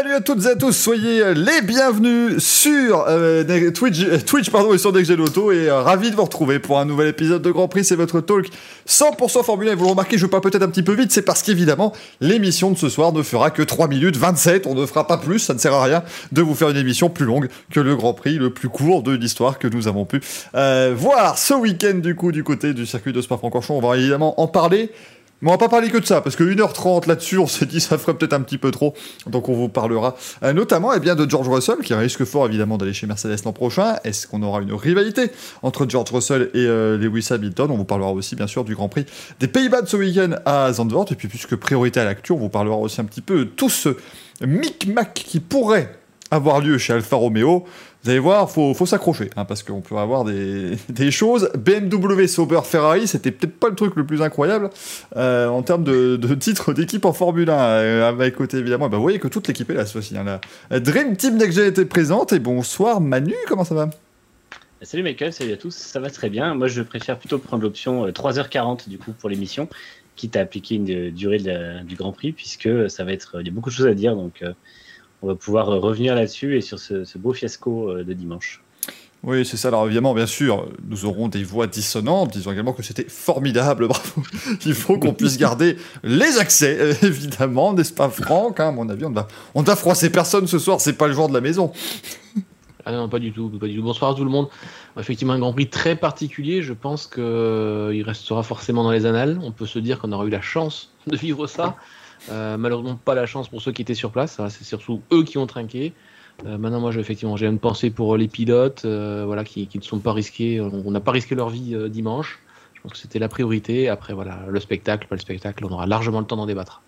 Salut à toutes et à tous, soyez les bienvenus sur euh, Twitch, euh, Twitch pardon, et sur DXG Auto et euh, ravi de vous retrouver pour un nouvel épisode de Grand Prix, c'est votre talk 100% Formule 1, vous le remarquez, je parle peut-être un petit peu vite, c'est parce qu'évidemment, l'émission de ce soir ne fera que 3 minutes 27, on ne fera pas plus, ça ne sert à rien de vous faire une émission plus longue que le Grand Prix le plus court de l'histoire que nous avons pu voir ce week-end du coup du côté du circuit de Spa-Francorchamps, on va évidemment en parler, mais on va pas parler que de ça, parce que 1h30 là-dessus, on s'est dit ça ferait peut-être un petit peu trop. Donc on vous parlera euh, notamment eh bien, de George Russell, qui risque fort évidemment d'aller chez Mercedes l'an prochain. Est-ce qu'on aura une rivalité entre George Russell et euh, Lewis Hamilton? On vous parlera aussi bien sûr du Grand Prix des Pays-Bas de ce week-end à Zandvoort. Et puis puisque priorité à l'actu, on vous parlera aussi un petit peu de tout ce micmac qui pourrait avoir lieu chez Alfa Romeo. Vous allez voir, faut, faut s'accrocher, hein, parce qu'on peut avoir des, des, choses. BMW Sauber Ferrari, c'était peut-être pas le truc le plus incroyable euh, en termes de, de titres d'équipe en Formule 1. Euh, avec côté évidemment, bah, vous voyez que toute l'équipe est là ce fois-ci. Hein, la Dream Team Next était présente. Et bonsoir Manu, comment ça va? Salut Michael, salut à tous, ça va très bien. Moi je préfère plutôt prendre l'option 3h40 euh, du coup pour l'émission, quitte à appliquer une durée du Grand Prix, puisque ça va être, il y a beaucoup de choses à dire, donc on va pouvoir euh, revenir là-dessus et sur ce, beau fiasco euh, de dimanche. Oui, c'est ça. Alors évidemment, bien sûr, nous aurons des voix dissonantes, disons également que c'était formidable, bravo. Il faut qu'on puisse garder les accès, euh, évidemment, n'est-ce pas, Franck hein, À mon avis, on ne va, on va froisser personne ce soir, c'est pas le genre de la maison. Ah non, pas du tout, pas du tout. Bonsoir à tout le monde. Effectivement, un Grand Prix très particulier. Je pense qu'il restera forcément dans les annales. On peut se dire qu'on aura eu la chance de vivre ça. Euh, malheureusement, pas la chance pour ceux qui étaient sur place. C'est surtout eux qui ont trinqué. Euh, maintenant, moi, j'ai effectivement, j'ai une pensée pour les pilotes, euh, voilà, qui, ne sont pas risqués. On n'a pas risqué leur vie dimanche. Je pense que c'était la priorité. Après, voilà, le spectacle, pas le spectacle, on aura largement le temps d'en débattre.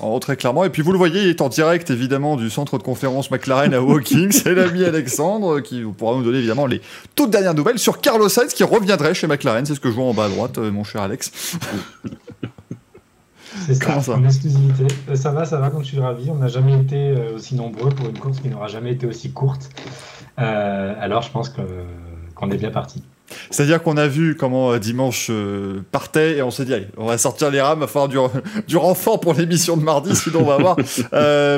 Oh, très clairement. Et puis vous le voyez, il est en direct évidemment du centre de conférence McLaren à Woking. C'est l'ami Alexandre qui pourra nous donner évidemment les toutes dernières nouvelles sur Carlos Sainz qui reviendrait chez McLaren. C'est ce que je vois en bas à droite, mon cher Alex. C'est ça, ça, en exclusivité. Euh, ça va, ça va, comme je suis ravi. On n'a jamais été euh, aussi nombreux pour une course qui n'aura jamais été aussi courte. Euh, alors je pense qu'on est bien parti. C'est-à-dire qu'on a vu comment dimanche partait et on s'est dit, allez, on va sortir les rames, il va falloir du, du renfort pour l'émission de mardi, sinon on va avoir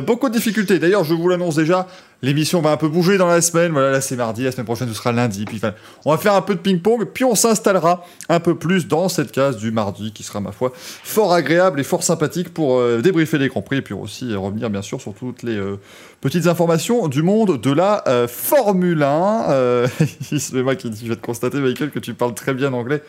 beaucoup de difficultés. D'ailleurs, je vous l'annonce déjà, L'émission va un peu bouger dans la semaine. Voilà, là c'est mardi, la semaine prochaine ce sera lundi. Puis on va faire un peu de ping-pong, puis on s'installera un peu plus dans cette case du mardi qui sera ma foi fort agréable et fort sympathique pour euh, débriefer les grands prix et puis aussi revenir bien sûr sur toutes les euh, petites informations du monde de la euh, Formule 1. c'est moi qui je vais te constater Michael que tu parles très bien anglais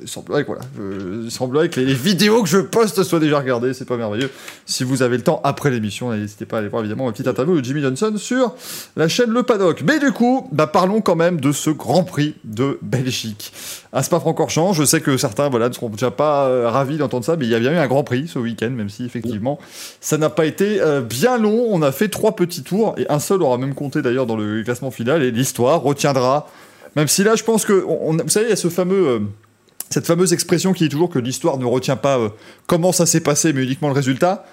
il semblerait, voilà, que les, vidéos que je poste soient déjà regardées, c'est pas merveilleux. Si vous avez le temps après l'émission, n'hésitez pas à aller voir évidemment ma petite interview de Jimmy Johnson sur la chaîne Le Paddock. Mais du coup, bah, parlons quand même de ce Grand Prix de Belgique. À Spa-Francorchamps, je sais que certains voilà, ne seront déjà pas euh, ravis d'entendre ça, mais il y a bien eu un Grand Prix ce week-end, même si effectivement ça n'a pas été euh, bien long. On a fait trois petits tours et un seul aura même compté d'ailleurs dans le classement final et l'histoire retiendra. Même si là, je pense que, vous savez, il y a ce fameux. Euh, cette fameuse expression qui dit toujours que l'histoire ne retient pas euh, comment ça s'est passé, mais uniquement le résultat.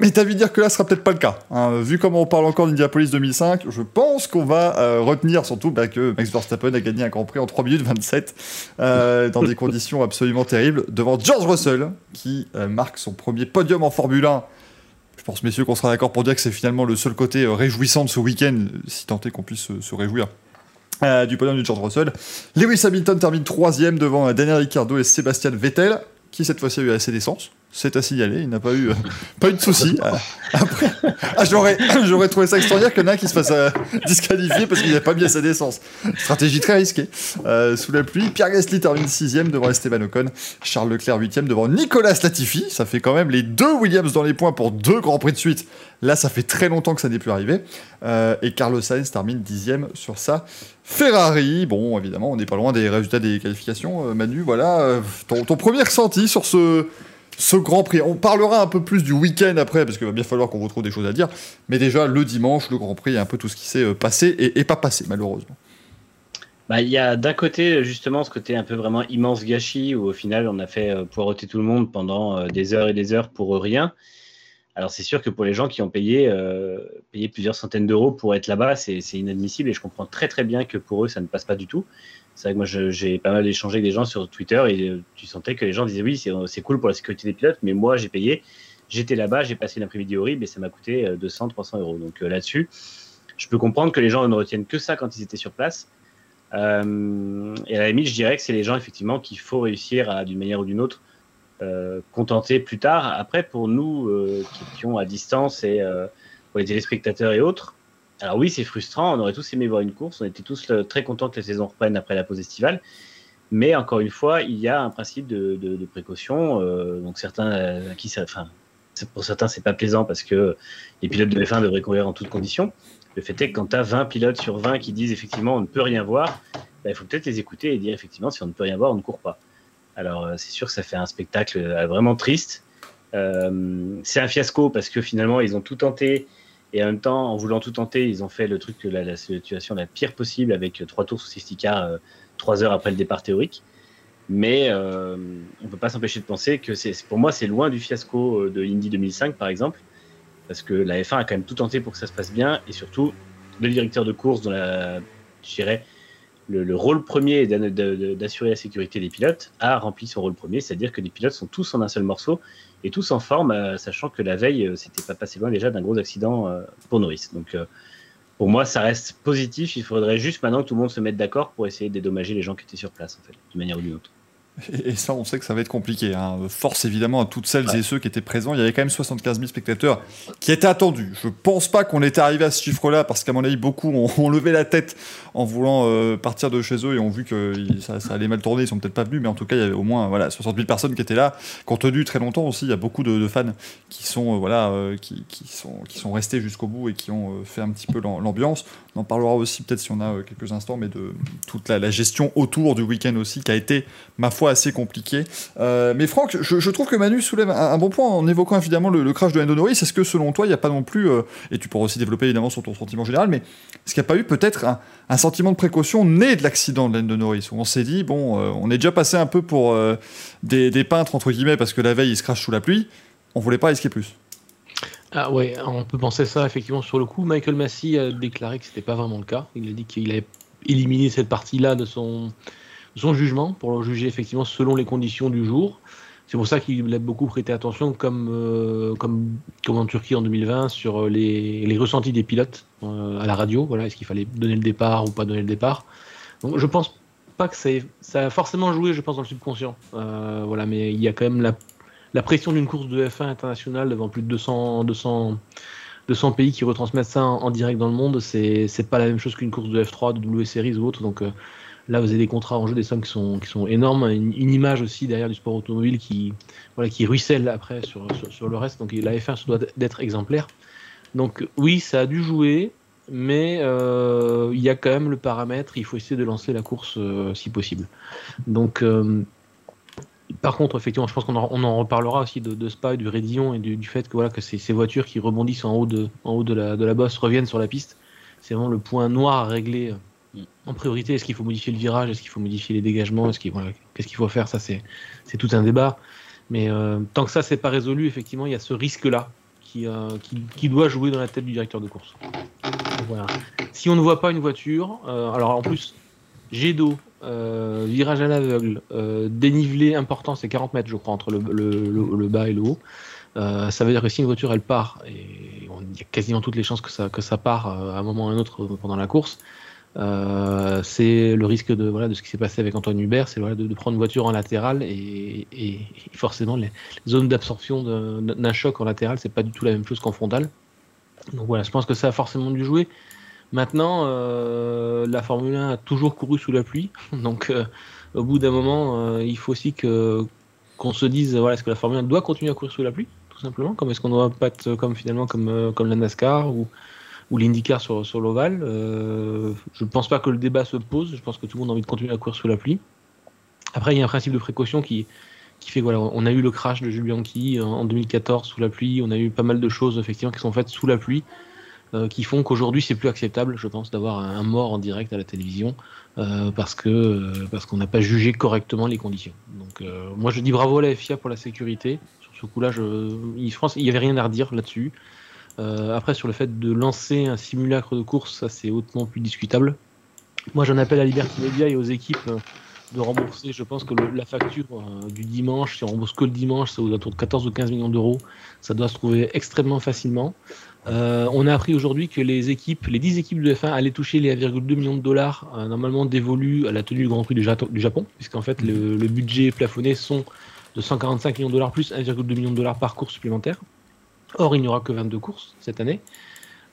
Mais t'as vu dire que là, ce sera peut-être pas le cas. Hein. Vu comment on parle encore d'Indianapolis 2005, je pense qu'on va euh, retenir surtout bah, que Max Verstappen a gagné un Grand Prix en 3 minutes 27 euh, dans des conditions absolument terribles devant George Russell qui marque son premier podium en Formule 1. Je pense, messieurs, qu'on sera d'accord pour dire que c'est finalement le seul côté réjouissant de ce week-end, si tant est qu'on puisse se réjouir. Euh, du podium de George Russell. Lewis Hamilton termine troisième devant Daniel Ricciardo et Sébastien Vettel, qui cette fois-ci a eu assez d'essence c'est à signaler, il n'a pas eu, euh, pas eu de soucis. Euh, après, ah, j'aurais, j'aurais trouvé ça extraordinaire qu'il y en a un qui se fasse euh, disqualifier parce qu'il n'a pas mis assez d'essence. Stratégie très risquée. sous la pluie, Pierre Gasly termine 6 devant Esteban Ocon, Charles Leclerc 8 devant Nicolas Latifi. Ça fait quand même les deux Williams dans les points pour deux grands prix de suite. Là, ça fait très longtemps que ça n'est plus arrivé. et Carlos Sainz termine 10 sur sa Ferrari. Bon, évidemment, on n'est pas loin des résultats des qualifications. Manu, voilà, ton, ton premier ressenti sur ce ce Grand Prix. On parlera un peu plus du week-end après, parce qu'il va bien falloir qu'on retrouve des choses à dire. Mais déjà, le dimanche, le Grand Prix, un peu tout ce qui s'est euh, passé et, pas passé, malheureusement. Bah, il y a d'un côté, justement, ce côté un peu vraiment immense gâchis, où au final, on a fait euh, poireauter tout le monde pendant euh, des heures et des heures pour rien. Alors, c'est sûr que pour les gens qui ont payé, payé plusieurs centaines d'euros pour être là-bas, c'est inadmissible et je comprends très très bien que pour eux, ça ne passe pas du tout. C'est vrai que moi, j'ai pas mal échangé avec des gens sur Twitter et euh, tu sentais que les gens disaient oui, c'est cool pour la sécurité des pilotes, mais moi, j'ai payé. j'étais là-bas, j'ai passé une après-midi horrible et ça m'a coûté 200, 300 euros. Donc là-dessus, je peux comprendre que les gens ne retiennent que ça quand ils étaient sur place. et à la limite, je dirais que c'est les gens effectivement qu'il faut réussir à, d'une manière ou d'une autre, contenter plus tard. Après, pour nous qui étions à distance et pour les téléspectateurs et autres, alors oui, c'est frustrant, on aurait tous aimé voir une course, on était tous très contents que la saison reprenne après la pause estivale. Mais encore une fois, il y a un principe de, précaution. Euh, donc certains, euh, qui, enfin, pour certains, c'est pas plaisant parce que les pilotes de F1 devraient courir en toutes conditions. Le fait est que quand tu as 20 pilotes sur 20 qui disent effectivement on ne peut rien voir, bah, il faut peut-être les écouter et dire effectivement si on ne peut rien voir, on ne court pas. Alors euh, c'est sûr que ça fait un spectacle vraiment triste. c'est un fiasco parce que finalement ils ont tout tenté et en même temps, en voulant tout tenter, ils ont fait le truc, la, la situation la pire possible avec trois tours sous safety car trois heures après le départ théorique. Mais euh, on ne peut pas s'empêcher de penser que c'est, pour moi, c'est loin du fiasco euh, de Indy 2005, par exemple, parce que la F1 a quand même tout tenté pour que ça se passe bien, et surtout, le directeur de course, dont la, je dirais, le, rôle premier d'assurer la sécurité des pilotes, a rempli son rôle premier, c'est-à-dire que les pilotes sont tous en un seul morceau et tous en forme, euh, sachant que la veille, c'était pas passé loin déjà d'un gros accident pour Norris. Donc, pour moi, ça reste positif. Il faudrait juste maintenant que tout le monde se mette d'accord pour essayer de dédommager les gens qui étaient sur place, en fait, d'une manière ou d'une autre. Et, ça, on sait que ça va être compliqué. Hein. Force évidemment à toutes celles et ceux qui étaient présents. Il y avait quand même 75 000 spectateurs qui étaient attendus. Je pense pas qu'on était arrivé à ce chiffre-là parce qu'à mon avis, beaucoup ont, levé la tête en voulant euh, partir de chez eux et ont vu que ça, allait mal tourner. Ils sont peut-être pas venus, mais en tout cas, il y avait au moins voilà 60 000 personnes qui étaient là, ont tenu très longtemps aussi. Il y a beaucoup de, fans qui sont euh, voilà euh, qui, qui, sont qui sont restés jusqu'au bout et qui ont fait un petit peu l'ambiance. On en parlera aussi peut-être si on a quelques instants, mais de toute la, gestion autour du week-end aussi qui a été ma foi assez compliquée. Euh, mais Franck, je, trouve que Manu soulève un, bon point en évoquant évidemment le, crash de Norris. Est-ce que selon toi, il n'y a pas non plus, euh, et tu pourras aussi développer évidemment sur ton sentiment général, mais est-ce qu'il n'y a pas eu peut-être un, sentiment de précaution né de l'accident de Lando où on s'est dit, bon, euh, on est déjà passé un peu pour des, peintres, entre guillemets, parce que la veille il se crache sous la pluie, on voulait pas risquer plus. Ah ouais, on peut penser ça effectivement sur le coup. Michael Massey a déclaré que c'était pas vraiment le cas. Il a dit qu'il avait éliminé cette partie-là de son, jugement pour le juger effectivement selon les conditions du jour. C'est pour ça qu'il a beaucoup prêté attention, comme, euh, en Turquie en 2020, sur euh, les, ressentis des pilotes euh, à la radio. Voilà, est-ce qu'il fallait donner le départ ou pas donner le départ? Donc, Je pense pas que ça, ça a forcément joué, je pense, dans le subconscient. voilà, mais il y a quand même la, la pression d'une course de F1 internationale devant plus de 200, 200, 200 pays qui retransmettent ça en, direct dans le monde. C'est pas la même chose qu'une course de F3, de W Series ou autre. Donc Là, vous avez des contrats en jeu, des sommes qui sont, qui sont énormes. Une, image aussi derrière du sport automobile qui, voilà, qui ruisselle après sur, sur, le reste. Donc la F1 se doit d'être exemplaire. Donc oui, ça a dû jouer, mais euh, il y a quand même le paramètre. Il faut essayer de lancer la course euh, si possible. Donc euh, par contre, effectivement, je pense qu'on en, on en reparlera aussi de, de, Spa, du Rédillon et du, fait que voilà que ces, ces, voitures qui rebondissent en haut de, en haut de la, de la bosse reviennent sur la piste. C'est vraiment le point noir à régler en priorité, est-ce qu'il faut modifier le virage? Est-ce qu'il faut modifier les dégagements? Qu'est-ce qu'il faut faire? Ça, c'est, tout un débat. Mais euh, tant que ça, c'est pas résolu, effectivement, il y a ce risque-là qui, euh, qui, doit jouer dans la tête du directeur de course. Voilà. Si on ne voit pas une voiture, euh, alors en plus, jet d'eau, virage à l'aveugle, dénivelé important, c'est 40 mètres, je crois, entre le, bas et le haut. ça veut dire que si une voiture elle part, et il y a quasiment toutes les chances que ça, que ça part à un moment ou à un autre pendant la course, euh, c'est le risque de, voilà, de ce qui s'est passé avec Antoine Hubert, c'est de, prendre une voiture en latéral et, et, forcément les, zones d'absorption d'un choc en latéral, c'est pas du tout la même chose qu'en frontal. Donc voilà, je pense que ça a forcément dû jouer. Maintenant, euh, la Formule 1 a toujours couru sous la pluie, donc euh, au bout d'un moment, il faut aussi qu'on se dise voilà, est-ce que la Formule 1 doit continuer à courir sous la pluie, tout simplement, comme est-ce qu'on doit pas être comme finalement comme la NASCAR ou ou l'IndyCar sur, sur l'ovale. Euh, je ne pense pas que le débat se pose. Je pense que tout le monde a envie de continuer à courir sous la pluie. Après, il y a un principe de précaution qui, qui fait voilà, on a eu le crash de Jules Bianchi en 2014 sous la pluie. On a eu pas mal de choses effectivement qui sont faites sous la pluie. Euh, qui font qu'aujourd'hui c'est plus acceptable, je pense, d'avoir un mort en direct à la télévision euh, parce que parce qu'on n'a pas jugé correctement les conditions. Donc moi je dis bravo à la FIA pour la sécurité. Sur ce coup-là, je, qu'il n'y avait rien à redire là-dessus. Euh, après, sur le fait de lancer un simulacre de course, ça c'est hautement plus discutable. Moi, j'en appelle à Liberty Media et aux équipes euh, de rembourser. Je pense que la facture euh, du dimanche, si on rembourse que le dimanche, c'est autour de 14 ou 15 millions d'euros. Ça doit se trouver extrêmement facilement. Euh, on a appris aujourd'hui que les équipes, les 10 équipes de F1 allaient toucher les 1,2 millions de dollars euh, normalement dévolus à la tenue du Grand Prix du, Japon, puisqu'en fait le, le, budget plafonné sont de 145 millions de dollars plus 1,2 million de dollars par course supplémentaire. Or, il n'y aura que 22 courses cette année.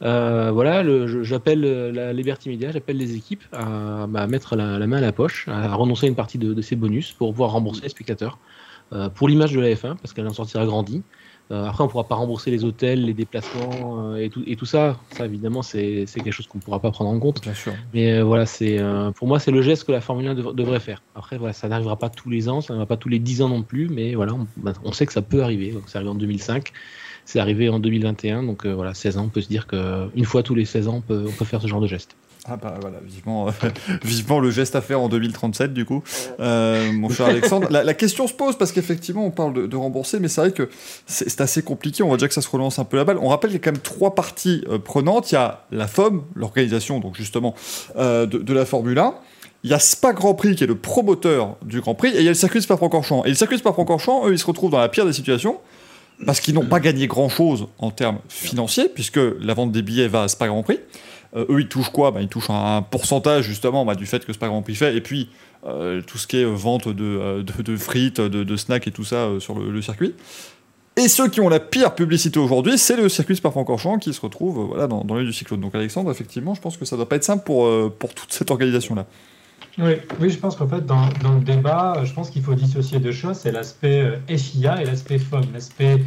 Euh, voilà, j'appelle la Liberty Media, j'appelle les équipes à, bah, mettre la, main à la poche, à renoncer à une partie de, ces bonus pour pouvoir rembourser les spectateurs. Pour l'image de la F1, parce qu'elle en sortira grandie. Après, on ne pourra pas rembourser les hôtels, les déplacements et, tout, et tout ça. Ça, évidemment, c'est quelque chose qu'on ne pourra pas prendre en compte. Bien sûr. Mais voilà, c'est pour moi, c'est le geste que la Formule 1 devrait faire. Après, voilà, ça n'arrivera pas tous les ans, ça n'arrivera pas tous les 10 ans non plus, mais voilà, on, bah, on sait que ça peut arriver. Donc, ça arrive en 2005. C'est arrivé en 2021, donc euh, voilà, 16 ans, on peut se dire qu'une fois tous les 16 ans, on peut, faire ce genre de geste. Ah bah voilà, vivement, vivement le geste à faire en 2037 du coup, euh, mon cher Alexandre. La, question se pose parce qu'effectivement on parle de, rembourser, mais c'est vrai que c'est assez compliqué, on voit déjà que ça se relance un peu la balle. On rappelle qu'il y a quand même trois parties euh, prenantes, il y a la FOM, l'organisation donc justement de, de, la Formule 1, il y a Spa Grand Prix qui est le promoteur du Grand Prix, et il y a le circuit Spa-Francorchamps. Et le circuit Spa-Francorchamps, eux, ils se retrouvent dans la pire des situations, parce qu'ils n'ont pas gagné grand-chose en termes financiers, puisque la vente des billets va à Spa Grand Prix. Euh, eux, ils touchent quoi? Bah, Ils touchent un pourcentage, justement, bah, du fait que Spa Grand Prix fait, et puis euh, tout ce qui est vente de, euh, frites, de, snacks et tout ça sur le, circuit. Et ceux qui ont la pire publicité aujourd'hui, c'est le circuit Spa-Francorchamps qui se retrouve voilà, dans, dans l'œil du cyclone. Donc Alexandre, effectivement, je pense que ça ne doit pas être simple pour, pour toute cette organisation-là. Oui, oui, je pense qu'en fait, dans, dans, le débat, je pense qu'il faut dissocier deux choses. C'est l'aspect euh, FIA et l'aspect FOM, l'aspect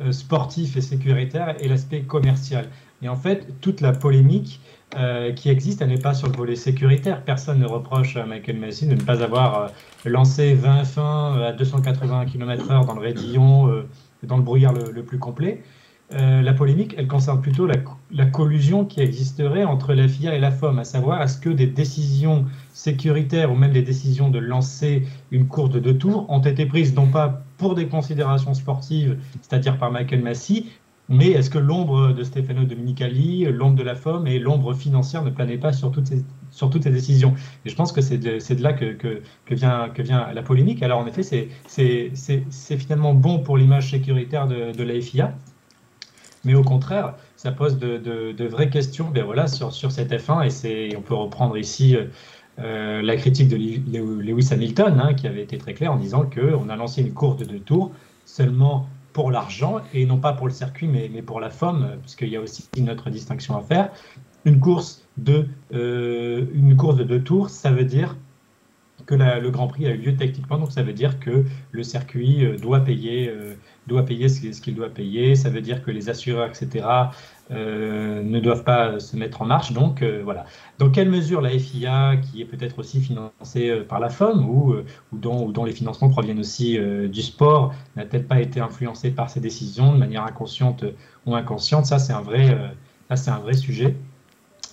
euh, sportif et sécuritaire et l'aspect commercial. Et en fait, toute la polémique euh, qui existe, elle n'est pas sur le volet sécuritaire. Personne ne reproche à Michael Massey de ne pas avoir lancé 20 fins à 280 km/h dans le raidillon, dans le brouillard le plus complet. Euh, la polémique, elle concerne plutôt la, collusion qui existerait entre la FIA et la FOM, à savoir est-ce que des décisions sécuritaires ou même des décisions de lancer une course de deux tours ont été prises non pas pour des considérations sportives, c'est-à-dire par Michael Massey, mais est-ce que l'ombre de Stefano Dominicali, l'ombre de la FOM et l'ombre financière ne planaient pas sur toutes ces, sur toutes ces décisions? Et je pense que c'est de, là que, vient, que vient la polémique. Alors en effet, c'est finalement bon pour l'image sécuritaire de, de la FIA, mais au contraire, ça pose de, vraies questions ben voilà, sur, sur cette F1, et on peut reprendre ici euh, la critique de Lewis Hamilton, hein, qui avait été très clair en disant qu'on a lancé une course de deux tours seulement pour l'argent, et non pas pour le circuit, mais, pour la forme, puisqu'il y a aussi une autre distinction à faire. Euh, une course de deux tours, ça veut dire que le Grand Prix a eu lieu techniquement, donc ça veut dire que le circuit doit payer doit payer ce qu'il doit payer. Ça veut dire que les assureurs, etc., euh, ne doivent pas se mettre en marche. Donc euh, voilà. Dans quelle mesure la FIA, qui est peut-être aussi financée euh, par la FOM ou, dont, les financements proviennent aussi du sport, n'a peut-être pas été influencée par ces décisions de manière inconsciente ou inconsciente? Ça, c'est un vrai, c'est un vrai sujet.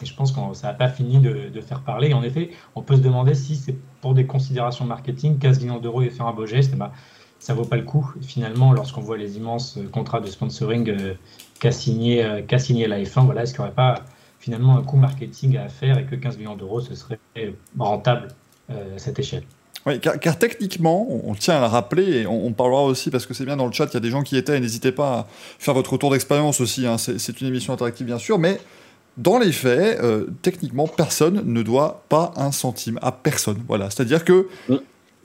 Je pense que ça n'a pas fini de, faire parler. En effet, on peut se demander si c'est pour des considérations marketing, 15 millions d'euros et faire un beau geste, bah, ça vaut pas le coup. Finalement, lorsqu'on voit les immenses euh, contrats de sponsoring euh, qu'a signé, euh, qu'a signé la F1, voilà, est-ce qu'il n'y aurait pas finalement un coût marketing à faire et que 15 millions d'euros, ce serait rentable à cette échelle? Oui, car, techniquement, on, tient à le rappeler, et on, parlera aussi, parce que c'est bien dans le chat, il y a des gens qui étaient, et n'hésitez pas à faire votre retour d'expérience aussi, hein, c'est une émission interactive bien sûr, mais dans les faits, techniquement, personne ne doit pas un centime à personne. Voilà, c'est-à-dire que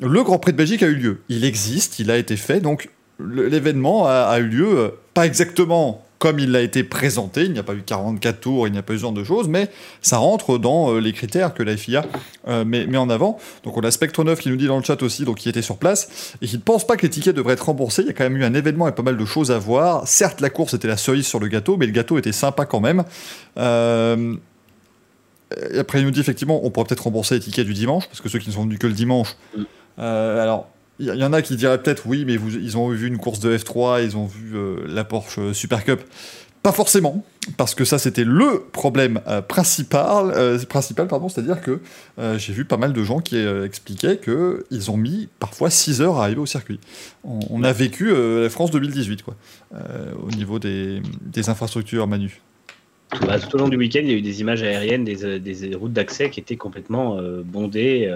le Grand Prix de Belgique a eu lieu. Il existe, il a été fait, donc l'événement a, eu lieu, euh, pas exactement comme il a été présenté, il n'y a pas eu 44 tours, il n'y a pas eu ce genre de choses, mais ça rentre dans euh, les critères que la FIA euh, met, en avant. Donc on a Spectre 9 qui nous dit dans le chat aussi, donc qui était sur place, et qui ne pense pas que les tickets devraient être remboursés. Il y a quand même eu un événement et pas mal de choses à voir. Certes, la course était la cerise sur le gâteau, mais le gâteau était sympa quand même. après, il nous dit effectivement, on pourrait peut-être rembourser les tickets du dimanche, parce que ceux qui ne sont venus que le dimanche, mm. Euh, alors, il y, en a qui diraient peut-être oui, mais ils ont vu une course de F3, ils ont vu euh, la Porsche euh, Super Cup. Pas forcément, parce que ça c'était le problème principal, principal pardon, c'est-à-dire que j'ai vu pas mal de gens qui expliquaient qu'ils ont mis parfois 6 heures à arriver au circuit. On, a vécu la France 2018 quoi, au niveau des, infrastructures Manu. Bah, tout au long du week-end, il y a eu des images aériennes des routes d'accès qui étaient complètement bondées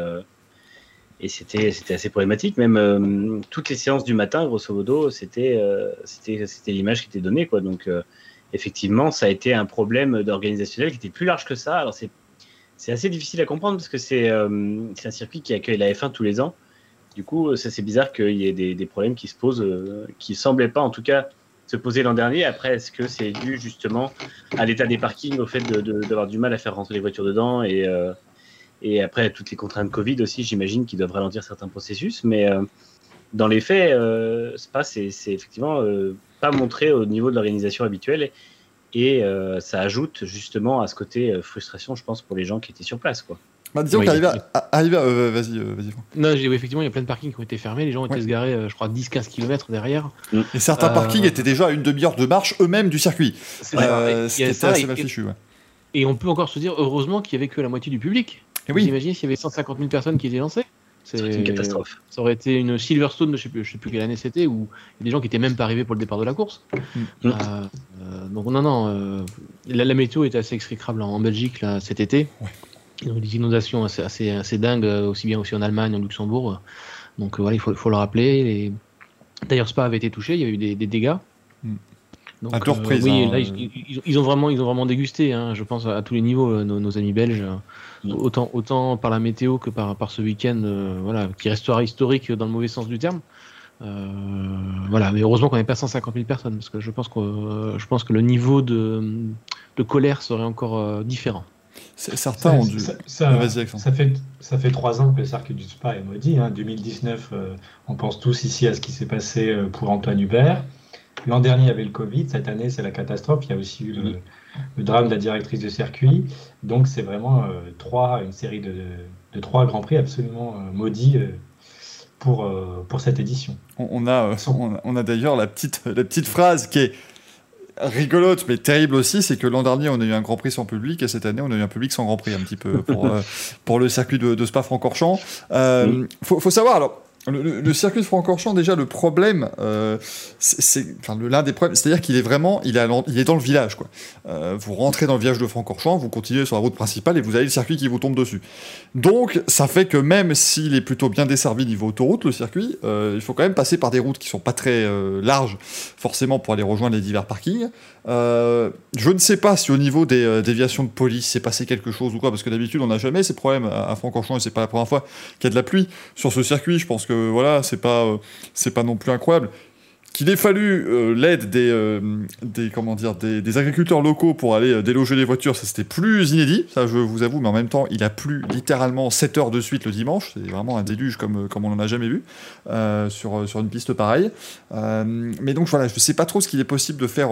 et c'était assez problématique. Même euh, toutes les séances du matin, grosso modo, c'était c'était l'image qui était donnée. Quoi. Donc, effectivement, ça a été un problème d'organisationnel qui était plus large que ça. Alors, c'est assez difficile à comprendre parce que c'est un circuit qui accueille la F1 tous les ans. Du coup, ça c'est bizarre qu'il y ait des, des, problèmes qui se posent, qui semblaient pas, en tout cas, se poser l'an dernier. Après, est-ce que c'est dû justement à l'état des parkings, au fait d'avoir du mal à faire rentrer les voitures dedans et, euh, et après toutes les contraintes Covid aussi, j'imagine, qui doivent ralentir certains processus. Mais euh, dans les faits, euh, Spa, c'est effectivement euh, pas montré au niveau de l'organisation habituelle et ça ajoute justement à ce côté frustration, je pense, pour les gens qui étaient sur place. quoi. Bah, disons oui, qu'arriver à. Euh, vas-y, euh, vas-y. Non, effectivement, il y a plein de parkings qui ont été fermés. Les gens ont été se garer, euh, je crois, 10-15 km derrière. Et certains parkings étaient déjà à une demi-heure de marche eux-mêmes du circuit. C'était assez mal fichu. Et on peut encore se dire, heureusement qu'il n'y avait que la moitié du public. Et oui. Vous imaginez s'il y avait 150 000 personnes qui étaient lancées c'est une catastrophe. Ça aurait été une Silverstone, je sais je sais plus quelle année c'était, où il y a des gens qui étaient même pas arrivés pour le départ de la course. Mm. donc non, non, la, météo était assez exécrable en, Belgique là, cet été. Ouais. Ils ont eu des inondations assez, assez, assez, dingues, euh, aussi bien aussi en Allemagne, en Luxembourg. Donc euh, voilà, il faut, faut le rappeler. D'ailleurs, Spa avait été touché, il y a eu des, des dégâts. Hmm. Donc, à euh, oui, là, ils, ils, ont vraiment, ils ont vraiment dégusté, hein, je pense, à, tous les niveaux, nos, amis belges. Autant, autant par la météo que par, par ce week-end, voilà, qui restera historique dans le mauvais sens du terme. voilà, mais heureusement qu'on n'est pas 150 000 personnes, parce que je pense que, je pense que le niveau de, de colère serait encore différent. Certains ont dû. Ça, ça, fait, ça fait trois ans que le circuit du Spa est maudit. Hein. 2019, euh, on pense tous ici à ce qui s'est passé euh, pour Antoine Hubert. L'an dernier, il y avait le Covid. Cette année, c'est la catastrophe. Il y a aussi eu le, drame de la directrice de circuit. Donc, c'est vraiment euh, trois, une série de, de, trois grands prix absolument maudits pour, pour cette édition. On, a, on, a d'ailleurs la petite, la petite phrase qui est rigolote mais terrible aussi, c'est que l'an dernier on a eu un Grand Prix sans public et cette année on a eu un public sans Grand Prix un petit peu pour, euh, pour le circuit de, de Spa-Francorchamps. Euh, faut, faut, savoir alors le, circuit de Francorchamps, déjà, le problème, euh, c'est l'un des problèmes, c'est-à-dire qu'il est vraiment, il est, dans le village, quoi. Euh, vous rentrez dans le village de Francorchamps, vous continuez sur la route principale et vous avez le circuit qui vous tombe dessus. Donc, ça fait que même s'il est plutôt bien desservi niveau autoroute, le circuit, euh, il faut quand même passer par des routes qui sont pas très larges, forcément, pour aller rejoindre les divers parkings. Je ne sais pas si au niveau des déviations de police s'est passé quelque chose ou quoi, parce que d'habitude on n'a jamais ces problèmes à, Francorchamps et c'est pas la première fois qu'il y a de la pluie sur ce circuit. Je pense que voilà, c'est pas euh, pas non plus incroyable. Qu'il ait fallu l'aide des, des, comment dire, des, agriculteurs locaux pour aller déloger les voitures, ça c'était plus inédit, ça je vous avoue, mais en même temps il a plu littéralement 7 heures de suite le dimanche, c'est vraiment un déluge comme, comme on n'en a jamais vu sur, sur une piste pareille. mais donc voilà, je sais pas trop ce qu'il est possible de faire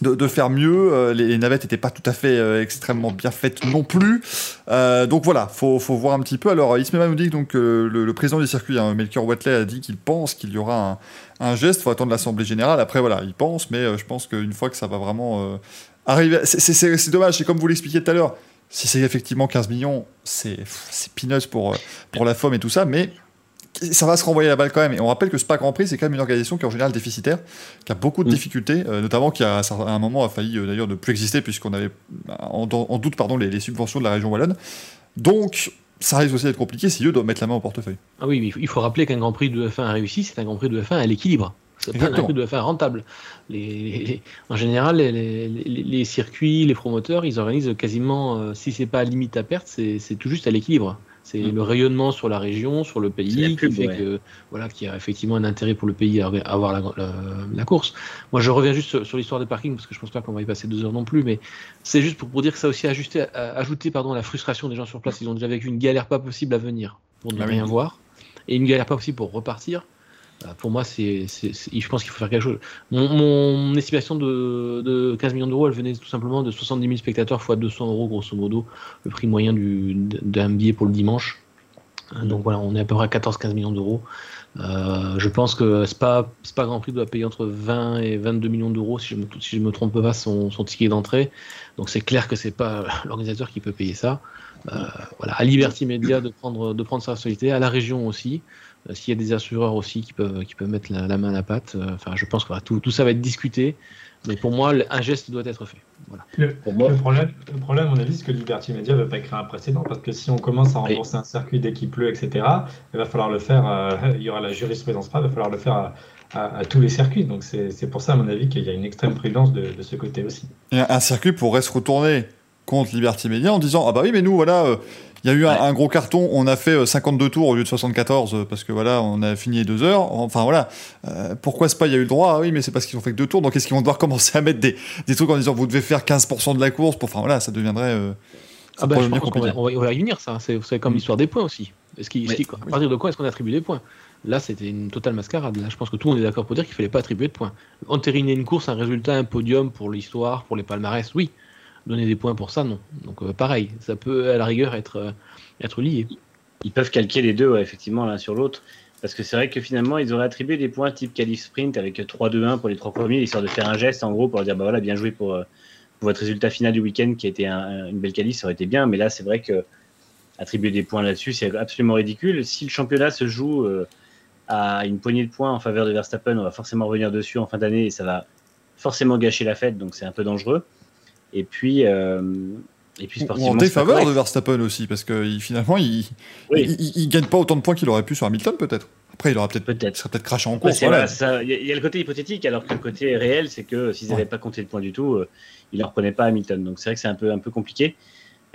de, faire mieux. Euh, les, navettes n'étaient pas tout à fait euh, extrêmement bien faites non plus. Euh, donc voilà, faut, faut voir un petit peu. Alors Ismaël nous dit donc le, président du circuit, hein, Melchior Watley, a dit qu'il pense qu'il y aura un, un geste. Faut attendre l'assemblée générale. Après voilà, il pense, mais je pense qu'une fois que ça va vraiment arriver, c'est dommage. C'est comme vous l'expliquiez tout à l'heure. Si c'est effectivement 15 millions, c'est peanuts pour, pour la FOM et tout ça, mais ça va se renvoyer la balle quand même. Et on rappelle que Spa Grand Prix, c'est quand même une organisation qui est en général déficitaire, qui a beaucoup de mm. difficultés, euh, notamment qui a, à un moment a failli euh, d'ailleurs ne plus exister puisqu'on avait en, doute pardon, les, subventions de la région wallonne. Donc ça risque aussi d'être compliqué si eux doivent mettre la main au portefeuille. Ah oui, mais il faut rappeler qu'un Grand Prix de F1 réussi, c'est un Grand Prix de F1 à l'équilibre. C'est pas un Grand Prix de F1 rentable. en général, les, circuits, les promoteurs, ils organisent quasiment, euh, si c'est pas à limite à perte, c'est tout juste à l'équilibre. C'est mm. le rayonnement sur la région, sur le pays, qui fait que voilà, qu'il y a effectivement un intérêt pour le pays à avoir la, course. Moi, je reviens juste sur, l'histoire des parkings parce que je pense pas qu'on va y passer deux heures non plus, mais c'est juste pour, dire que ça a aussi ajusté, ajouté pardon la frustration des gens sur place. Ils ont déjà vécu une galère pas possible à venir pour ne ah rien voir et une galère pas possible pour repartir. Bah, pour moi, c'est, je pense qu'il faut faire quelque chose. Mon, estimation de, 15 millions d'euros, elle venait tout simplement de 70 000 spectateurs x 200 euros, grosso modo, le prix moyen d'un billet pour le dimanche. Mmh. Donc voilà, on est à peu près à 14-15 millions d'euros. Euh, je pense que Spa, Spa Grand Prix doit payer entre 20 et 22 millions d'euros, si je me, si je me trompe pas, son, son ticket d'entrée. Donc c'est clair que c'est pas l'organisateur qui peut payer ça. Euh, voilà, à Liberty Media de prendre, de prendre sa responsabilité, à la région aussi. Euh, s'il y a des assureurs aussi qui peuvent, qui peuvent mettre la, main à la pâte, euh, enfin, je pense que tout, tout, ça va être discuté. Mais pour moi, un geste doit être fait. Voilà. Le, problème, le problème, à mon avis, c'est que Liberty Media ne veut pas créer un précédent parce que si on commence à rembourser un circuit dès qu'il pleut, etc., il va falloir le faire. Euh, il y aura la jurisprudence pas, il va falloir le faire à, tous les circuits. Donc c'est pour ça, à mon avis, qu'il y a une extrême prudence de, ce côté aussi. Et un circuit pourrait se retourner contre Liberty Media en disant ah bah oui mais nous voilà euh, il y a eu un, gros carton, on a fait 52 euh, tours au lieu de 74 euh, parce que voilà, on a fini deux heures. Enfin voilà, pourquoi c'est pas il y a eu le droit? Ah Oui, mais c'est parce qu'ils ont fait que deux tours. Donc est-ce qu'ils vont devoir commencer à mettre des, des, trucs en disant vous devez faire 15% de la course? Pour, Enfin voilà, ça deviendrait. ah bah, je pense qu'on va, on va y venir ça. C'est comme l'histoire des points aussi. Est-ce qu à partir de quoi est-ce qu'on attribue des points? Là, c'était une totale mascarade. Là, je pense que tout le monde est d'accord pour dire qu'il fallait pas attribuer de points. Entériner une course, un résultat, un podium pour l'histoire, pour les palmarès, oui donner des points pour ça, non. Donc euh, pareil, ça peut à la rigueur être, euh, être lié. Ils peuvent calquer les deux, effectivement, l'un sur l'autre. Parce que c'est vrai que finalement, ils auraient attribué des points type qualif sprint avec 3-2-1 pour les trois premiers, histoire de faire un geste en gros pour dire bah voilà, bien joué pour, euh, votre résultat final du week-end qui a été une belle qualif, ça aurait été bien. Mais là, c'est vrai que attribuer des points là-dessus, c'est absolument ridicule. Si le championnat se joue à une poignée de points en faveur de Verstappen, on va forcément revenir dessus en fin d'année et ça va forcément gâcher la fête, donc c'est un peu dangereux. Et puis, euh, et puis sportivement. en défaveur de Verstappen aussi, parce que finalement, il, il, gagne pas autant de points qu'il aurait pu sur Hamilton, peut-être. Après, il aura peut-être peut serait peut-être craché en course. Il y, a le côté hypothétique, alors que le côté réel, c'est que s'ils n'avaient pas compté de points du tout, euh, ils ne reprenaient pas Hamilton. Donc c'est vrai que c'est un peu, un peu compliqué.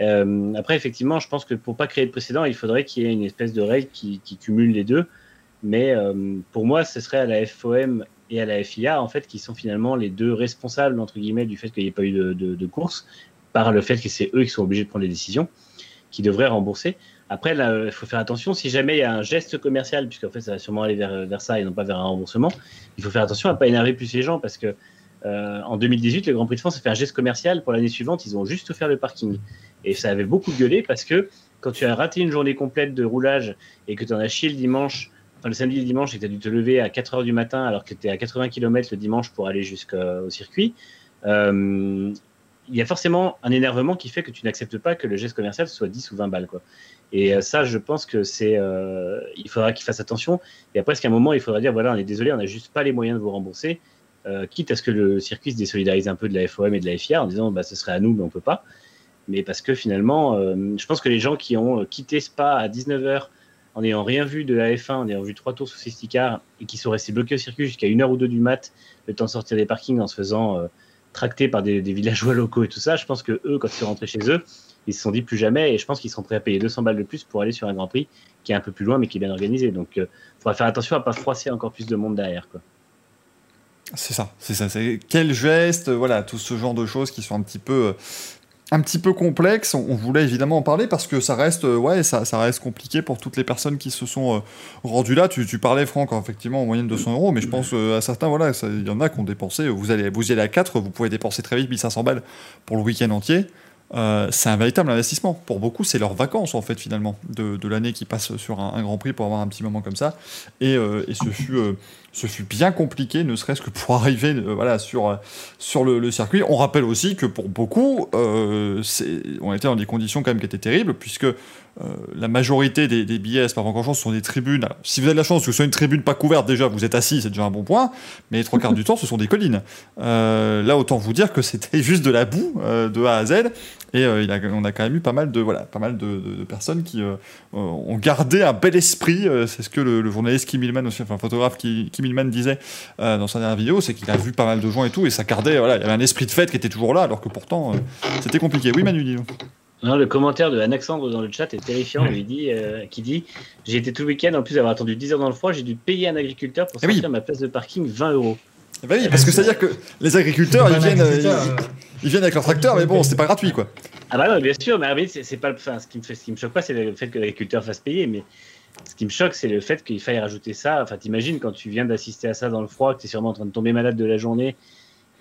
Euh, après, effectivement, je pense que pour pas créer de précédent, il faudrait qu'il y ait une espèce de règle qui, qui cumule les deux. Mais pour moi, ce serait à la FOM et à la FIA, en fait, qui sont finalement les deux responsables, entre guillemets, du fait qu'il n'y ait pas eu de, course, par le fait que c'est eux qui sont obligés de prendre les décisions, qui devraient rembourser. Après, il faut faire attention, si jamais il y a un geste commercial, puisqu'en fait, ça va sûrement aller vers, vers ça et non pas vers un remboursement, il faut faire attention à ne pas énerver plus les gens, parce que euh, en 2018, le Grand Prix de France a fait un geste commercial. Pour l'année suivante, ils ont juste offert le parking. Et ça avait beaucoup gueulé parce que quand tu as raté une journée complète de roulage et que tu en as chié le dimanche le samedi et le dimanche, et tu as dû te lever à 4 heures du matin alors que tu es à 80 km le dimanche pour aller jusqu'au circuit, euh, il y a forcément un énervement qui fait que tu n'acceptes pas que le geste commercial soit 10 ou 20 balles. Quoi. Et euh, ça, je pense que c'est. Euh, il faudra qu'il fasse attention. Et après, qu'à un moment, il faudra dire voilà, on est désolé, on n'a juste pas les moyens de vous rembourser. quitte à ce que le circuit se désolidarise un peu de la FOM et de la FIA en disant bah, ce serait à nous, mais on peut pas. Mais parce que finalement, je pense que les gens qui ont quitté Spa à 19h en n'ayant rien vu de la F1, en ayant vu trois tours sous safety car et qui sont restés bloqués au circuit jusqu'à une heure ou deux du mat, le temps de sortir des parkings en se faisant euh, tracter par des, villageois locaux et tout ça, je pense que eux, quand ils sont rentrés chez eux, ils se sont dit plus jamais et je pense qu'ils seront prêts à payer 200 balles de plus pour aller sur un Grand Prix qui est un peu plus loin mais qui est bien organisé. Donc il euh, faudra faire attention à pas froisser encore plus de monde derrière. C'est ça, c'est ça. Quel geste, voilà, tout ce genre de choses qui sont un petit peu euh, un petit peu complexe. On, voulait évidemment en parler parce que ça reste, euh, ouais, ça, ça, reste compliqué pour toutes les personnes qui se sont euh, rendues là. Tu, tu, parlais, Franck, effectivement, en moyenne 200 euros, mais je pense euh, à certains, voilà, il y en a qui ont dépensé. Vous allez, vous y allez à 4, vous pouvez dépenser très vite 1500 balles pour le week-end entier. C'est un véritable investissement. Pour beaucoup, c'est leurs vacances, en fait, finalement, de, de l'année qui passe sur un, Grand Prix pour avoir un petit moment comme ça. Et, et ce fut ce fut bien compliqué, ne serait-ce que pour arriver euh, voilà, sur, euh, sur le, circuit. On rappelle aussi que pour beaucoup, euh, on était dans des conditions quand même qui étaient terribles, puisque la majorité des, billets à Spa-Francorchamps sont des tribunes. si vous avez de la chance que ce soit une tribune pas couverte, déjà vous êtes assis, c'est déjà un bon point, mais les trois quarts du temps, ce sont des collines. là, autant vous dire que c'était juste de la boue de A à Z, et on a quand même eu pas mal de, voilà, pas mal de, personnes qui ont gardé un bel esprit. c'est ce que le, journaliste Kim Millman, aussi, enfin photographe Kim Millman disait euh, dans sa dernière vidéo, c'est qu'il a vu pas mal de gens et tout, et ça gardait, voilà, il y avait un esprit de fête qui était toujours là, alors que pourtant, euh, c'était compliqué. Oui, Manu, dis non, le commentaire de Alexandre dans le chat est terrifiant. Il dit, euh, qui dit J'ai été tout le week-end, en plus d'avoir attendu 10 heures dans le froid, j'ai dû payer un agriculteur pour eh sortir ma place de parking 20 euros. Ben oui, parce que c'est-à-dire que les agriculteurs, ils viennent, ils, viennent avec leur tracteur, mais bon, c'est pas gratuit, quoi. Ah bah non, bien sûr, mais c'est pas, enfin, ce qui me fait, ce qui me choque pas, c'est le fait que l'agriculteur fasse payer, mais ce qui me choque, c'est le fait qu'il faille rajouter ça. Enfin, t'imagines quand tu viens d'assister à ça dans le froid, que tu es sûrement en train de tomber malade de la journée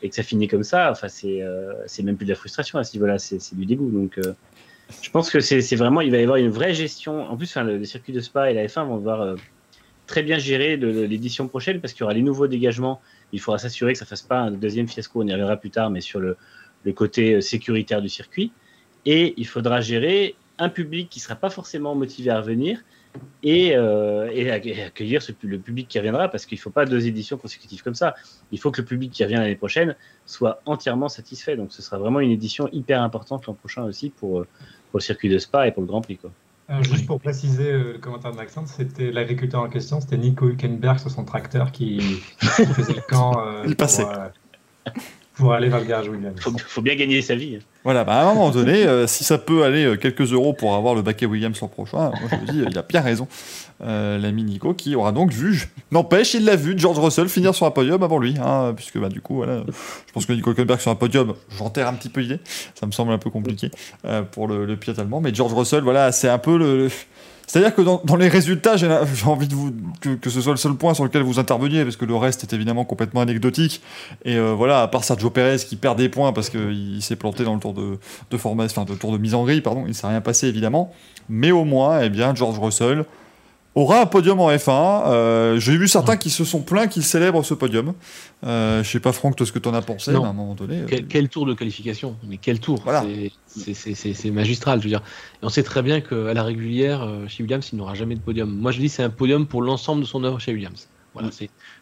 et que ça finit comme ça. Enfin, c'est euh, même plus de la frustration à ce niveau-là, c'est du dégoût. Donc, euh, je pense que c'est vraiment, il va y avoir une vraie gestion. En plus, enfin, le, circuit de Spa et la F1 vont devoir euh, très bien gérer l'édition prochaine parce qu'il y aura les nouveaux dégagements. Il faudra s'assurer que ça fasse pas un deuxième fiasco. On y reviendra plus tard, mais sur le, le côté sécuritaire du circuit. Et il faudra gérer un public qui sera pas forcément motivé à revenir et, euh, et accueillir ce, le public qui reviendra, parce qu'il ne faut pas deux éditions consécutives comme ça. Il faut que le public qui revient l'année prochaine soit entièrement satisfait. Donc ce sera vraiment une édition hyper importante l'an prochain aussi pour, euh, pour le circuit de Spa et pour le Grand Prix. Quoi. Euh, juste pour préciser le commentaire de Maxence, c'était l'agriculteur en question, c'était Nico Hülkenberg sur son tracteur qui, faisait le camp. Il passait pour aller vers le garage Williams. Il faut, bien gagner sa vie. Voilà, bah à un moment donné, euh, si ça peut aller euh, quelques euros pour avoir le baquet Williams l'an prochain, moi je me dis, il a bien raison, euh, l'ami Nico, qui aura donc vu, n'empêche, il l'a vu, George Russell finir sur un podium avant lui, hein, puisque bah, du coup, voilà, je pense que Nico Hülkenberg sur un podium, j'enterre un petit peu l'idée, ça me semble un peu compliqué pour le, le pilote allemand, mais George Russell, voilà, c'est un peu le c'est-à-dire que dans, les résultats, j'ai envie de vous, que, ce soit le seul point sur lequel vous interveniez, parce que le reste est évidemment complètement anecdotique. Et euh, voilà, à part Sergio Pérez qui perd des points parce qu'il s'est planté dans le tour de, de formation, enfin, de tour de mise en grille, pardon, il ne s'est rien passé évidemment. Mais au moins, eh bien, George Russell aura un podium en F1. Euh, j'ai vu certains qui se sont plaints qu'il célèbre ce podium. Euh, je sais pas, Franck, ce que tu en as pensé à un moment donné. Euh. Quel, tour de qualification Mais quel tour C'est magistral, je veux dire. on sait très bien qu'à la régulière, euh, chez Williams, il n'aura jamais de podium. Moi, je dis c'est un podium pour l'ensemble de son œuvre chez Williams. Voilà,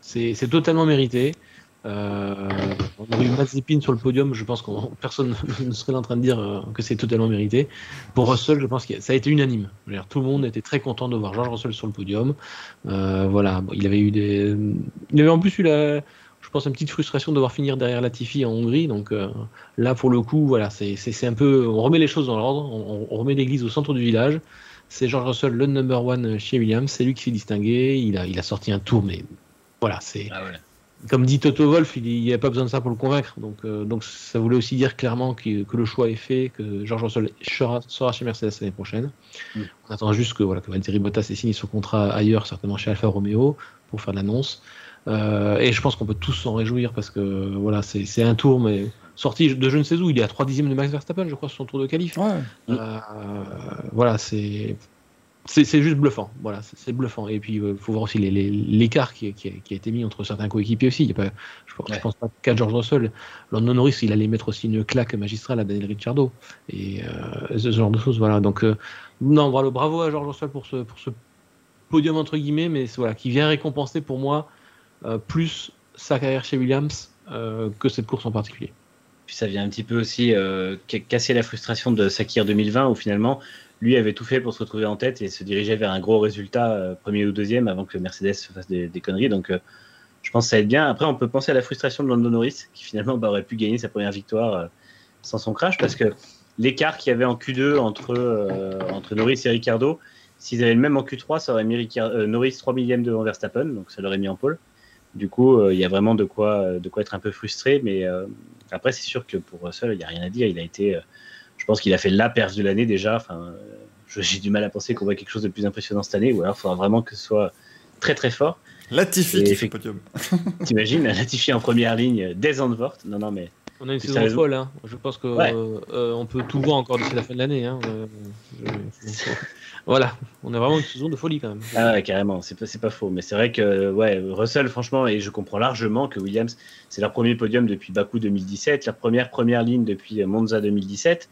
c'est totalement mérité. Euh, on aurait eu Mazepin sur le podium, je pense que personne ne serait en train de dire euh, que c'est totalement mérité. Pour Russell, je pense que ça a été unanime. tout le monde était très content de voir George Russell sur le podium. Euh, voilà, il avait eu des, il avait en plus eu la, je pense, une petite frustration de devoir finir derrière Latifi en Hongrie. Donc là, pour le coup, voilà, c'est un peu, on remet les choses dans l'ordre, on, remet l'église au centre du village. C'est George Russell, le number one chez Williams. C'est lui qui s'est distingué. Il a, sorti un tour, mais voilà, c'est. Ah comme dit Toto Wolf, il n'y a pas besoin de ça pour le convaincre. Donc, euh, donc ça voulait aussi dire clairement que, le choix est fait, que George Russell sera, chez Mercedes l'année prochaine. Mm. On attend juste que, voilà, que Valtteri Bottas ait signé son contrat ailleurs, certainement chez Alfa Romeo, pour faire l'annonce. Euh, et je pense qu'on peut tous s'en réjouir parce que voilà, c'est un tour, mais sorti de je ne sais où. Il est à 3 dixièmes de Max Verstappen, je crois, sur son tour de qualif. Euh, voilà, c'est c'est juste bluffant, voilà, c'est bluffant. Et puis, il euh, faut voir aussi l'écart qui, qui, a été mis entre certains coéquipiers aussi. Il y a pas, je, ne pense pas qu'à George Russell, London Norris, il allait mettre aussi une claque magistrale à Daniel Ricciardo. Et euh, ce genre de choses, voilà. Donc, euh, non, bravo, bravo à George Russell pour ce, pour ce podium, entre guillemets, mais voilà, qui vient récompenser pour moi plus sa carrière chez Williams que cette course en particulier. Puis ça vient un petit peu aussi casser la frustration de Sakir 2020 où finalement lui avait tout fait pour se retrouver en tête et se dirigeait vers un gros résultat, euh, premier ou deuxième, avant que Mercedes fasse des, conneries. Donc, euh, je pense que ça aide bien. Après, on peut penser à la frustration de Lando Norris, qui finalement bah, aurait pu gagner sa première victoire euh, sans son crash, parce que l'écart qu'il y avait en Q2 entre, entre Norris et Ricardo, s'ils avaient le même en Q3, ça aurait mis Norris 3 millièmes devant Verstappen, donc ça l'aurait mis en pôle. Du coup, il y a vraiment de quoi, de quoi être un peu frustré, mais après, c'est sûr que pour Russell, il n'y a rien à dire. Il a été je pense qu'il a fait la perf de l'année déjà. Enfin, j'ai du mal à penser qu'on voit quelque chose de plus impressionnant cette année, ou alors il faudra vraiment que ce soit très très fort. Latifi qui fait podium. T'imagines, Latifi en première ligne dès Zandvoort Non, non, mais. On a une saison folle, hein. je pense qu'on euh, peut tout voir encore d'ici la fin de l'année. Hein. Euh, voilà, on a vraiment une saison de folie quand même. Ah ouais, carrément, c'est pas, pas faux. Mais c'est vrai que ouais, Russell, franchement, et je comprends largement que Williams, c'est leur premier podium depuis Baku 2017, leur première première ligne depuis Monza 2017.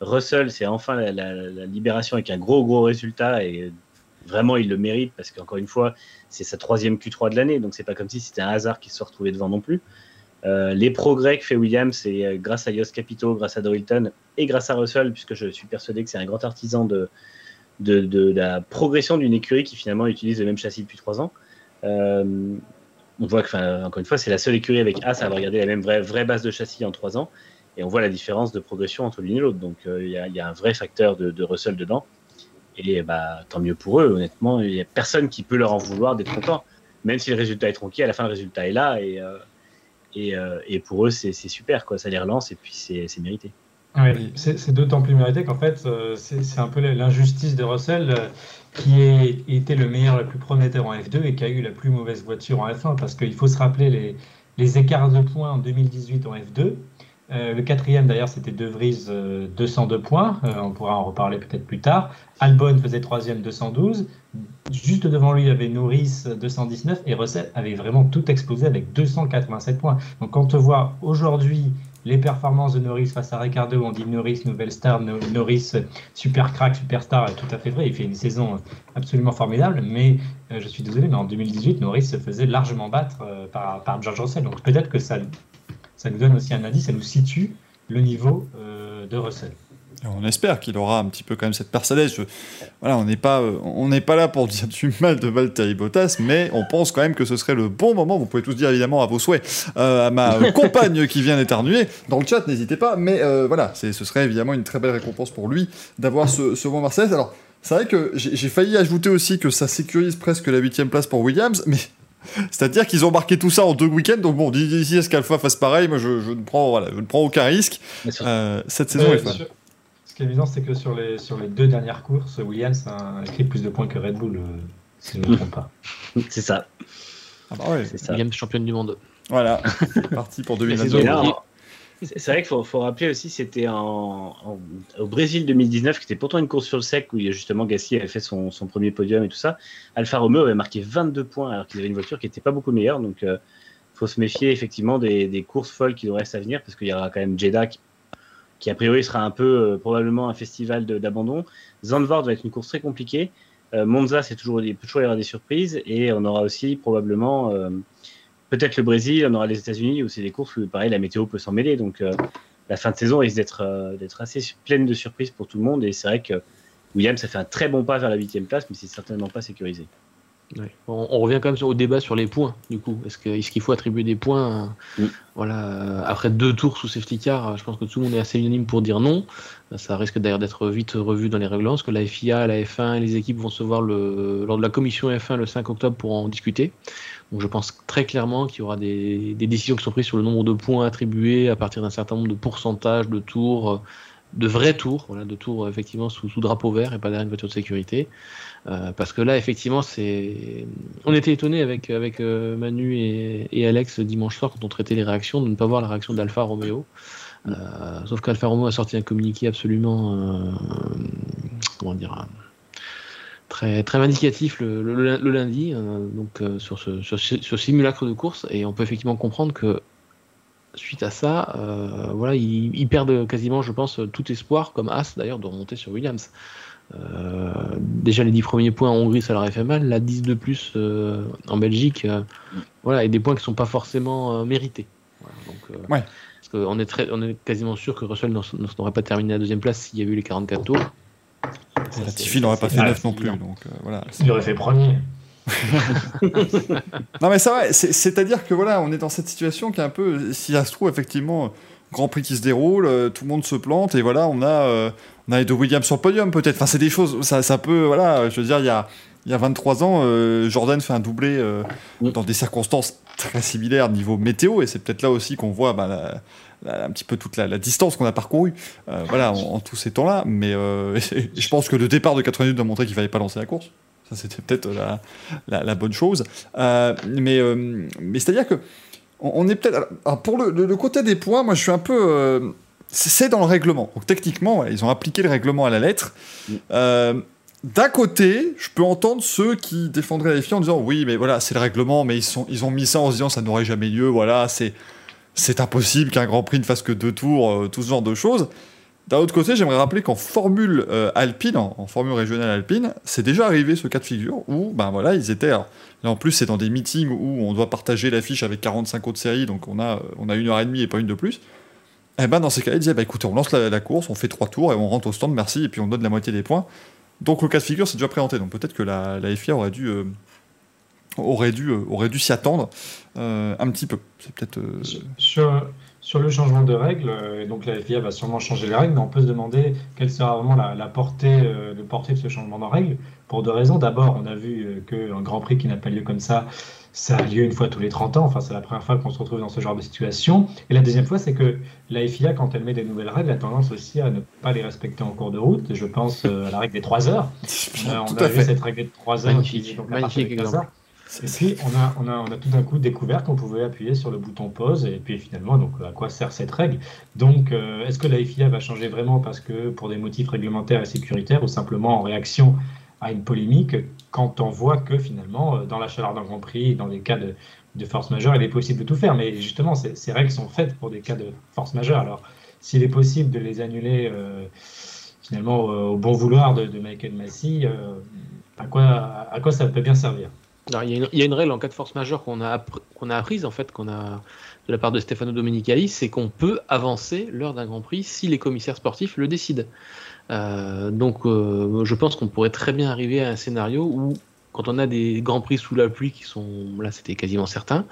Russell, c'est enfin la, libération avec un gros, gros résultat et vraiment, il le mérite parce qu'encore une fois, c'est sa troisième Q3 de l'année, donc c'est pas comme si c'était un hasard qu'il se retrouvait devant non plus. Euh, les progrès que fait Williams, c'est euh, grâce à Yos Capito, grâce à Dorilton et grâce à Russell, puisque je suis persuadé que c'est un grand artisan de, de, la progression d'une écurie qui finalement utilise le même châssis depuis trois ans. Euh, on voit que, encore une fois, c'est la seule écurie avec As à avoir gardé la même vraie, vraie base de châssis en trois ans. Et on voit la différence de progression entre l'une et l'autre. Donc euh, il y, a un vrai facteur de, Russell dedans. Et bah, tant mieux pour eux, honnêtement. Il n'y a personne qui peut leur en vouloir d'être content. Même si le résultat est tronqué, à la fin, le résultat est là. Et, euh, euh, et, pour eux, c'est super. Quoi. Ça les relance et puis c'est mérité. Oui, c'est d'autant plus mérité qu'en fait, c'est un peu l'injustice de Russell qui a été le meilleur, le plus prometteur en F2 et qui a eu la plus mauvaise voiture en F1. Parce qu'il faut se rappeler les, les écarts de points en 2018 en F2. Euh, le quatrième, d'ailleurs, c'était De Vries, 202 euh, points. Euh, on pourra en reparler peut-être plus tard. Albon faisait troisième, 212. Juste devant lui, il y avait Norris, 219. Et Russell avait vraiment tout explosé avec 287 points. Donc, quand on voit aujourd'hui les performances de Norris face à Ricardo, on dit Norris, nouvelle star, Norris, super crack, superstar, tout à fait vrai. Il fait une saison absolument formidable, mais je suis désolé, mais en 2018, Norris se faisait largement battre par, par, George Russell. Donc peut-être que ça, ça nous donne aussi un indice, ça nous situe le niveau de Russell. On espère qu'il aura un petit peu quand même cette personnalité. Voilà, on n'est pas, euh, on n'est pas là pour dire du mal de Valtteri Bottas, mais on pense quand même que ce serait le bon moment. Vous pouvez tous dire évidemment à vos souhaits, euh, à ma compagne qui vient d'éternuer dans le chat, n'hésitez pas. Mais euh, voilà, ce serait évidemment une très belle récompense pour lui d'avoir ce, ce bon Mercedes. Alors, c'est vrai que j'ai failli ajouter aussi que ça sécurise presque la huitième place pour Williams, mais c'est-à-dire qu'ils ont marqué tout ça en deux week-ends, donc bon, d'ici à ce qu'Alpha fasse pareil, moi je, ne prends, voilà, je ne prends aucun risque. cette saison est fun qui est amusant, c'est que sur les, sur les deux dernières courses, Williams a écrit plus de points que Red Bull, euh, si je ne me trompe pas. c'est ça. Ah bah ouais. ça. Williams championne du monde. Voilà, parti pour 2022. C'est vrai qu'il faut, faut, rappeler aussi, c'était au Brésil 2019, qui était pourtant une course sur le sec, où justement Gasly avait fait son, son, premier podium et tout ça. Alfa Romeo avait marqué 22 points, alors qu'ils avaient une voiture qui n'était pas beaucoup meilleure. Donc, il euh, faut se méfier effectivement des, des courses folles qui nous restent à venir, parce qu'il y aura quand même Jeddah qui qui a priori sera un peu euh, probablement un festival d'abandon. Zandvoort va être une course très compliquée. Euh, Monza, c'est toujours, il peut toujours y avoir des surprises. Et on aura aussi probablement euh, peut-être le Brésil, on aura les États-Unis où c'est des courses où, pareil, la météo peut s'en mêler. Donc la fin de saison risque d'être d'être assez pleine de surprises pour tout le monde. Et c'est vrai que Williams, ça fait un très bon pas vers la huitième place, mais c'est certainement pas sécurisé. On, revient quand même au débat sur les points, du coup. Est-ce qu'il faut attribuer des points voilà, euh, Après deux tours sous safety car, je pense que tout le monde est assez unanime pour dire non. Ça risque d'ailleurs d'être vite revu dans les règlements, parce que la FIA, la F1 et les équipes vont se voir le, lors de la commission F1 le 5 octobre pour en discuter. Donc je pense très clairement qu'il y aura des, décisions qui sont prises sur le nombre de points attribués à partir d'un certain nombre de pourcentages de tours, de vrais tours, voilà, de tours effectivement sous, drapeau vert et pas derrière une voiture de sécurité. Euh, parce que là, effectivement, c'est. On était étonné avec, avec euh, Manu et, Alex dimanche soir quand on traitait les réactions de ne pas voir la réaction d'Alfa Romeo. Euh, sauf qu'Alfa Romeo a sorti un communiqué absolument. comment dire Très, très vindicatif le, le, lundi, donc sur ce, sur, ce simulacre de course, et on peut effectivement comprendre que suite à ça, voilà, ils, ils, perdent quasiment, je pense, tout espoir, comme As d'ailleurs, de remonter sur Williams. Euh, déjà les 10 premiers points en Hongrie ça leur a fait mal, la 10 de plus euh, en Belgique, euh, voilà, et des points qui sont pas forcément mérités. donc, Parce qu'on est, très, on est quasiment sûr que Russell n'aurait pas terminé à la deuxième place s'il y avait eu les 44 tours. Latifi n'aurait pas fait 9 non plus. Donc, voilà, il aurait fait premier. non mais ça va, c'est-à-dire que voilà, on est dans cette situation qui est un peu, si ça se trouve effectivement, Grand Prix qui se déroule, tout le monde se plante et voilà, on a, on a Williams sur le podium peut-être. Enfin, c'est des choses, ça, ça peut, voilà, je veux dire, il y a, il y a 23 ans, euh, Jordan fait un doublé euh, dans des circonstances très similaires niveau météo, et c'est peut-être là aussi qu'on voit bah, un petit peu toute la, distance qu'on a parcourue euh, voilà, en, tous ces temps-là. Mais je pense que le départ de 80 minutes a montré qu'il ne fallait pas lancer la course. Ça, c'était peut-être la, bonne chose. mais mais c'est-à-dire que on, est peut-être. Pour le, le, côté des points, moi, je suis un peu c'est dans le règlement. Donc techniquement, ils ont appliqué le règlement à la lettre. Mm. Euh, d'un côté, je peux entendre ceux qui défendraient la FIA en disant oui, mais voilà, c'est le règlement, mais ils, sont, ils ont mis ça en se disant ça n'aurait jamais lieu, voilà, c'est, c'est impossible qu'un Grand Prix ne fasse que deux tours, euh, tout ce genre de choses. D'un autre côté, j'aimerais rappeler qu'en Formule euh, alpine, en, Formule régionale alpine, c'est déjà arrivé ce cas de figure où, ben voilà, ils étaient. là en plus, c'est dans des meetings où on doit partager l'affiche avec 45 autres séries, donc on a, on a une heure et demie et pas une de plus. Eh ben, dans ces cas-là, il disait bah, écoutez, on lance la, course, on fait trois tours et on rentre au stand, merci, et puis on donne la moitié des points. Donc le cas de figure, c'est déjà présenté. Donc peut-être que la, FIA aurait dû, euh, aurait dû, euh, aurait dû s'y attendre euh, un petit peu. C'est peut-être. Sur, sur, le changement de règles, donc la FIA va sûrement changer les règles, mais on peut se demander quelle sera vraiment la, portée, le portée de ce changement de règles. Pour deux raisons. D'abord, on a vu qu'un Grand Prix qui n'a pas lieu comme ça ça a lieu une fois tous les 30 ans. Enfin, c'est la première fois qu'on se retrouve dans ce genre de situation. Et la deuxième fois, c'est que la FIA, quand elle met des nouvelles règles, a tendance aussi à ne pas les respecter en cours de route. Je pense euh, à la règle des 3 heures. Euh, on a vu cette règle des 3 heures Magnifique. qui Magnifique exemple. Et puis, on a, on, a, on a tout d'un coup découvert qu'on pouvait appuyer sur le bouton pause. Et puis, finalement, donc, à quoi sert cette règle? Donc, euh, est-ce que la FIA va changer vraiment parce que pour des motifs réglementaires et sécuritaires ou simplement en réaction à une polémique quand on voit que finalement, euh, dans la chaleur d'un Grand Prix, dans des cas de, de force majeure, il est possible de tout faire? Mais justement, ces règles sont faites pour des cas de force majeure. Alors, s'il est possible de les annuler euh, finalement au, bon vouloir de, Michael Massey, à, quoi, à quoi ça peut bien servir? Il, y a une, règle en cas de force majeure qu'on a, a apprise, en fait, de la part de Stefano Domenicali, c'est qu'on peut avancer l'heure d'un Grand Prix si les commissaires sportifs le décident. Euh, donc, je pense qu'on pourrait très bien arriver à un scénario où quand on a des grands prix sous la pluie qui sont là, c'était quasiment certain,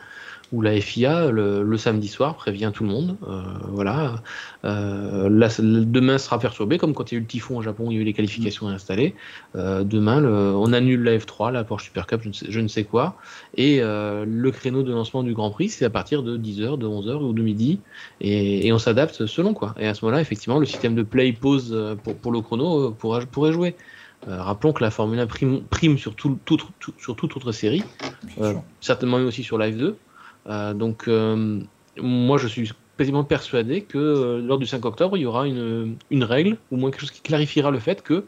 où la FIA le, samedi soir prévient tout le monde. Euh, voilà, euh, demain sera perturbé, comme quand il y a eu le typhon au Japon, il y a eu les qualifications installées. Euh, demain, on annule la F3, la Porsche Super Cup, je ne sais, quoi, et le créneau de lancement du Grand Prix, c'est à partir de 10h, de 11h ou de midi, et, on s'adapte selon quoi. Et à ce moment-là, effectivement, le système de play pause pour, le chrono pourrait jouer. Euh, rappelons que la Formule 1 prime, sur, tout, sur toute autre série, euh, certainement aussi sur Live 2. Euh, donc, moi, je suis quasiment persuadé que lors du 5 octobre, il y aura une, règle, ou moins quelque chose qui clarifiera le fait que,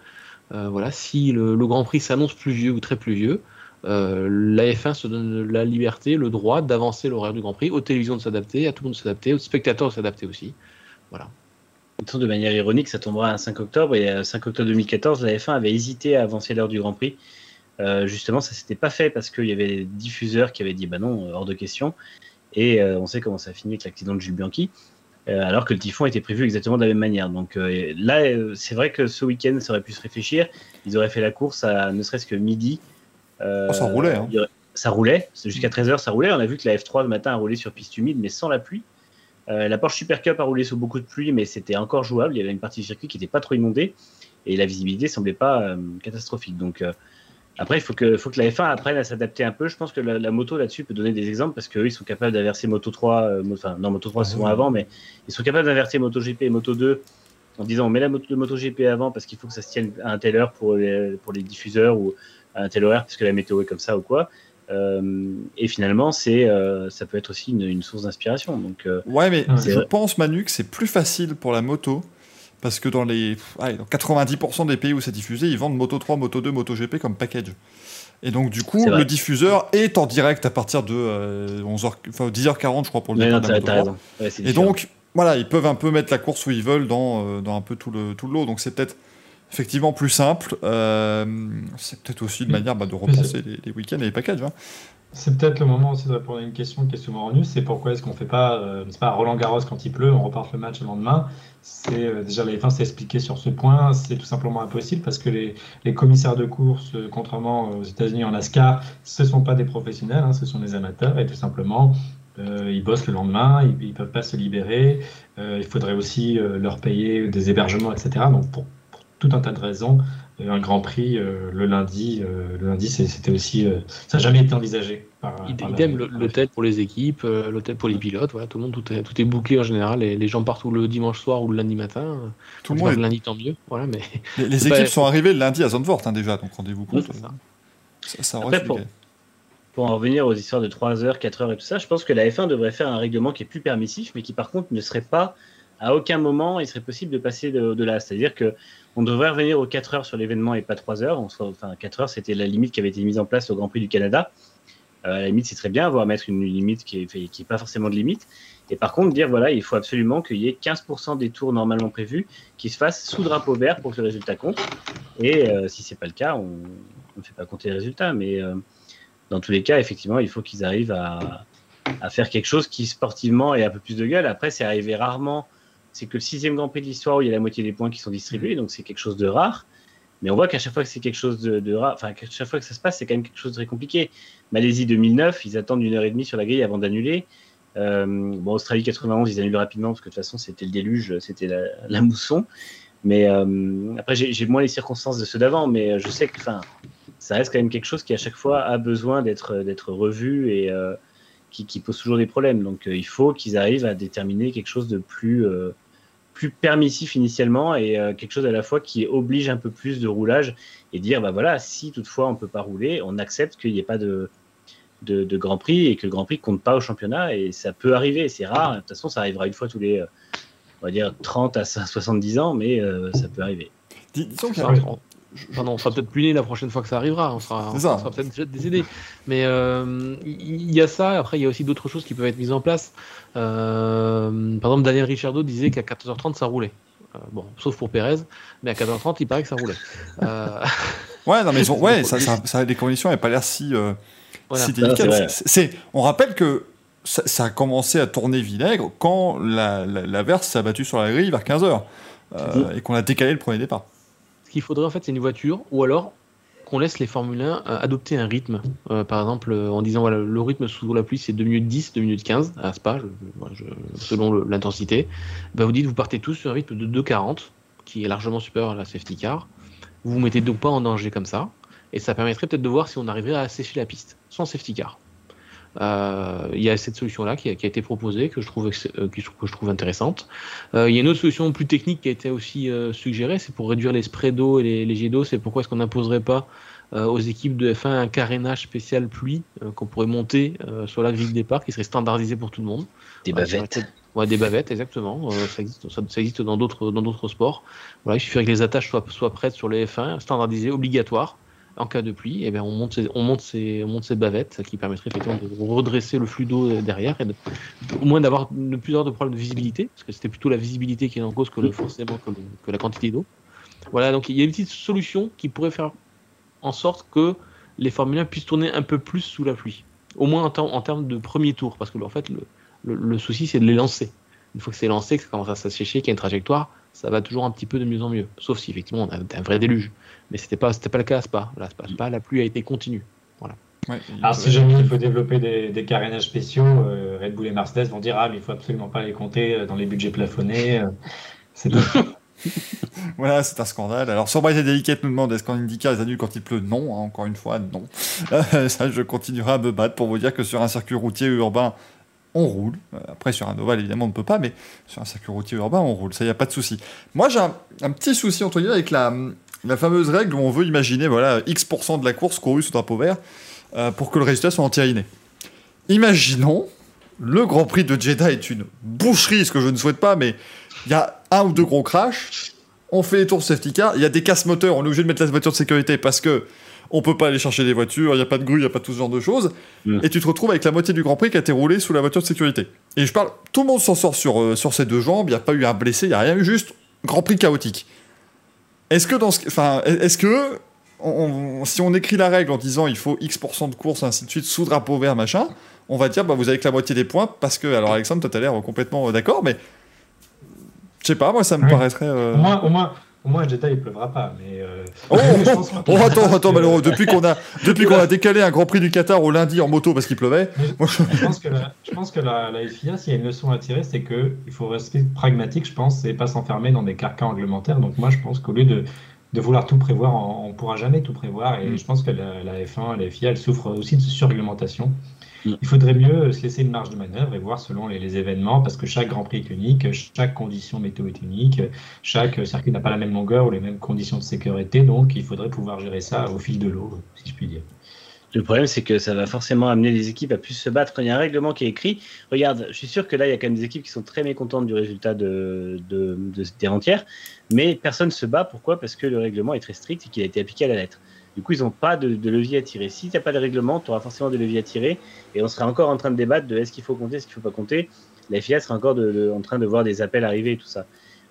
voilà, si le, Grand Prix s'annonce pluvieux ou très pluvieux, la F1 se donne la liberté, le droit d'avancer l'horaire du Grand Prix, aux télévisions de s'adapter, à tout le monde de s'adapter, aux spectateurs de s'adapter aussi. Voilà de manière ironique, ça tombera un 5 octobre et le 5 octobre 2014, la F1 avait hésité à avancer l'heure du Grand Prix. Euh, justement, ça s'était pas fait parce qu'il y avait des diffuseurs qui avaient dit bah non, hors de question. Et euh, on sait comment ça a fini avec l'accident de Jules Bianchi, euh, alors que le typhon était prévu exactement de la même manière. Donc là, c'est vrai que ce week-end, ça aurait pu se réfléchir. Ils auraient fait la course à ne serait-ce que midi. Oh, ça roulait. Hein. Ça roulait. Jusqu'à 13h, ça roulait. On a vu que la F3 le matin a roulé sur piste humide, mais sans la pluie. Euh, la Porsche Super Cup a roulé sous beaucoup de pluie, mais c'était encore jouable. Il y avait une partie du circuit qui n'était pas trop inondée et la visibilité semblait pas euh, catastrophique. Donc euh, après, il faut que, faut que la F1 apprenne à s'adapter un peu. Je pense que la, moto là-dessus peut donner des exemples parce qu'eux, ils sont capables d'inverser Moto 3, enfin non, Moto 3 souvent avant, mais ils sont capables d'inverser Moto GP et Moto 2 en disant on met la moto, le Moto GP avant parce qu'il faut que ça se tienne à un tel heure pour les, pour les diffuseurs ou à un tel horaire parce que la météo est comme ça ou quoi. Euh, et finalement, c'est, euh, ça peut être aussi une, source d'inspiration. Donc, euh, ouais, mais je pense, Manu, que c'est plus facile pour la moto. Parce que dans les dans 90% des pays où c'est diffusé, ils vendent Moto 3, Moto 2, Moto GP comme package. Et donc, du coup, le diffuseur est en direct à partir de 11h, enfin, 10h40, je crois, pour le départ de Ouais, et donc, voilà, ils peuvent un peu mettre la course où ils veulent dans, dans un peu tout le, tout le lot. Donc, c'est peut-être effectivement plus simple. Euh, c'est peut-être aussi une manière bah, de repenser les, week-ends et les packages. Hein. C'est peut-être le moment aussi de répondre à une question qui est souvent revenue, c'est pourquoi est-ce qu'on fait pas, euh, pas Roland Garros quand il pleut, on repart le match le lendemain? C'est euh, déjà la F1 s'est expliqué sur ce point, c'est tout simplement impossible parce que les, les commissaires de course, contrairement aux États-Unis en NASCAR, ce sont pas des professionnels, hein, ce sont des amateurs et tout simplement ils bossent le lendemain, ils ne peuvent pas se libérer. il faudrait aussi leur payer des hébergements, etc. Donc pour tout un tas de raisons. Un Grand Prix euh, le lundi, euh, le lundi c'était aussi, euh, ça n'a jamais été envisagé. Par, Idem l'hôtel pour les équipes, l'hôtel pour les pilotes, voilà, tout le monde, tout est, tout est booké en général. Et les gens partent le dimanche soir ou le lundi matin. Tout le monde. Le lundi, tant mieux. Voilà, mais les, équipes sont arrivées le lundi à Zandvoort hein, déjà, donc rendez-vous compte. ça. Ça, pour, pour en revenir aux histoires de 3 heures, 4 heures et tout ça, je pense que la F1 devrait faire un règlement qui est plus permissif, mais qui par contre ne serait pas à aucun moment il serait possible de passer au-delà. C'est-à-dire que on devrait revenir aux 4 heures sur l'événement et pas 3 heures. enfin, 4 heures, c'était la limite qui avait été mise en place au Grand Prix du Canada. Euh, à la limite, c'est très bien, voire mettre une limite qui n'est est pas forcément de limite. Et par contre, dire, voilà, il faut absolument qu'il y ait 15% des tours normalement prévus qui se fassent sous drapeau vert pour que le résultat compte. Et euh, si c'est pas le cas, on ne fait pas compter les résultats. Mais euh, dans tous les cas, effectivement, il faut qu'ils arrivent à, à, faire quelque chose qui sportivement ait un peu plus de gueule. Après, c'est arrivé rarement c'est que le sixième Grand Prix de l'histoire où il y a la moitié des points qui sont distribués, donc c'est quelque chose de rare. Mais on voit qu'à chaque fois que c'est quelque chose de, rare, enfin, chaque fois que ça se passe, c'est quand même quelque chose de très compliqué. Malaisie 2009, ils attendent une heure et demie sur la grille avant d'annuler. Euh, bon, Australie 91, ils annulent rapidement parce que de toute façon, c'était le déluge, c'était la, mousson. Mais euh, après, j'ai moins les circonstances de ceux d'avant, mais je sais que ça reste quand même quelque chose qui, à chaque fois, a besoin d'être revu et, euh, qui, qui posent toujours des problèmes. Donc euh, il faut qu'ils arrivent à déterminer quelque chose de plus, euh, plus permissif initialement et euh, quelque chose à la fois qui oblige un peu plus de roulage et dire bah voilà, si toutefois on peut pas rouler, on accepte qu'il n'y ait pas de, de, Grand Prix et que le Grand Prix compte pas au championnat et ça peut arriver, c'est rare. De toute façon, ça arrivera une fois tous les on va dire 30 à 70 ans, mais ça peut arriver. disons Enfin, non, on sera peut-être plus né la prochaine fois que ça arrivera. On sera, peut-être déjà décédé. Mais euh, il y a ça. Après, il y a aussi d'autres choses qui peuvent être mises en place. Euh, par exemple, Daniel Ricciardo disait qu'à 14h30, ça roulait. Euh, bon, sauf pour Pérez, mais à 14h30, il paraît que ça roulait. Ouais, non, mais ils ont, ouais, ça, ça, ça- les conditions n'avaient pas l'air si, Voilà. si délicates. C'est- on rappelle que ça, ça a commencé à tourner vinaigre quand la, la, la verse s'est abattue sur la grille vers 15h Mhm. et qu'on a décalé le premier départ. Ce qu'il faudrait en fait, c'est une voiture, ou alors qu'on laisse les Formule 1 euh, adopter un rythme. Euh, par exemple, euh, en disant voilà, le rythme sous la pluie c'est 2 minutes 10, 2 minutes 15 à Spa, je- je- selon l'intensité. Ben, vous dites vous partez tous sur un rythme de 2,40, qui est largement supérieur à la safety car. Vous vous mettez donc pas en danger comme ça, et ça permettrait peut-être de voir si on arriverait à assécher la piste sans safety car. Euh, Il y a cette solution-là qui, a- qui a été proposée, que je trouve, euh, que je- que je trouve intéressante. Euh, il y a une autre solution plus technique qui a été aussi suggérée, c'est pour réduire les sprays d'eau et les, les jets d'eau. C'est pourquoi est-ce qu'on n'imposerait pas aux équipes de F1 un carénage spécial pluie qu'on pourrait monter sur la grille de départ, qui serait standardisé pour tout le monde. Des bavettes. Ouais, des bavettes, exactement. Euh, ça, existe, ça, ça existe dans d'autres dans d'autres sports. Voilà, il suffirait que les attaches soient, soient prêtes sur les F1, standardisées, obligatoires. En cas de pluie, et bien on, monte on, monte ces, on monte ces bavettes, qui permettrait effectivement de redresser le flux d'eau derrière et de- au moins d'avoir ne plus de problème de visibilité, parce que c'était plutôt la visibilité qui est en cause que le, forcément que, le- que la quantité d'eau. Voilà, donc il y a une petite solution qui pourrait faire en sorte que les Formule 1 puissent tourner un peu plus sous la pluie. Au moins en, en termes de premier tour, parce que en fait, le, le, le souci, c'est de les lancer. Une fois que c'est lancé, que ça commence à s'assécher, qu'il y a une trajectoire, ça va toujours un petit peu de mieux en mieux. Sauf si effectivement on a un vrai déluge. Mais c'était pas, c'était pas le cas à Spa. Là, Spa, Spa, la pluie a été continue. Ouais, Alors, si jamais il faut développer des, des carénages spéciaux, euh, Red Bull et Mercedes vont dire Ah, mais il faut absolument pas les compter euh, dans les budgets plafonnés. euh, C'est Voilà, c'est un scandale. Alors, Sobriété Délicate nous demande est-ce qu'en IndyCar ils annulent quand il pleut Non, hein, encore une fois, non. Euh, ça, je continuerai à me battre pour vous dire que sur un circuit routier urbain, on roule. Euh, Après, sur un ovale, évidemment, on ne peut pas, mais sur un circuit routier urbain, on roule. Ça, il n'y a pas de souci. Moi, j'ai un, un petit souci, entre guillemets, avec la, la fameuse règle où on veut imaginer voilà, X% de la course courue sous drapeau vert euh, pour que le résultat soit entériné. Imaginons, le Grand Prix de Jeddah est une boucherie, ce que je ne souhaite pas, mais il y a un ou deux gros crashs. On fait les tours safety car, il y a des casse moteurs, on est obligé de mettre la voiture de sécurité parce que on peut pas aller chercher des voitures, il n'y a pas de grue, il n'y a pas tout ce genre de choses. Et tu te retrouves avec la moitié du Grand Prix qui a été roulé sous la voiture de sécurité. Et je parle, tout le monde s'en sort sur, euh, sur ses deux jambes, il n'y a pas eu un blessé, il n'y a rien eu, juste Grand Prix chaotique. Est-ce que dans ce, enfin, est-ce que on- on- si on écrit la règle en disant il faut X% de course, ainsi de suite, sous drapeau vert, machin, on va dire bah, vous avez que la moitié des points parce que, alors Alexandre, toi t'as l'air complètement euh, d'accord, mais je sais pas, moi ça me Ouais. paraîtrait. euh, Au moins, au moins, au moins, Jeddah, il pleuvra pas. Mais, euh, Oh, je pense Oh, attends, attends, malheureux. Depuis qu'on a, depuis qu'on a décalé un Grand Prix du Qatar au lundi en moto parce qu'il pleuvait. Moi, je- Je pense que la, je pense que la, la FIA, s'il y a une leçon à tirer, c'est que il faut rester pragmatique, je pense, et pas s'enfermer dans des carcans réglementaires. Donc moi, je pense qu'au lieu de, de vouloir tout prévoir, on ne pourra jamais tout prévoir. Et Mm. je pense que la, la F1, la FIA, elle souffre aussi de surréglementation. Mm. Il faudrait mieux se laisser une marge de manœuvre et voir selon les, les événements, parce que chaque Grand Prix est unique, chaque condition météo est unique, chaque circuit n'a pas la même longueur ou les mêmes conditions de sécurité. Donc il faudrait pouvoir gérer ça au fil de l'eau, si je puis dire. Le problème, c'est que ça va forcément amener les équipes à plus se battre il y a un règlement qui est écrit. Regarde, je suis sûr que là, il y a quand même des équipes qui sont très mécontentes du résultat de, de, de des mais personne ne se bat. Pourquoi? Parce que le règlement est très strict et qu'il a été appliqué à la lettre. Du coup, ils n'ont pas de, de levier à tirer. Si tu n'as pas de règlement, tu auras forcément des leviers à tirer, et on sera encore en train de débattre de est-ce qu'il faut compter, est-ce qu'il ne faut pas compter. La FIA sera encore de- de- en train de voir des appels arriver et tout ça.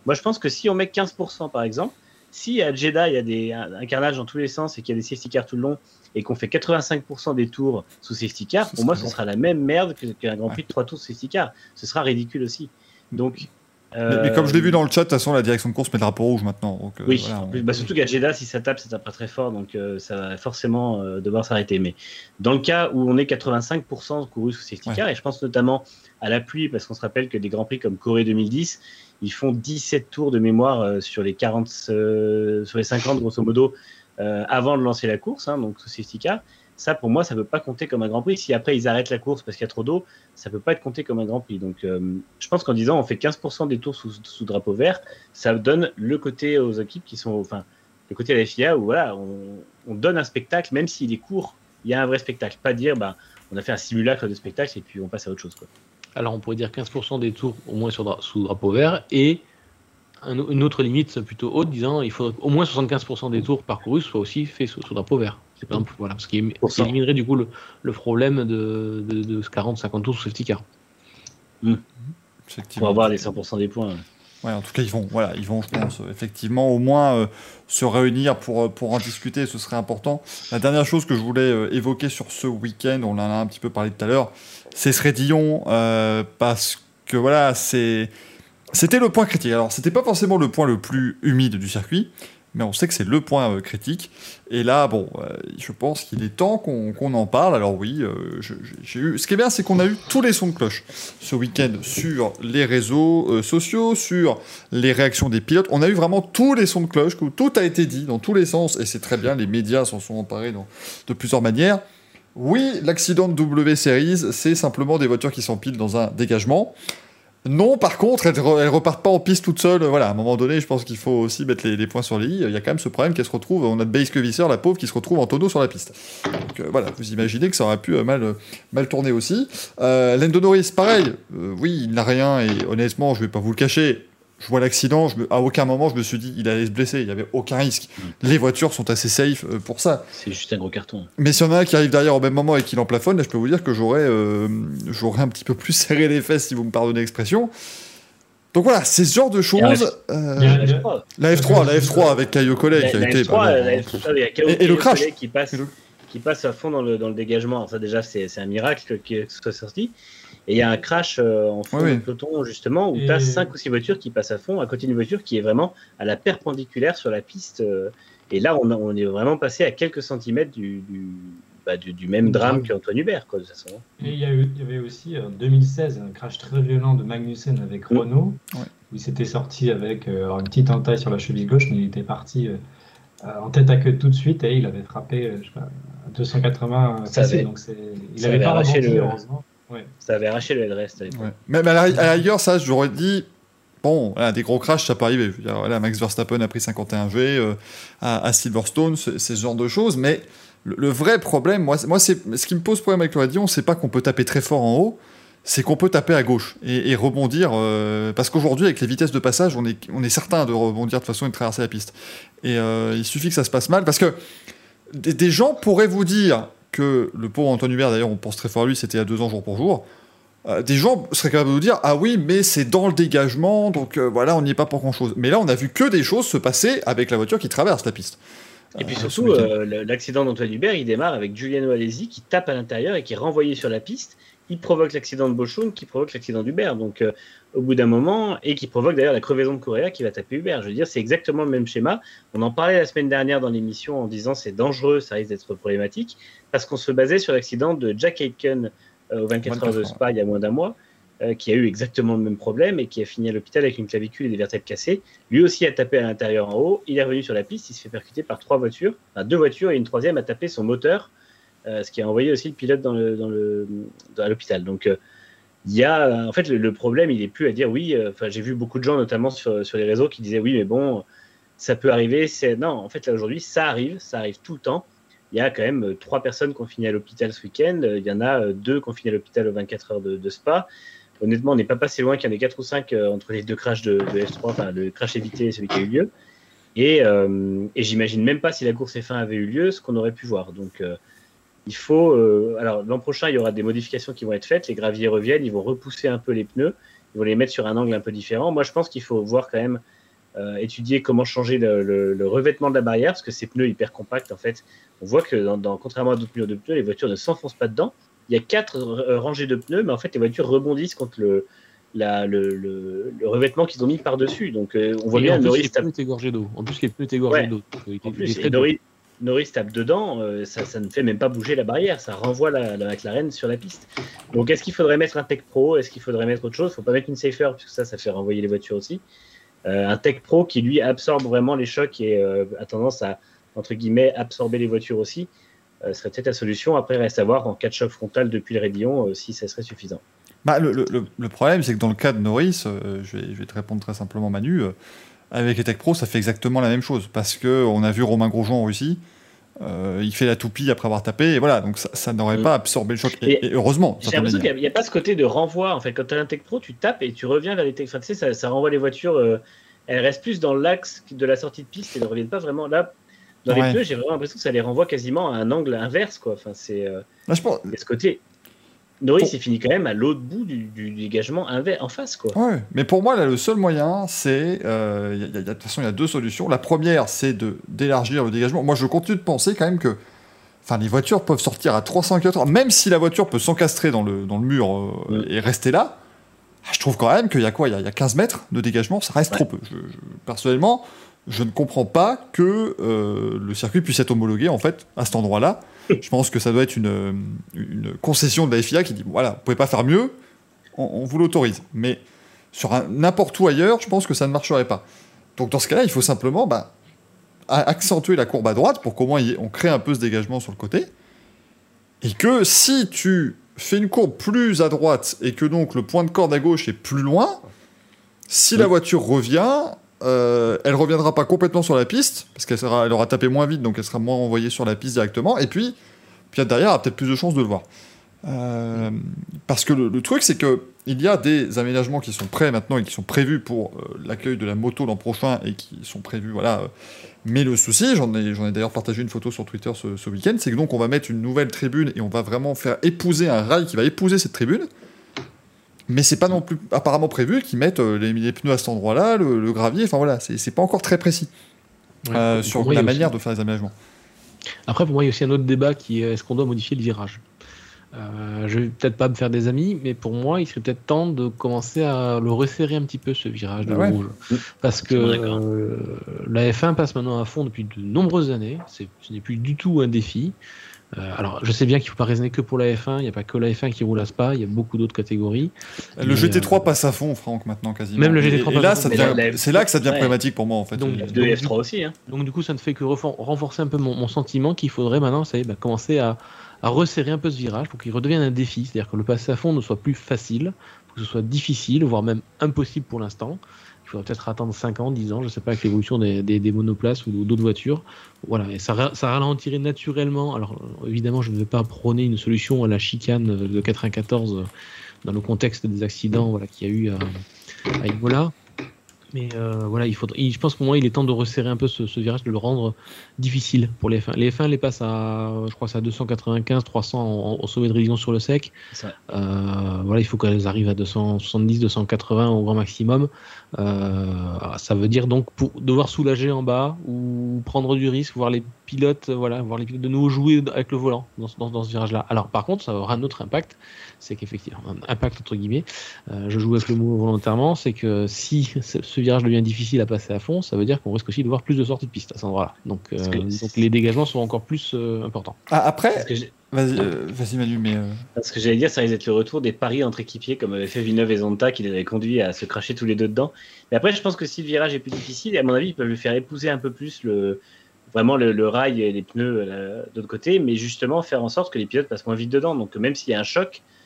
Moi, je pense que si on met 15% par exemple, si à Jeddah, il y a des, un, un carnage dans tous les sens et qu'il y a des safety cars tout le long, et qu'on fait 85% des tours sous safety car, pour moi, ce sera la même merde qu'un Grand Prix de 3 tours safety car. Ce sera ridicule aussi. Donc, Mais, mais comme je l'ai vu dans le chat, de toute façon, la direction de course met le drapeau rouge maintenant. Donc, euh, oui, voilà, on- bah, surtout qu'à Jeddah, si ça tape, ça tape pas très fort, donc euh, ça va forcément euh, devoir s'arrêter. Mais dans le cas où on est 85% couru sous safety Ouais. car, et je pense notamment à la pluie, parce qu'on se rappelle que des grands prix comme Corée 2010, ils font 17 tours de mémoire euh, sur les 40, euh, sur les 50 grosso modo, euh, avant de lancer la course, hein, donc sous safety car. Ça, pour moi, ça peut pas compter comme un Grand Prix. Si après ils arrêtent la course parce qu'il y a trop d'eau, ça peut pas être compté comme un Grand Prix. Donc, euh, je pense qu'en disant on fait 15% des tours sous, drapeau vert, ça donne le côté aux équipes qui sont, enfin, le côté à la FIA où voilà, on, on donne un spectacle, même s'il est court, il y a un vrai spectacle. Pas dire, bah, on a fait un simulacre de spectacle et puis on passe à autre chose. Quoi. Alors on pourrait dire 15% des tours au moins sous drapeau vert et une autre limite plutôt haute, disant il faut au moins 75% des tours parcourus soient aussi faits sous, drapeau vert. C'est voilà, ce qui, éliminerait du coup le, problème de, de, 40-50 tours sous safety car. Mmh. Pour avoir les 100% des points. Ouais, en tout cas, ils vont, voilà, ils vont, je pense, effectivement, au moins euh, se réunir pour, euh, pour en discuter, ce serait important. La dernière chose que je voulais euh, évoquer sur ce week-end, on en a un petit peu parlé tout à l'heure, c'est ce Rédillon, parce que voilà, c'est, c'était le point critique. Alors, c'était pas forcément le point le plus humide du circuit, mais on sait que c'est le point euh, critique. Et là, bon, euh, je pense qu'il est temps qu'on en parle. Alors oui, euh, j'ai eu. Ce qui est bien, c'est qu'on a eu tous les sons de cloche ce week-end sur les réseaux sociaux, sur les réactions des pilotes. On a eu vraiment tous les sons de cloche, tout a été dit dans tous les sens, et c'est très bien. Les médias s'en sont emparés de plusieurs manières. Oui, l'accident de W Series, c'est simplement des voitures qui s'empilent dans un dégagement. Non, par contre, elles, repartent pas en piste toutes seules. Voilà, à un moment donné, je pense qu'il faut aussi mettre les, points sur les i. Il y a quand même ce problème qu'elle se retrouve. On a de Base Visser, la pauvre, qui se retrouve en tonneau sur la piste. Donc euh, voilà, vous imaginez que ça aurait pu euh, mal, mal tourner aussi. Euh, Lando Norris, pareil. Euh, oui, il n'a rien et honnêtement, je vais pas vous le cacher je vois l'accident, à aucun moment je me suis dit il allait se blesser, il n'y avait aucun risque. Mm. Les voitures sont assez safe euh, pour ça. C'est juste un gros carton. Mais s'il y en a un qui arrive derrière au même moment et qui en plafonne, je peux vous dire que j'aurais euh, j'aurais un petit peu plus serré les fesses si vous me pardonnez l'expression. Donc voilà, c'est ce genre de choses. Euh, la F3, la F3 avec Caio Collet qui a été. et, le crash qui passe, qui passe à fond dans le, dans le dégagement. Ça déjà c'est un miracle qu'il soit sorti. Et il y a un crash euh, en fond de peloton, justement, où tu as 5 ou 6 voitures qui passent à fond à côté d'une voiture qui est vraiment à la perpendiculaire sur la piste. Euh. et là, on, on, est vraiment passé à quelques centimètres du, du, bah, du, même drame qu'Antoine Hubert, quoi, de toute façon. Et il y, y, avait aussi en 2016 un crash très violent de Magnussen avec mm. Renault, où il s'était sorti avec euh, une petite entaille sur la cheville gauche, mais il était parti en tête à queue tout de suite et il avait frappé je sais pas, 280 ça avait, donc il avait, pas arraché le, heureusement. Ça avait arraché le headrest. Mais, à la rigueur, ça, j'aurais dit. Bon, des gros crashs, ça peut arriver. Max Verstappen a pris 51 G euh, à, Silverstone, c'est ce genre de choses. Mais le, vrai problème, moi, moi ce qui me pose problème avec le Radion, c'est pas qu'on peut taper très fort en haut, c'est qu'on peut taper à gauche et, rebondir. Euh, parce qu'aujourd'hui, avec les vitesses de passage, on est, on est certain de rebondir de façon et de traverser la piste. Et euh, il suffit que ça se passe mal. Parce que des gens pourraient vous dire que le pauvre Antoine Hubert, d'ailleurs, on pense très fort à lui, c'était il y a deux ans jour pour jour. Euh, des gens seraient capables de vous dire ah oui mais c'est dans le dégagement donc euh, voilà on n'y est pas pour grand chose mais là on a vu que des choses se passer avec la voiture qui traverse la piste. Et puis surtout l'accident d'Antoine Hubert il démarre avec Giuliano Alesi qui tape à l'intérieur et qui est renvoyé sur la piste il provoque l'accident de Bochum qui provoque l'accident d'Hubert. Donc euh, au bout d'un moment et qui provoque d'ailleurs la crevaison de Correa qui va taper Hubert. Je veux dire c'est exactement le même schéma. On en parlait la semaine dernière dans l'émission en disant c'est dangereux ça risque d'être problématique parce qu'on se basait sur l'accident de Jack Aitken euh, au 24 heures de Spa il y a moins d'un mois, euh, qui a eu exactement le même problème et qui a fini à l'hôpital avec une clavicule et des vertèbres cassées. Lui aussi a tapé à l'intérieur en haut. Il est revenu sur la piste, il se fait percuter par trois voitures, enfin deux voitures et une troisième a tapé son moteur, ce qui a envoyé aussi le pilote à l'hôpital. Donc il y a, en fait, le, problème, il est plus à dire oui. Enfin, j'ai vu beaucoup de gens, notamment sur, les réseaux, qui disaient oui, mais bon, ça peut arriver. Non, en fait, là aujourd'hui, ça arrive, ça arrive tout le temps il y a quand même euh, trois personnes fini à l'hôpital ce week-end. Il y en a euh, deux fini à l'hôpital aux 24 heures de, Spa. Honnêtement, on n'est pas passé loin qu'il y en ait quatre ou cinq euh, entre les deux crashs de, F3, enfin le crash évité et celui qui a eu lieu. Et, et j'imagine même pas si la course F1 avait eu lieu, ce qu'on aurait pu voir. Donc il faut. alors l'an prochain, il y aura des modifications qui vont être faites. Les graviers reviennent, ils vont repousser un peu les pneus, ils vont les mettre sur un angle un peu différent. Moi, je pense qu'il faut voir quand même euh, étudier comment changer le, revêtement de la barrière, parce que ces pneus hyper compacts, en fait, on voit que dans, contrairement à d'autres pneus de pneus, les voitures ne s'enfoncent pas dedans. Il y a quatre euh, rangées de pneus, mais en fait, les voitures rebondissent contre le, le, revêtement qu'ils ont mis par-dessus. Donc, euh, on voit bien Norris. Les tape... pneus d'eau. En plus, les pneus égorgés d'eau. En plus, Norris, tape dedans, ça, ne fait même pas bouger la barrière, ça renvoie la, la McLaren sur la piste. Donc, est-ce qu'il faudrait mettre un Tech Pro? Est-ce qu'il faudrait mettre autre chose? Il faut pas mettre une Safer, puisque ça, ça fait renvoyer les voitures aussi. Euh, un Tech Pro qui lui absorbe vraiment les chocs et euh, a tendance à entre guillemets absorber les voitures aussi euh, serait peut-être la solution. Après, reste à voir en cas de choc frontal depuis le raidillon si ça serait suffisant. Bah, le, le, problème, c'est que dans le cas de Norris, je, vais, je, vais, te répondre très simplement, Manu, avec les Tech Pro, ça fait exactement la même chose. Parce qu'on a vu Romain Grosjean en Russie, euh, il fait la toupie après avoir tapé, et voilà, donc ça, n'aurait mm. pas absorbé le choc. Et, heureusement. J'ai l'impression qu'il n'y a, pas ce côté de renvoi. En fait, quand tu as un Tech Pro, tu tapes et tu reviens vers les Tech. Enfin, tu sais, ça, renvoie les voitures. Euh, elles restent plus dans l'axe de la sortie de piste et ne reviennent pas vraiment là. Dans les pneus, j'ai vraiment l'impression que ça les renvoie quasiment à un angle inverse, quoi. Enfin, c'est euh, Là, je pense. de ce côté. Norris, Pour- il finit quand même à l'autre bout du, du dégagement inverse, en face, quoi. Ouais, mais pour moi, là, le seul moyen, c'est. euh, de toute façon, il y a deux solutions. La première, c'est de d'élargir le dégagement. Moi, je continue de penser quand même que. Enfin, les voitures peuvent sortir à 300 km même si la voiture peut s'encastrer dans le, dans le mur euh, Mm. et rester là. ah, Je trouve quand même qu'il y a quoi? Il y a, il y a 15 mètres de dégagement, ça reste Ouais. trop peu. Je- je- personnellement, je ne comprends pas que euh, le circuit puisse être homologué en fait à cet endroit-là. Je pense que ça doit être une, une concession de la FIA qui dit voilà, vous pouvez pas faire mieux, on, on vous l'autorise. Mais sur n'importe où ailleurs, je pense que ça ne marcherait pas. Donc dans ce cas-là, il faut simplement bah, accentuer la courbe à droite pour qu'au moins on crée un peu ce dégagement sur le côté. Et que si tu fais une courbe plus à droite et que donc le point de corde à gauche est plus loin, si la voiture revient, euh, elle reviendra pas complètement sur la piste parce qu'elle sera, elle aura tapé moins vite, donc elle sera moins envoyée sur la piste directement. Et puis, puis derrière, elle a peut-être plus de chances de le voir. Euh, parce que le, truc, c'est que il y a des aménagements qui sont prêts maintenant et qui sont prévus pour euh, l'accueil de la moto l'an prochain et qui sont prévus, voilà. mais le souci, j'en ai, j'en ai d'ailleurs partagé une photo sur Twitter ce, ce week-end, c'est que donc on va mettre une nouvelle tribune et on va vraiment faire épouser un rail qui va épouser cette tribune. Mais c'est pas non plus apparemment prévu qu'ils mettent euh, les, les pneus à cet endroit-là, le, le gravier, enfin voilà, c'est pas encore très précis Ouais. euh, sur la aussi- manière de faire les aménagements. Après, pour moi, il y a aussi un autre débat qui est est-ce qu'on doit modifier le virage? Euh, Je vais peut-être pas me faire des amis, mais pour moi, il serait peut-être temps de commencer à le resserrer un petit peu ce virage de Ah ouais. rouge. Parce que euh, la F1 passe maintenant à fond depuis de nombreuses années. C'est- Ce n'est plus du tout un défi. Euh, alors, je sais bien qu'il ne faut pas raisonner que pour la F1. Il n'y a pas que la F1 qui roule à Spa. Il y a beaucoup d'autres catégories. Le Mais, GT3 passe à fond, Franck, maintenant quasiment. Même le Et- GT3 et, là, passe à ça fond. devient- Mais la- la- c'est là que ça devient ouais. problématique pour moi en fait. Donc, Euh, F2 et F3 aussi, hein. Donc du coup, ça ne fait que renforcer un peu mon, mon sentiment qu'il faudrait maintenant, ça y est, bah, commencer à, à resserrer un peu ce virage pour qu'il redevienne un défi, c'est-à-dire que le passer à fond ne soit plus facile, pour que ce soit difficile, voire même impossible pour l'instant. Il faudrait peut-être attendre 5 ans, 10 ans, je ne sais pas, avec l'évolution des, monoplaces ou d'autres voitures. Voilà, et ça, ra- ça ralentirait naturellement. Alors euh, évidemment, je ne vais pas prôner une solution à la chicane de 94 euh, dans le contexte des accidents voilà, qu'il y a eu à, à Imola. Mais euh, voilà, il faudrait, il- je pense pour moi, il est temps de resserrer un peu ce, ce virage, de le rendre difficile pour les F1. Les F1 les passent à, je crois, à 295, 300 en, en sommet de révision sur le sec. Euh, voilà, il faut qu'elles arrivent à 270, 280 au grand maximum. Euh, ça veut dire donc pour devoir soulager en bas ou prendre du risque, voir les pilotes, voilà, voir les pilotes de nouveau jouer avec le volant dans, ce- dans, dans ce virage-là. Alors par contre, ça aura un autre impact, c'est qu'effectivement, un impact entre guillemets, euh, je joue avec le mot volontairement, c'est que si ce, virage devient difficile à passer à fond, ça veut dire qu'on risque aussi de voir plus de sorties de piste à cet endroit-là. Donc, euh, Parce que- donc les dégagements sont encore plus euh, importants. ah, après, vas-y, euh, vas-y Manu, mais euh, Parce que j'allais dire, ça risque d'être le retour des paris entre équipiers, comme avait fait Villeneuve et Zonta, qui les avait conduits à se cracher tous les deux dedans. Mais après, je pense que si le virage est plus difficile, à mon avis, ils peuvent lui faire épouser un peu plus le, vraiment le, le rail et les pneus euh, de l'autre côté, mais justement faire en sorte que les pilotes passent moins vite dedans. Donc, même s'il y a un choc, euh,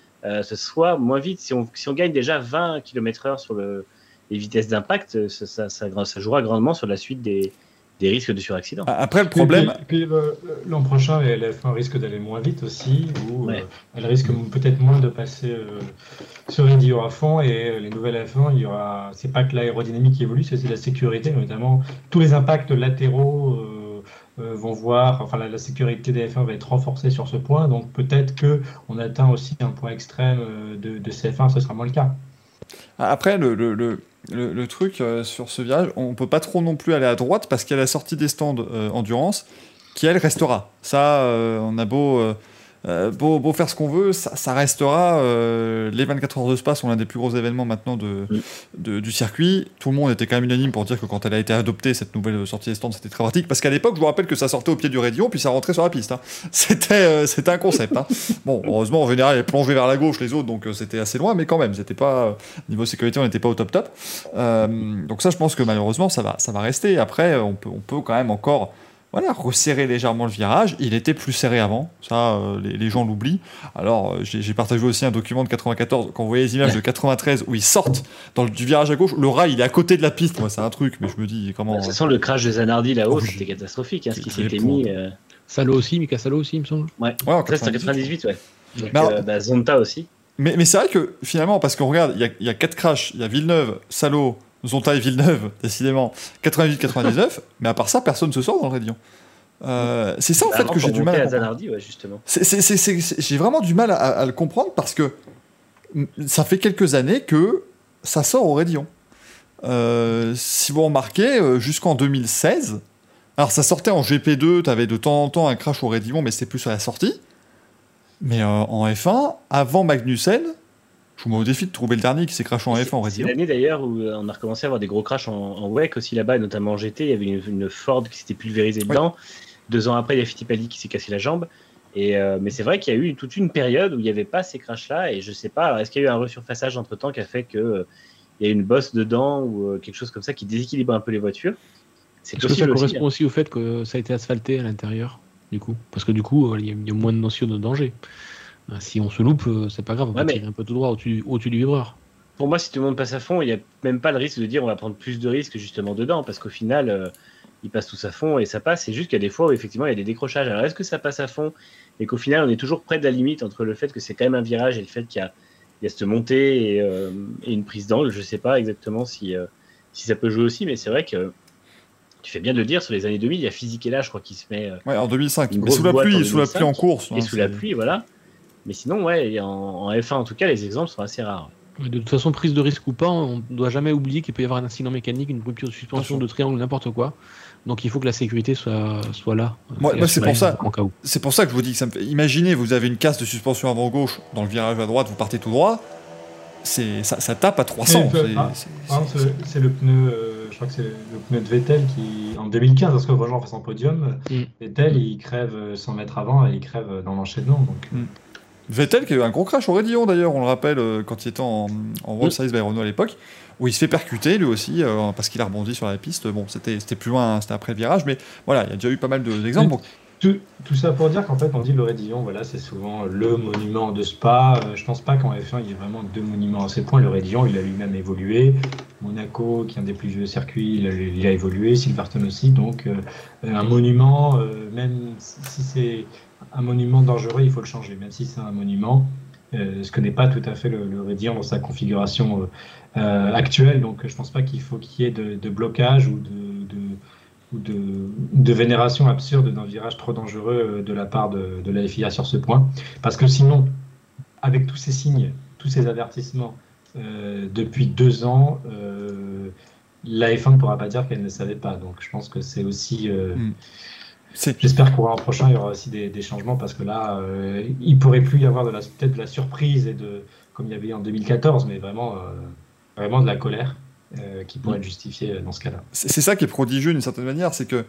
ce soit moins vite. Si on, si on gagne déjà 20 km/h sur le, les vitesses d'impact, ça, ça, ça- ça jouera grandement sur la suite des, des risques de suraccident. a- après le problème, Puis, puis, le- l'an prochain, la F1 risque d'aller moins vite aussi, ou Ouais. euh, elle risque peut-être moins de passer euh, sur idiot à fond. Et euh, les nouvelles F1, il y aura. C'est pas que l'aérodynamique qui évolue, c'est aussi la sécurité, notamment tous les impacts latéraux. euh, euh, vont voir, enfin la, sécurité des F1 va être renforcée sur ce point, donc peut-être que on atteint aussi un point extrême euh, de, de CF1, ce sera moins le cas. Après, le, le, le, truc euh, sur ce virage, on peut pas trop non plus aller à droite parce qu'il y a la sortie des stands euh, endurance qui, elle, restera. Ça, euh, on a beau, euh, beau, beau faire ce qu'on veut, ça, ça restera. euh, les 24 heures de Spa sont l'un des plus gros événements maintenant de, de- du circuit. Tout le monde était quand même unanime pour dire que quand elle a été adoptée, cette nouvelle sortie des stands, c'était très pratique. Parce qu'à l'époque, je vous rappelle que ça sortait au pied du radio, puis ça rentrait sur la piste. hein. C'était euh, c'était un concept. hein. Bon, heureusement, en général, elle plongeait vers la gauche, les autres, donc euh, c'était assez loin, mais quand même, c'était pas. niveau sécurité, on n'était pas au top top. Donc ça, je pense que malheureusement, ça va, ça va rester. Après, on peut, on peut quand même encore voilà, resserrer légèrement le virage. Il était plus serré avant, ça, euh, les, les gens l'oublient. Alors, euh, j'ai j'ai partagé aussi un document de 94, quand vous voyez les images de 93 où ils sortent dans le, du virage à gauche, le rail, il est à côté de la piste. Moi, c'est un truc, mais je me dis, comment... De toute façon, le crash de Zanardi là-haut, c'était catastrophique. Hein, ce qui s'était mis. euh, Salo aussi, Mika Salo aussi, il me semble. Ouais, Ouais, en ça c'était en 98. 98, ouais. Donc, euh, bah, Zonta aussi. Mais, mais c'est vrai que finalement, parce qu'on regarde, il y a, il y a quatre crashs, il y a Villeneuve, Salo, Zonta et Villeneuve, décidément, 98-99, mais à part ça, personne ne se sort dans le Raidillon. Euh, c'est ça en Bah, fait que j'ai du mal à. Zanardi, ouais, justement. J'ai vraiment du mal à, à le comprendre parce que ça fait quelques années que ça sort au Raidillon. Euh, si vous remarquez, euh, jusqu'en 2016, alors ça sortait en GP2, tu avais de temps en temps un crash au Raidillon, mais c'était plus à la sortie. Mais euh, en F1, avant Magnussen, je vous mets au défi de trouver le dernier qui s'est crashé en F1 au C'est Raidillon. l'année d'ailleurs où euh, on a recommencé à avoir des gros crashs en, en WEC aussi là-bas, notamment en GT. Il y avait une, une Ford qui s'était pulvérisée dedans. Deux ans après, il y a Fittipaldi qui s'est cassé la jambe. Et, euh, mais c'est vrai qu'il y a eu toute une période où il n'y avait pas ces crashs-là. Et je sais pas, est-ce qu'il y a eu un resurfaçage entre temps qui a fait qu'il il y a une bosse dedans ou euh, quelque chose comme ça qui déséquilibre un peu les voitures? C'est Est-ce que ça aussi. correspond hein. aussi au fait que ça a été asphalté à l'intérieur, du coup? Parce que du coup, euh, il y, a- il y a moins de notion de danger. Euh, Si on se loupe, euh, c'est pas grave, on Ouais, peut mais- tirer un peu tout droit au-dessus du vibreur. Pour moi, si tout le monde passe à fond, il n'y a même pas le risque de dire on va prendre plus de risques justement dedans, parce qu'au final, euh, ils passent tous à fond et ça passe. C'est juste qu'il y a des fois où effectivement il y a des décrochages. Alors est-ce que ça passe à fond et qu'au final on est toujours près de la limite entre le fait que c'est quand même un virage et le fait qu'il y a, il y a cette montée et, euh, et une prise d'angle? Je sais pas exactement si, euh, si ça peut jouer aussi, mais c'est vrai que tu fais bien de le dire, sur les années 2000, il y a Physique et là, je crois, qui se met euh, Ouais, en 2005. Une Mais sous la pluie, en sous la pluie en 2005, course. et hein, sous la pluie, voilà. Mais sinon, ouais, en, en F1 en tout cas, les exemples sont assez rares. De toute façon, prise de risque ou pas, on ne doit jamais oublier qu'il peut y avoir un incident mécanique, une rupture de suspension, de triangle, n'importe quoi. Donc il faut que la sécurité soit, soit là. Moi- c'est pour ça. En. C'est pour ça que je vous dis que ça me fait. Imaginez, vous avez une casse de suspension avant gauche dans le virage à droite, vous partez tout droit. C'est ça, ça tape à 300. Mais, c'est- ah, c'est- Par exemple, c'est- c'est le pneu, euh, je crois que c'est le pneu de Vettel qui, en 2015, parce que Grosjean fait son podium, Mm. Vettel il crève euh, 100 mètres avant et il crève euh, dans l'enchaînement. Donc, euh, Vettel qui a eu un gros crash au Raidillon d'ailleurs, on le rappelle, euh, quand il était en, en World Series by Renault à l'époque, où il se fait percuter lui aussi, euh, parce qu'il a rebondi sur la piste. Bon, c'était plus loin, hein, c'était après le virage, mais voilà, il y a déjà eu pas mal de- d'exemples. Donc, tout, tout ça pour dire qu'en fait, on dit le Raidillon, voilà, c'est souvent le monument de Spa. Euh, je pense pas qu'en F1, il y ait vraiment deux monuments à ces points. Le Raidillon, il a lui-même évolué. Monaco, qui est un des plus vieux circuits, il a, il a évolué. Silverstone aussi. Donc, euh, un monument, euh, même si c'est un monument dangereux, il faut le changer, même si c'est un monument. Euh, ce que n'est pas tout à fait le, le dans sa configuration euh, euh, actuelle. Donc, je pense pas qu'il faut qu'il y ait de, blocage ou de, vénération absurde d'un virage trop dangereux euh, de la part de, de la FIA sur ce point. Parce que sinon, avec tous ces signes, tous ces avertissements, depuis deux ans, la F1 ne pourra pas dire qu'elle ne savait pas. Donc je pense que c'est aussi... euh, Mm. J'espère qu'au prochain, il y aura aussi des, des changements parce que là, euh, il pourrait plus y avoir la- peut-être de la surprise et de, comme il y avait en 2014, mais vraiment, euh, vraiment de la colère euh, qui pourrait être justifiée dans ce cas-là. c'est ça qui est prodigieux d'une certaine manière, c'est que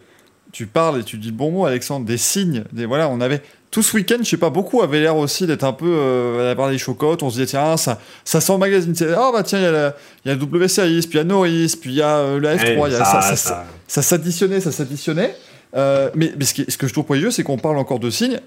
tu parles et tu dis le bon mot, Alexandre, des signes. Des, voilà, on avait tout ce week-end, je sais pas, beaucoup avaient l'air aussi d'être un peu euh, à avoir des chocottes. On se disait, tiens, ça, ça sent magazine. Oh, bah tiens, il y, a la- il y a le W Series, puis il y a Norris, puis il y a euh, la F3. il y a ça, ça, ça, ça s'additionnait, ça s'additionnait. Euh, mais mais ce, qui, ce que je trouve prodigieux, c'est qu'on parle encore de signes,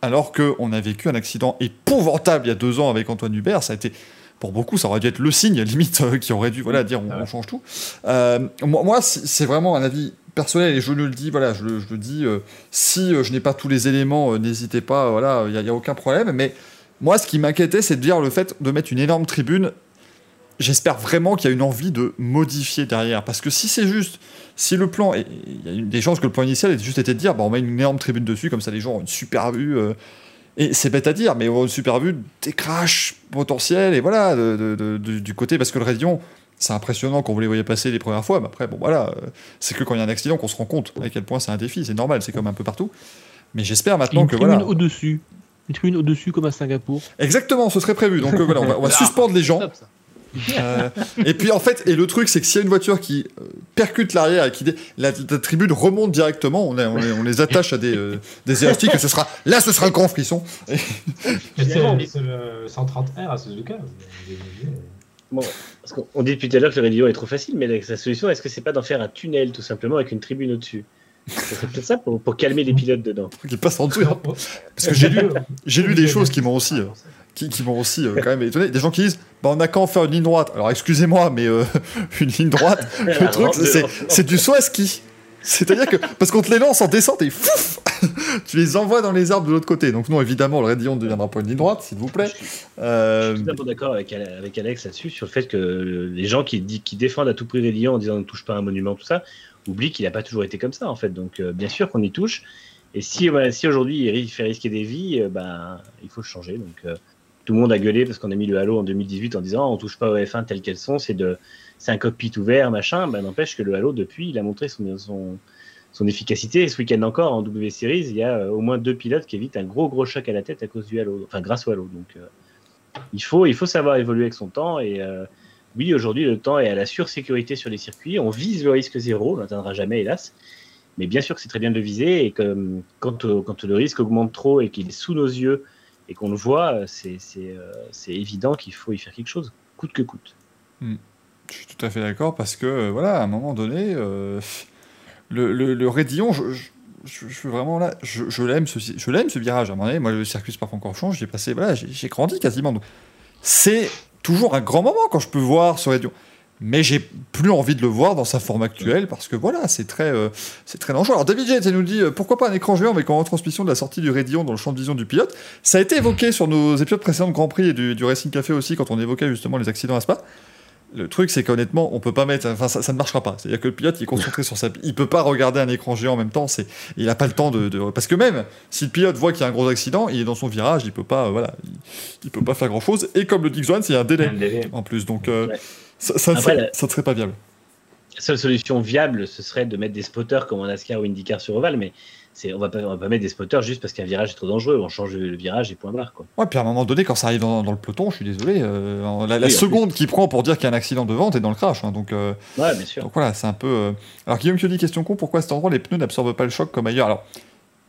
alors qu'on a vécu un accident épouvantable il y a deux ans avec Antoine Hubert. Ça a été, pour beaucoup, ça aurait dû être le signe, limite, euh, qui aurait dû voilà, dire on, Ah ouais. on change tout. Euh, moi, c'est vraiment un avis personnel et je le dis, voilà, je le, je le dis. si je n'ai pas tous les éléments, n'hésitez pas, voilà, il n'y a, a aucun problème. Mais moi, ce qui m'inquiétait, c'est de dire le fait de mettre une énorme tribune. J'espère vraiment qu'il y a une envie de modifier derrière. Parce que si c'est juste, si le plan, et il y a des chances que le plan initial ait juste été de dire, bah, on met une énorme tribune dessus, comme ça les gens ont une super vue. euh, et c'est bête à dire, mais on a une super vue, des crashs potentiels, et voilà, de- de- de- de- du côté, parce que le Raidillon, c'est impressionnant quand vous les voyez passer les premières fois, mais après, bon voilà, euh, c'est que quand il y a un accident qu'on se rend compte à quel point c'est un défi, c'est normal, c'est comme un peu partout. Mais j'espère maintenant une que tribune voilà. au-dessus. Une tribune au-dessus comme à Singapour. Exactement, ce serait prévu. Donc euh, voilà, on va, on va suspendre les gens. Euh, et puis en fait, et le truc, c'est que s'il y a une voiture qui euh, percute l'arrière et qui dé- la, la tribune remonte directement, on, les- on les- on les attache à des, euh, des élastiques et ce sera là, ce sera le grand frisson. Et- c'est le 130R à Suzuka. Bon, parce on dit depuis tout à l'heure que le Raidillon est trop facile, mais la, sa solution, est-ce que c'est pas d'en faire un tunnel tout simplement avec une tribune au-dessus? C'est peut-être ça pour, pour calmer les pilotes dedans. qui passe en dessous. Parce que j'ai lu, j'ai lu des choses qui m'ont aussi, euh, qui, qui m'ont aussi euh, quand même étonné. Des gens qui disent, bah, on n'a qu'à en faire une ligne droite. Alors excusez-moi, mais euh, une ligne droite, le truc, c'est, c'est du saut à ski. C'est-à-dire que, parce qu'on te les lance en descente et fouf tu les envoies dans les arbres de l'autre côté. Donc non, évidemment, le Raidillon ne deviendra pas une ligne droite, s'il vous plaît. Euh... Je suis tout d'accord avec, avec, Alex là-dessus, sur le fait que les gens qui, qui défendent à tout prix Raidillon en disant ne touche pas un monument, tout ça, oublient qu'il n'a pas toujours été comme ça, en fait. Donc euh, bien sûr qu'on y touche. Et si, si aujourd'hui il fait risquer des vies, euh, ben, il faut changer. Donc euh, tout le monde a gueulé parce qu'on a mis le Halo en 2018 en disant on touche pas aux F1 telles qu'elles sont, c'est un cockpit ouvert, machin. Ben, n'empêche que le Halo, depuis, il a montré son, son, son efficacité. ce week-end encore, en W Series, il y a euh, au moins deux pilotes qui évitent un gros, gros choc à la tête à cause du Halo, enfin grâce au Halo. Donc, euh, il, faut, il faut savoir évoluer avec son temps. Et oui, aujourd'hui, le temps est à la sursécurité sur les circuits. On vise le risque zéro, on n'atteindra jamais, hélas. Mais bien sûr que c'est très bien de viser. Et que quand, quand le risque augmente trop et qu'il est sous nos yeux et qu'on le voit, c'est évident qu'il faut y faire quelque chose, coûte que coûte. Hmm. Je suis tout à fait d'accord parce que, voilà, à un moment donné le, le, le je, suis vraiment là, je, l'aime ce, ce virage. À un moment donné, moi, le circuit Spa encore change, j'ai passé, voilà, j'ai grandi quasiment. C'est toujours un grand moment quand je peux voir ce Raidillon. Mais j'ai plus envie de le voir dans sa forme actuelle parce que voilà, c'est très, euh, très dangereux. Alors David J nous dit euh, pourquoi pas un écran géant avec en retransmission de la sortie du Raidillon dans le champ de vision du pilote? Ça a été évoqué sur nos épisodes précédents de Grand Prix et du Racing Café aussi quand on évoquait justement les accidents à Spa. Le truc, c'est qu'honnêtement, on peut pas mettre. Enfin, ça, ne marchera pas. C'est-à-dire que le pilote, il est concentré sur sa. Il peut pas regarder un écran géant en même temps. C'est, il a pas le temps de, Parce que même si le pilote voit qu'il y a un gros accident, il est dans son virage, il peut pas. voilà, il, peut pas faire grand chose. Et comme le dit c'est un délai, en plus. Donc, euh, ça, ne serait, pas viable. La seule solution viable, ce serait de mettre des spotters comme en NASCAR ou IndyCar sur Oval, mais on va pas, va pas mettre des spotters juste parce qu'un virage est trop dangereux. On change le virage et point barre. Quoi. Ouais, puis à un moment donné, quand ça arrive dans, le peloton, je suis désolé, euh, la, seconde qui prend pour dire qu'il y a un accident devant, t'es dans le crash. Hein, donc, euh, ouais, bien sûr. Donc voilà, c'est un peu. Euh, alors Guillaume qui dit question con, pourquoi à cet endroit les pneus n'absorbent pas le choc comme ailleurs? Alors,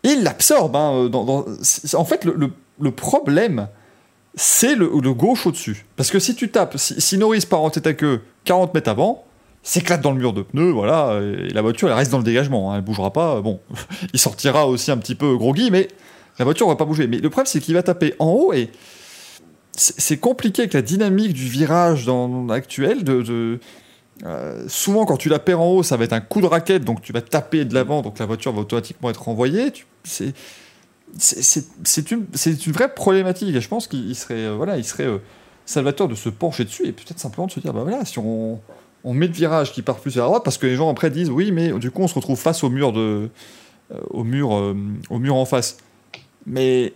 ils l'absorbent. Hein, dans, En fait, le, problème, c'est le, gauche au-dessus. Parce que si tu tapes, si, si Norris part en tête à queue 40 mètres avant, s'éclate dans le mur de pneus, voilà, et la voiture elle reste dans le dégagement, hein, elle bougera pas. Bon, il sortira aussi un petit peu groggy, mais la voiture va pas bouger. Mais le problème c'est qu'il va taper en haut et c'est compliqué avec la dynamique du virage dans, actuel. Euh, souvent quand tu la perds en haut, ça va être un coup de raquette, donc tu vas taper de l'avant, donc la voiture va automatiquement être renvoyée. C'est une, vraie problématique et je pense qu'il serait, euh, voilà, il serait euh, salvateur de se pencher dessus et peut-être simplement de se dire bah voilà, si on on met le virage qui part plus vers la droite parce que les gens après disent oui, mais du coup on se retrouve face au mur de, euh, au mur, euh, au mur en face. Mais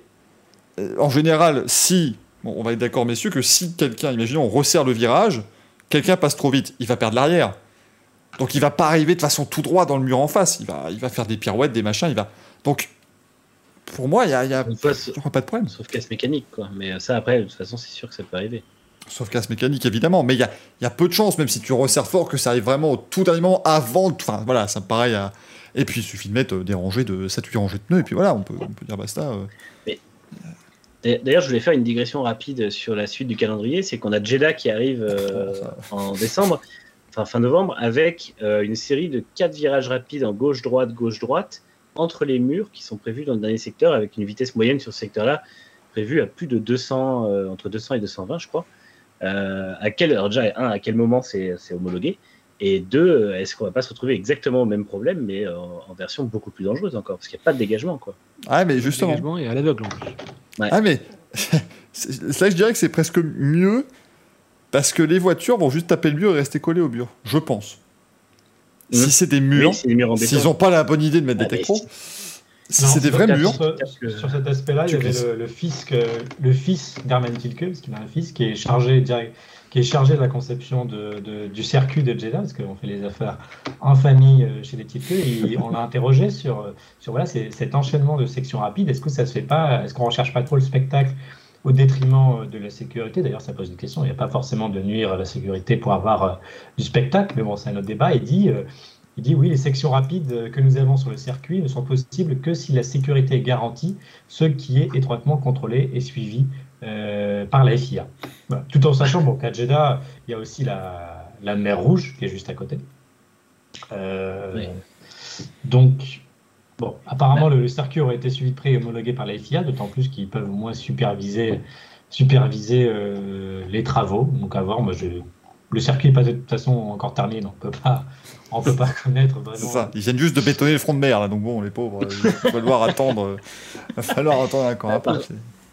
euh, en général, si, on va être d'accord messieurs, que si quelqu'un, imaginons, on resserre le virage, quelqu'un passe trop vite, il va perdre l'arrière. Donc il va pas arriver de façon tout droit dans le mur en face. Il va, il va faire des pirouettes, des machins. Il va. Donc pour moi, il y a, y a pas de problème. Sauf casse mécanique, quoi. Mais ça après, de toute façon, c'est sûr que ça peut arriver. Sauf casse mécanique, évidemment. Mais il y a, y a, peu de chances, même si tu resserres fort, que ça arrive vraiment au tout dernier moment avant. Enfin, voilà, ça me paraît. À... Et puis, il suffit de mettre euh, des rangées de 7-8 rangées de pneus, et puis voilà, on peut, on peut dire basta. Euh. D'ailleurs, je voulais faire une digression rapide sur la suite du calendrier. C'est qu'on a Jeddah qui arrive euh, en décembre, enfin fin novembre, avec une série de 4 virages rapides en gauche-droite, gauche-droite, entre les murs qui sont prévus dans le dernier secteur, avec une vitesse moyenne sur ce secteur-là prévue à plus de 200, entre 200 et 220, je crois. Euh, à quel, alors déjà, un, à quel moment c'est homologué et deux, est-ce qu'on va pas se retrouver exactement au même problème, mais en, version beaucoup plus dangereuse encore, parce qu'il n'y a pas de dégagement, quoi. Ah, mais justement. Dégagement et à l'aveugle en plus. Ah, mais ça, je dirais que c'est presque mieux, parce que les voitures vont juste taper le mur et rester collées au mur, je pense. Si mmh. c'est des murs, s'ils n'ont pas la bonne idée de mettre des techros. C'est des vrais murs. Sur, cet aspect-là, il y avait le, fils, le fils d'Herman Tilke, parce qu'il a un fils qui est chargé qui est chargé de la conception de, du circuit de Jeddah, parce qu'on fait les affaires en famille euh, chez les Tilke, et on l'a interrogé sur, sur voilà, cet enchaînement de sections rapides. Est-ce que ça se fait pas Est-ce qu'on ne recherche pas trop le spectacle au détriment euh, de la sécurité? D'ailleurs, ça pose une question. Il n'y a pas forcément de nuire à la sécurité pour avoir euh, du spectacle, mais bon, c'est un autre débat. Il dit il dit oui, les sections rapides que nous avons sur le circuit ne sont possibles que si la sécurité est garantie, ce qui est étroitement contrôlé et suivi euh, par la FIA. Tout en sachant bon, qu'à Jeddah, il y a aussi la, la, mer Rouge qui est juste à côté. Euh, donc, bon, apparemment, le, circuit aurait été suivi de près et homologué par la FIA, d'autant plus qu'ils peuvent au moins superviser, superviser euh, les travaux. Donc, à voir, moi, je le circuit n'est pas de toute façon encore terminé, donc on peut pas, on peut pas connaître vraiment. C'est ça. Ils viennent juste de bétonner le front de mer, là, donc bon, les pauvres, il va falloir attendre, euh, va falloir attendre encore un peu.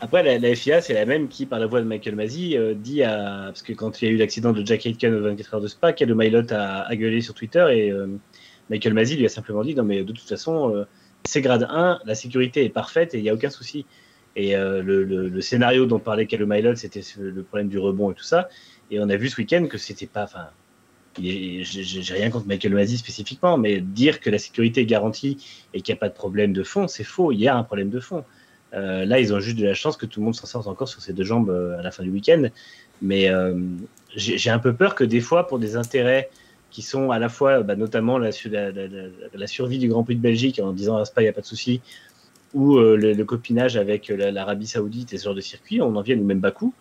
Après, la, la FIA, c'est la même qui, par la voix de Michael Masi, euh, dit à. Parce que quand il y a eu l'accident de Jack Aitken aux 24 heures de Spa, Calum Milot a, a gueulé sur Twitter et euh, Michael Masi lui a simplement dit Non, mais de toute façon, euh, c'est grade 1, la sécurité est parfaite et il n'y a aucun souci. Et euh, le, le- le scénario dont parlait Calum Milot, c'était le problème du rebond et tout ça. Et on a vu ce week-end que c'était pas. Enfin, j'ai rien contre Michael Masi spécifiquement, mais dire que la sécurité est garantie et qu'il n'y a pas de problème de fond, c'est faux. Il y a un problème de fond. Euh, là, ils ont juste de la chance que tout le monde s'en sorte encore sur ses deux jambes euh, à la fin du week-end. Mais euh, j'ai un peu peur que des fois, pour des intérêts qui sont à la fois, bah, notamment la, su- la- la- la- la survie du Grand Prix de Belgique en disant à Spa, il n'y a pas de souci, ou le, copinage avec la- l'Arabie Saoudite et ce genre de circuit, on en vienne, ou même Bakou,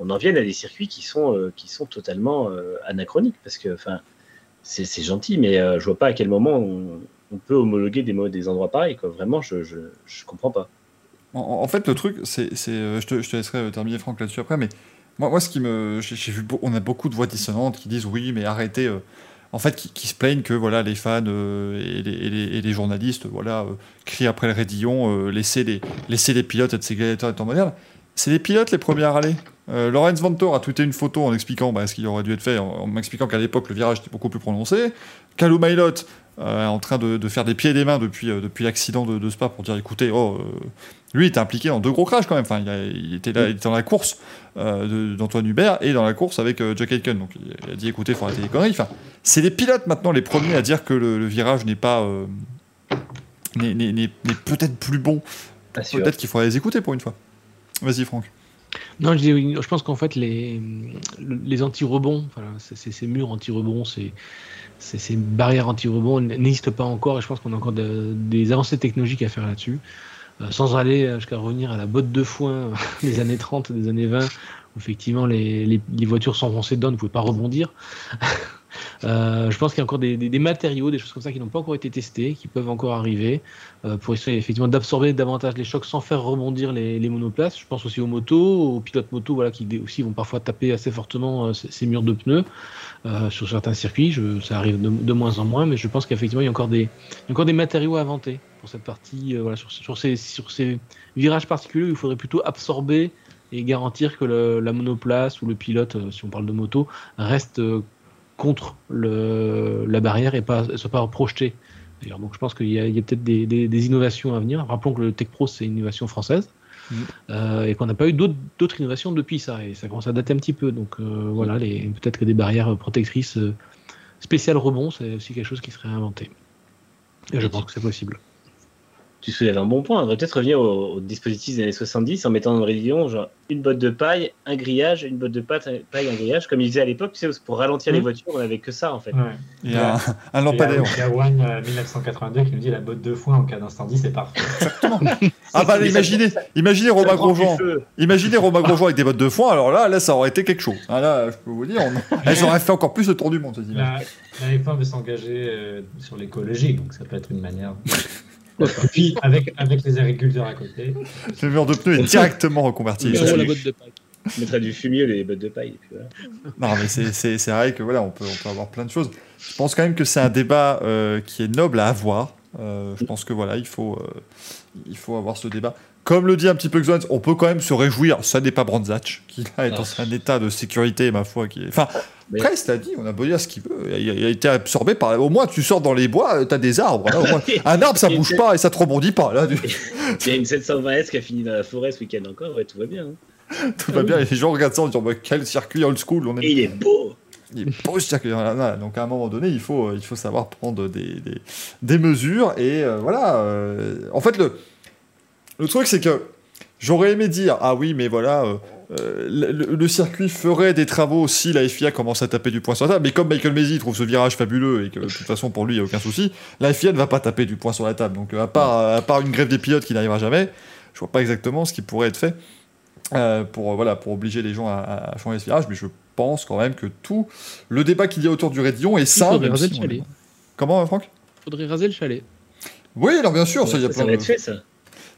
on en vienne à des circuits qui sont, euh, qui sont totalement euh, anachroniques. Parce que, enfin, c'est gentil, mais euh, je vois pas à quel moment on, peut homologuer des, des endroits pareils. Quoi. Vraiment, je, je, je comprends pas. En, fait, le truc, c'est. euh, je, te, je te laisserai terminer, Franck, là-dessus après, mais moi, moi ce qui me. J'ai vu, on a beaucoup de voix dissonantes qui disent oui, mais arrêtez. en fait, qui, se plaignent que voilà, les fans et, les, et les- journalistes voilà, crient après le raidillon, euh, laissez, les, les pilotes être ces gladiateurs et temps moderne. C'est les pilotes les premiers à râler. Euh, Lorenz Vantor a tweeté une photo en expliquant bah, ce qu'il aurait dû être fait, en, en m'expliquant qu'à l'époque le virage était beaucoup plus prononcé. Calou Mailot euh, en train de, de faire des pieds et des mains depuis, euh, depuis l'accident de, de Spa pour dire écoutez, oh, euh, lui il était impliqué dans deux gros crashs quand même. Enfin, il, a- il était là, il était dans la course d'Antoine Hubert et dans la course avec Jack Aitken. Donc il, a dit écoutez, il faut arrêter les conneries. Enfin, c'est les pilotes maintenant les premiers à dire que le, le virage n'est pas. n'est- peut-être plus bon. Peut-être qu'il faudrait les écouter pour une fois. Vas-y, Franck. Non, je, dis je pense qu'en fait, les, les anti-rebonds, ces murs anti-rebonds, ces, ces, barrières anti-rebonds n'existent pas encore et je pense qu'on a encore de- des avancées technologiques à faire là-dessus. Euh, sans aller jusqu'à revenir à la botte de foin des années 30, des années 20, où effectivement les, les, les voitures s'enfonçaient dedans, ne pouvaient pas rebondir. Euh, je pense qu'il y a encore des, matériaux, des choses comme ça qui n'ont pas encore été testés, qui peuvent encore arriver, euh, pour essayer effectivement d'absorber davantage les chocs sans faire rebondir les, monoplaces. Je pense aussi aux motos, aux pilotes motos, voilà, qui aussi vont parfois taper assez fortement euh, ces, murs de pneus sur certains circuits. Ça arrive de, moins en moins, mais je pense qu'effectivement il y a encore des, matériaux à inventer pour cette partie, sur, ces, virages particuliers il faudrait plutôt absorber et garantir que la monoplace ou le pilote, si on parle de moto, reste contre le, la barrière et pas soit pas projeté. D'ailleurs, donc je pense qu'il y a, peut-être des, des- des innovations à venir. Rappelons que le Tech Pro c'est une innovation française Mhm. euh, et qu'on n'a pas eu d'autres innovations depuis ça et ça commence à dater un petit peu. Donc euh, voilà, peut-être que des barrières protectrices euh, spéciales rebond, c'est aussi quelque chose qui serait inventé. Et je pense que c'est possible. Tu soulèves un bon point. On devrait peut-être revenir au, au dispositif des années 70 en mettant dans le rayon genre une botte de paille, un grillage, une botte de paille, paille un grillage. Comme ils faisaient à l'époque, tu sais, pour ralentir les Mhm. voitures, on avait que ça en fait. Ouais. Il y a un, un Il lampadaire. y a One euh, 1982 qui nous dit la botte de foin en cas d'incendie, c'est parfait. Ah bah imaginez, imaginez Romain Grosjean. Imaginez Romain Grosjean avec des bottes de foin, alors là, là, ça aurait été quelque chose. Ah, là, je peux vous dire, on- elles auraient fait encore plus le tour du monde, ces images. La, la F1 veut s'engager euh, sur l'écologie, donc ça peut être une manière. Puis avec, avec les agriculteurs à côté. Le mur de pneu est directement reconverti. Mais Ça, la botte de paille. On mettra du fumier les bottes de paille. et puis voilà. Non, mais c'est- c'est c'est vrai que voilà, on peut, on peut avoir plein de choses. Je pense quand même que c'est un débat euh, qui est noble à avoir. Euh, je pense que voilà, il faut, euh, il faut avoir ce débat. Comme le dit un petit peu Xoan, on peut quand même se réjouir. Ça n'est pas Brandzach, qui là est dans un état de sécurité, ma foi. Qui est... Enfin, Mais- l'a dit, on a beau dire ce qu'il veut. Il a, il a été absorbé par. Au moins, tu sors dans les bois, tu as des arbres. là, au moins. Un arbre, ça bouge pas et ça te rebondit pas. Là, du- Il y a une 720S qui a fini dans la forêt ce week-end encore. Ouais, tout va bien. hein. tout va bien. Et les gens regardent ça en disant bah, quel circuit old school. On est Et il est beau. Il est beau ce circuit. Donc à un moment donné, il faut, euh, il faut savoir prendre des, des, des mesures. Et euh, voilà. euh, en fait, le, le truc, c'est que j'aurais aimé dire Ah oui, mais voilà. euh, euh, le, le circuit ferait des travaux si la FIA commence à taper du poing sur la table. Mais comme Michael Maisie trouve ce virage fabuleux et que de toute façon pour lui il n'y a aucun souci, la FIA ne va pas taper du poing sur la table. Donc euh, à part, à part une grève des pilotes qui n'arrivera jamais, je vois pas exactement ce qui pourrait être fait euh, pour, voilà, pour obliger les gens à, à changer ce virage. Mais je pense quand même que tout le débat qu'il y a autour du Raidillon est sain. faudrait même raser si le on- chalet. Comment, Franck? Faudrait raser le chalet. Oui, alors bien sûr, ça, il y a ça, plein va de- être fait ça.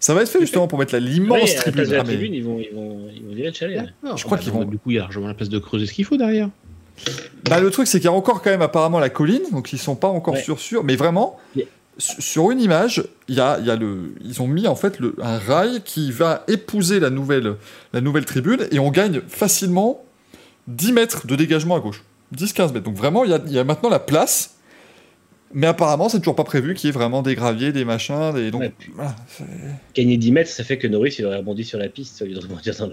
Ça va être fait justement pour mettre la- l'immense la place tribune. de la Ah, mais- tribune, ils vont, ils vont, ils vont virer le chalet. là. Non, Je crois bah, qu'ils vont- Du coup, il y a largement la place de creuser ce qu'il faut derrière. Bah, le truc, c'est qu'il y a encore quand même apparemment la colline, donc ils sont pas encore Ouais. sûrs, sûrs. Mais vraiment, Yeah. sur une image, il y a, il y a le, ils ont mis en fait le, un rail qui va épouser la nouvelle, la nouvelle tribune et on gagne facilement 10 mètres de dégagement à gauche. 10-15 mètres. Donc vraiment, il y a, il y a maintenant la place. Mais apparemment, c'est toujours pas prévu qu'il y ait vraiment des graviers, des machins. Des... Donc, Ouais, puis- voilà, c'est- Gagner 10 mètres, ça fait que Norris il aurait rebondi sur la piste au lieu de rebondir dans le,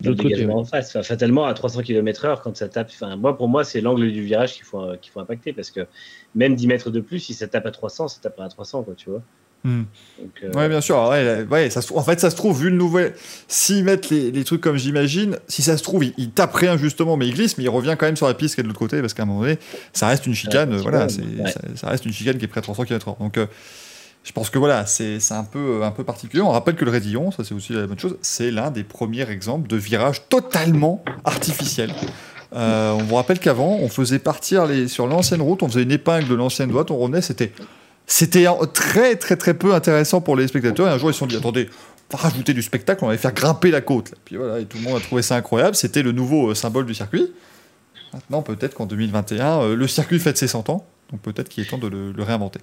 dans le dégagement en face. Enfin, fatalement, à 300 km/h, quand ça tape. Enfin, moi, pour moi, c'est l'angle du virage qu'il faut, euh, qu'il faut impacter parce que même 10 mètres de plus, si ça tape à 300, ça tapera à 300, quoi, tu vois. Donc, euh, Ouais, bien sûr. Ouais, ouais, ouais, ça se trouve- en fait, ça se trouve, vu le nouvel. S'ils mettent les, les trucs comme j'imagine, si ça se trouve, il, il tape rien justement, mais il glisse, mais il revient quand même sur la piste qui est de l'autre côté, parce qu'à un moment donné, ça reste une chicane, Ouais, voilà, c'est- ça, ça reste une chicane qui est près de 300 km/h. Donc, euh, je pense que voilà, c'est c'est un peu, un peu particulier. On rappelle que le Rédillon, ça c'est aussi la bonne chose, c'est l'un des premiers exemples de virage totalement artificiel. Euh, on vous rappelle qu'avant, on faisait partir les, sur l'ancienne route, on faisait une épingle de l'ancienne droite, on revenait, c'était c'était très très très peu intéressant pour les spectateurs. Et un jour, ils se sont dit attendez, on va rajouter du spectacle, on va faire grimper la côte. Puis voilà, et tout le monde a trouvé ça incroyable. C'était le nouveau euh, symbole du circuit. Maintenant, peut-être qu'en 2021, euh, le circuit fête ses 100 ans. Donc peut-être qu'il est temps de le, réinventer.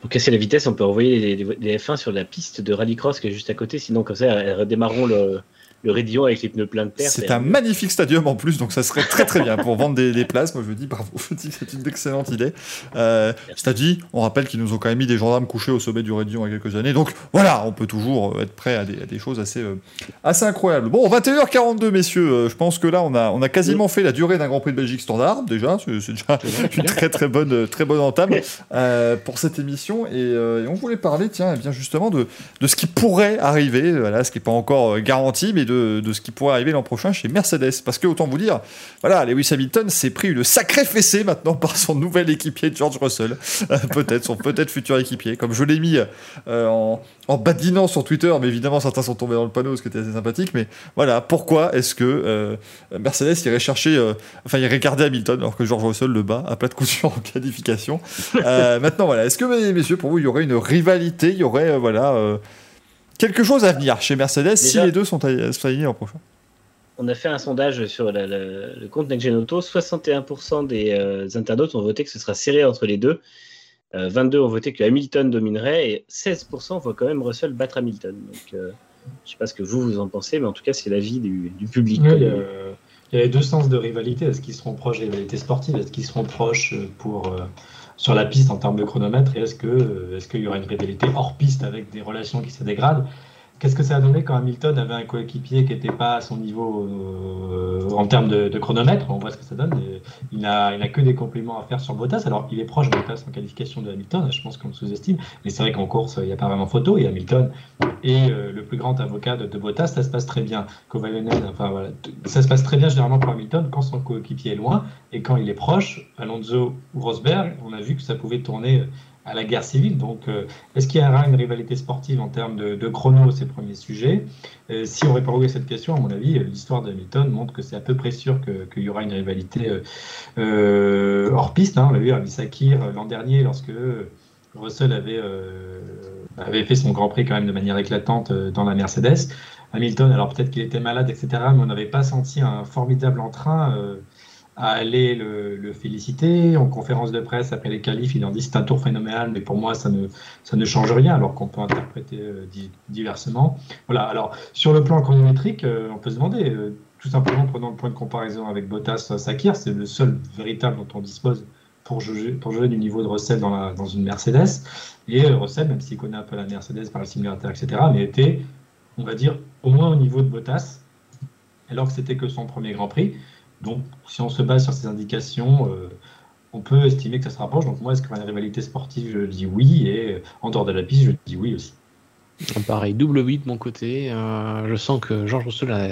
Pour casser la vitesse, on peut envoyer les, les- les F1 sur la piste de rallycross qui est juste à côté. Sinon, comme ça, elles redémarreront le, le Rédillon avec les pneus pleins de terre. C'est un magnifique stadium en plus, donc ça serait très très bien pour vendre des, des places. Moi je dis bravo, c'est une excellente idée. Euh, C'est-à-dire, on rappelle qu'ils nous ont quand même mis des gendarmes couchés au sommet du Rédillon il y a quelques années. Donc voilà, on peut toujours euh, être prêt à des, à des choses assez, euh, assez incroyables. Bon, 21h42, messieurs, euh, je pense que là on a, on a quasiment fait la durée d'un Grand Prix de Belgique standard, déjà. C'est déjà une très très bonne, très bonne entame pour cette émission. Et, et on voulait parler, tiens, eh bien justement de, de ce qui pourrait arriver, voilà, ce qui n'est pas encore garanti, mais de, de ce qui pourrait arriver l'an prochain chez Mercedes. Parce que, autant vous dire, voilà, Lewis Hamilton s'est pris une sacrée fessée maintenant par son nouvel équipier George Russell. Peut-être, son peut-être futur équipier. Comme je l'ai mis euh, en, badinant sur Twitter, mais évidemment certains sont tombés dans le panneau, ce qui était assez sympathique. Mais voilà, pourquoi est-ce que euh, Mercedes irait chercher, euh, enfin irait garder Hamilton alors que George Russell le bat à plat de couture en qualification? Maintenant, voilà, est-ce que, messieurs, pour vous, il y aurait une rivalité, il y aurait, voilà. Euh, Quelque chose à venir chez Mercedes si les deux sont alignés l'an prochain. On a fait un sondage sur la- la- le compte Next Gen Auto. 61% des euh, internautes ont voté que ce sera serré entre les deux. Euh, 22 ont voté que Hamilton dominerait et 16% voient quand même Russell battre Hamilton. Donc, euh, je sais pas ce que vous vous en pensez, mais en tout cas, c'est l'avis du, du public. Il, y a, il y a les deux sens de rivalité. Est-ce qu'ils seront proches de rivalité sportive Est-ce qu'ils seront proches euh, pour, euh, sur la piste en termes de chronomètre Et est-ce que, euh, est-ce qu'il y aura une rivalité hors piste avec des relations qui se dégradent? Qu'est-ce que ça a donné quand Hamilton avait un coéquipier qui n'était pas à son niveau euh, en termes de, chronomètre? On voit ce que ça donne. Il n'a il que des compliments à faire sur Bottas. Alors, il est proche de Bottas en qualification de Hamilton. Je pense qu'on le sous-estime. Mais c'est vrai qu'en course, il n'y a pas vraiment photo. Et Hamilton est euh, le plus grand avocat de, de Bottas. Ça se passe très bien. Kovalainen, enfin voilà, ça se passe très bien généralement pour Hamilton quand son coéquipier est loin. Et quand il est proche, Alonso ou Rosberg, on a vu que ça pouvait tourner à la guerre civile. Donc, euh, est-ce qu'il y aura une rivalité sportive en termes de, de chrono C'est le premier sujet. Euh, si on à cette question, à mon avis, euh, l'histoire de Hamilton montre que c'est à peu près sûr que- qu'il y aura une rivalité hors piste. hein. On l'a vu à Sakir l'an dernier lorsque Russell avait, avait fait son Grand Prix quand même de manière éclatante dans la Mercedes. Hamilton, alors peut-être qu'il était malade, etc., mais on n'avait pas senti un formidable entrain à aller le, féliciter. En conférence de presse après les qualifs, il en dit c'est un tour phénoménal, mais pour moi ça ne, ça ne change rien, alors qu'on peut interpréter euh, di- diversement. Voilà, alors sur le plan chronométrique, euh, on peut se demander, euh, tout simplement prenant le point de comparaison avec Bottas Sakir, c'est le seul véritable dont on dispose pour juger, pour juger du niveau de Russell dans, dans une Mercedes. Et euh, Russell, même s'il connaît un peu la Mercedes par le simulateur, etc., mais était, on va dire, au moins au niveau de Bottas, alors que c'était que son premier Grand Prix. Donc, si on se base sur ces indications, euh, on peut estimer que ça se rapproche. Donc, moi, est-ce qu'il une rivalité sportive Je dis oui. Et euh, en dehors de la piste, je dis oui aussi. Pareil, double oui de mon côté. Euh, je sens que Georges Russell a,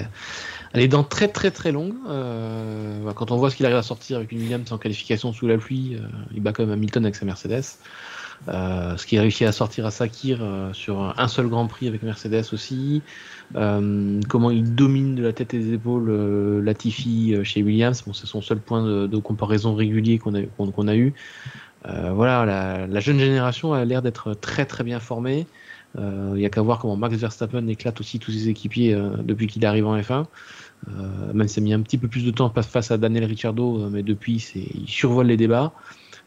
les dents très très très longues. Quand on voit ce qu'il arrive à sortir avec une Williams en qualification sous la pluie, il bat quand même Hamilton avec sa Mercedes. Ce qu'il a réussi à sortir à Sakir sur un seul Grand Prix avec Mercedes aussi. Euh, comment il domine de la tête et des épaules euh, Latifi euh, chez Williams. Bon, c'est son seul point de, comparaison régulier qu'on a, eu. Voilà, la, la jeune génération a l'air d'être très très bien formée. Il n'y a qu'à voir comment Max Verstappen éclate aussi tous ses équipiers depuis qu'il arrive en F1. même s'il a mis un petit peu plus de temps face à Daniel Ricciardo, mais depuis, il survole les débats.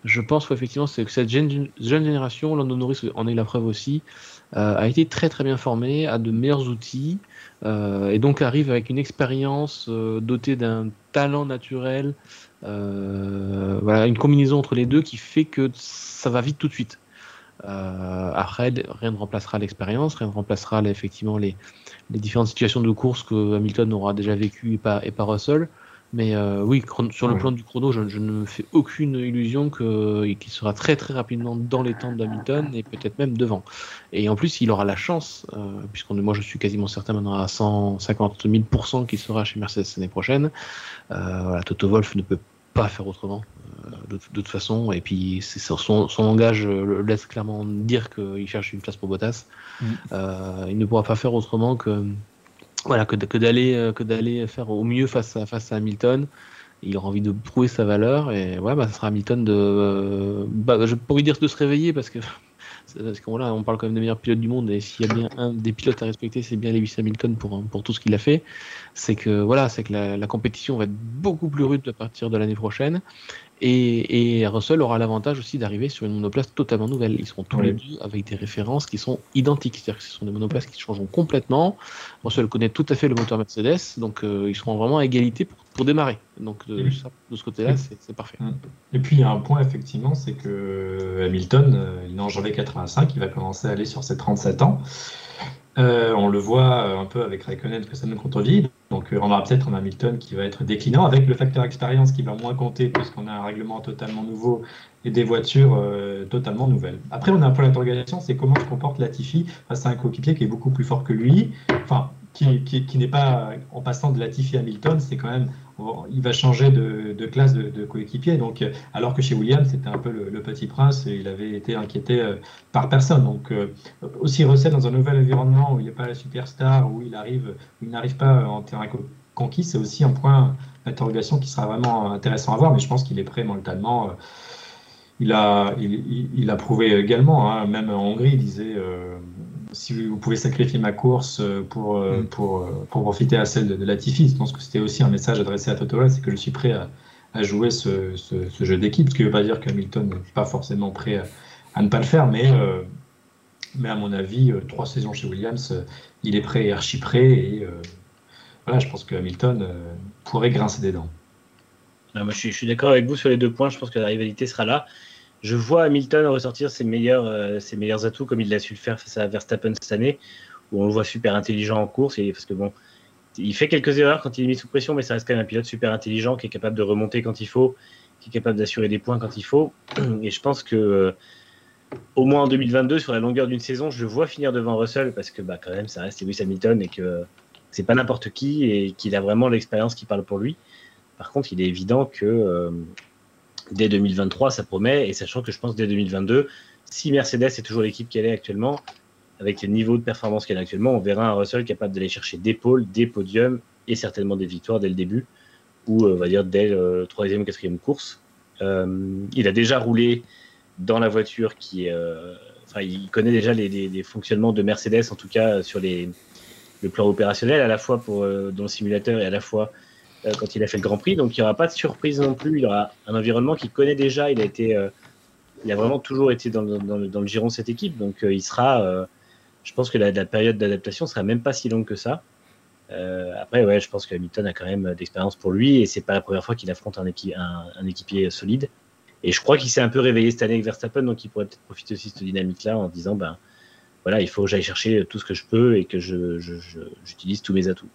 Je pense qu'effectivement, que cette jeune, génération, Lando Norris en est la preuve aussi, a été très très bien formé, a de meilleurs outils, et donc arrive avec une expérience dotée d'un talent naturel, voilà, une combinaison entre les deux qui fait que ça va vite tout de suite. Euh, après, rien ne remplacera l'expérience, rien ne remplacera effectivement les, les, différentes situations de course que Hamilton aura déjà vécues et pas, et pas Russell. Mais euh, oui, sur le plan du chrono, je, ne me fais aucune illusion qu'il sera très très rapidement dans les temps d'Hamilton et peut-être même devant. Et en plus, il aura la chance, euh, puisque moi je suis quasiment certain maintenant à 150 000% qu'il sera chez Mercedes l'année prochaine. voilà, Toto Wolf ne peut pas faire autrement de, toute façon. Et puis son, son langage laisse clairement dire qu'il cherche une place pour Bottas. Mm. Euh, il ne pourra pas faire autrement que voilà que, d'aller euh, que d'aller faire au mieux face à face à Hamilton. Il aura envie de prouver sa valeur et ouais, bah, ça sera Hamilton de, euh, bah, je pourrais dire de se réveiller parce que parce qu'on on parle quand même des meilleurs pilotes du monde et s'il y a bien un des pilotes à respecter, c'est bien Lewis Hamilton pour, pour tout ce qu'il a fait. C'est que voilà, c'est que la, la, compétition va être beaucoup plus rude à partir de l'année prochaine et, Russell aura l'avantage aussi d'arriver sur une monoplace totalement nouvelle. Ils seront tous les deux avec des références qui sont identiques. C'est-à-dire que ce sont des monoplaces qui changeront complètement. Russell connaît tout à fait le moteur Mercedes, donc euh, ils seront vraiment à égalité pour, démarrer. Donc de, ce côté-là, c'est parfait. Et puis il y a un point, effectivement, c'est que Hamilton, euh, il est en janvier 85, il va commencer à aller sur ses 37 ans. Euh, on le voit euh, un peu avec Raikkonen que ça nous contrevide. Donc euh, on aura peut-être un Hamilton qui va être déclinant avec le facteur expérience qui va moins compter puisqu'on a un règlement totalement nouveau et des voitures totalement nouvelles. Après on a un point d'interrogation, c'est comment se comporte Latifi face à un coéquipier qui est beaucoup plus fort que lui. Qui, n'est pas en passant de Latifi à Hamilton, c'est quand même il va changer de, classe de, coéquipier. Donc, alors que chez Williams, c'était un peu le, petit prince et il avait été inquiété euh, par personne. Donc, euh, aussi Russell dans un nouvel environnement où il n'est pas la superstar, où il arrive, il n'arrive pas en terrain conquis, c'est aussi un point d'interrogation qui sera vraiment intéressant à voir. Mais je pense qu'il est prêt mentalement. Il a, il, a prouvé également, hein. même en Hongrie, il disait si vous pouvez sacrifier ma course euh, pour, euh, mm. pour, euh, pour profiter à celle de, Latifi, je pense que c'était aussi un message adressé à Toto c'est que je suis prêt à, à jouer ce, ce, jeu d'équipe, ce qui ne veut pas dire qu'Hamilton n'est pas forcément prêt à, ne pas le faire, mais, mais à mon avis, trois saisons chez Williams, il est prêt et archi prêt, et voilà, je pense que Hamilton pourrait grincer des dents. moi, je suis, je suis d'accord avec vous sur les deux points, je pense que la rivalité sera là je vois Hamilton ressortir ses meilleurs, euh, ses meilleurs atouts comme il l'a su le faire face à Verstappen cette année, où on le voit super intelligent en course. Et, parce que bon, il fait quelques erreurs quand il est mis sous pression, mais ça reste quand même un pilote super intelligent qui est capable de remonter quand il faut, qui est capable d'assurer des points quand il faut. Et je pense que euh, au moins en 2022, sur la longueur d'une saison, je le vois finir devant Russell parce que bah, quand même, ça reste Lewis Hamilton et que c'est pas n'importe qui et qu'il a vraiment l'expérience qui parle pour lui. Par contre, il est évident que euh, dès 2023, ça promet, et sachant que je pense dès 2022, si Mercedes est toujours l'équipe qu'elle est actuellement, avec les niveaux de performance qu'elle a actuellement, on verra un Russell capable d'aller chercher des pôles, des podiums et certainement des victoires dès le début, ou euh, on va dire dès la troisième quatrième course. Euh, il a déjà roulé dans la voiture qui euh, enfin, il connaît déjà les, fonctionnements de Mercedes, en tout cas sur le plan opérationnel, à la fois pour, dans le simulateur et à la fois quand il a fait le Grand Prix. Donc il n'y aura pas de surprise non plus. Il aura un environnement qu'il connaît déjà. Il a été, euh, il a vraiment toujours été dans, le, giron de cette équipe. Donc euh, il sera, je pense que la, période d'adaptation sera même pas si longue que ça. après, ouais, je pense que Hamilton a quand même d'expérience pour lui et c'est pas la première fois qu'il affronte un, un, équipier solide. Et je crois qu'il s'est un peu réveillé cette année avec Verstappen, donc il pourrait peut-être profiter aussi de cette dynamique-là en disant, ben voilà, il faut que j'aille chercher tout ce que je peux et que j'utilise tous mes atouts.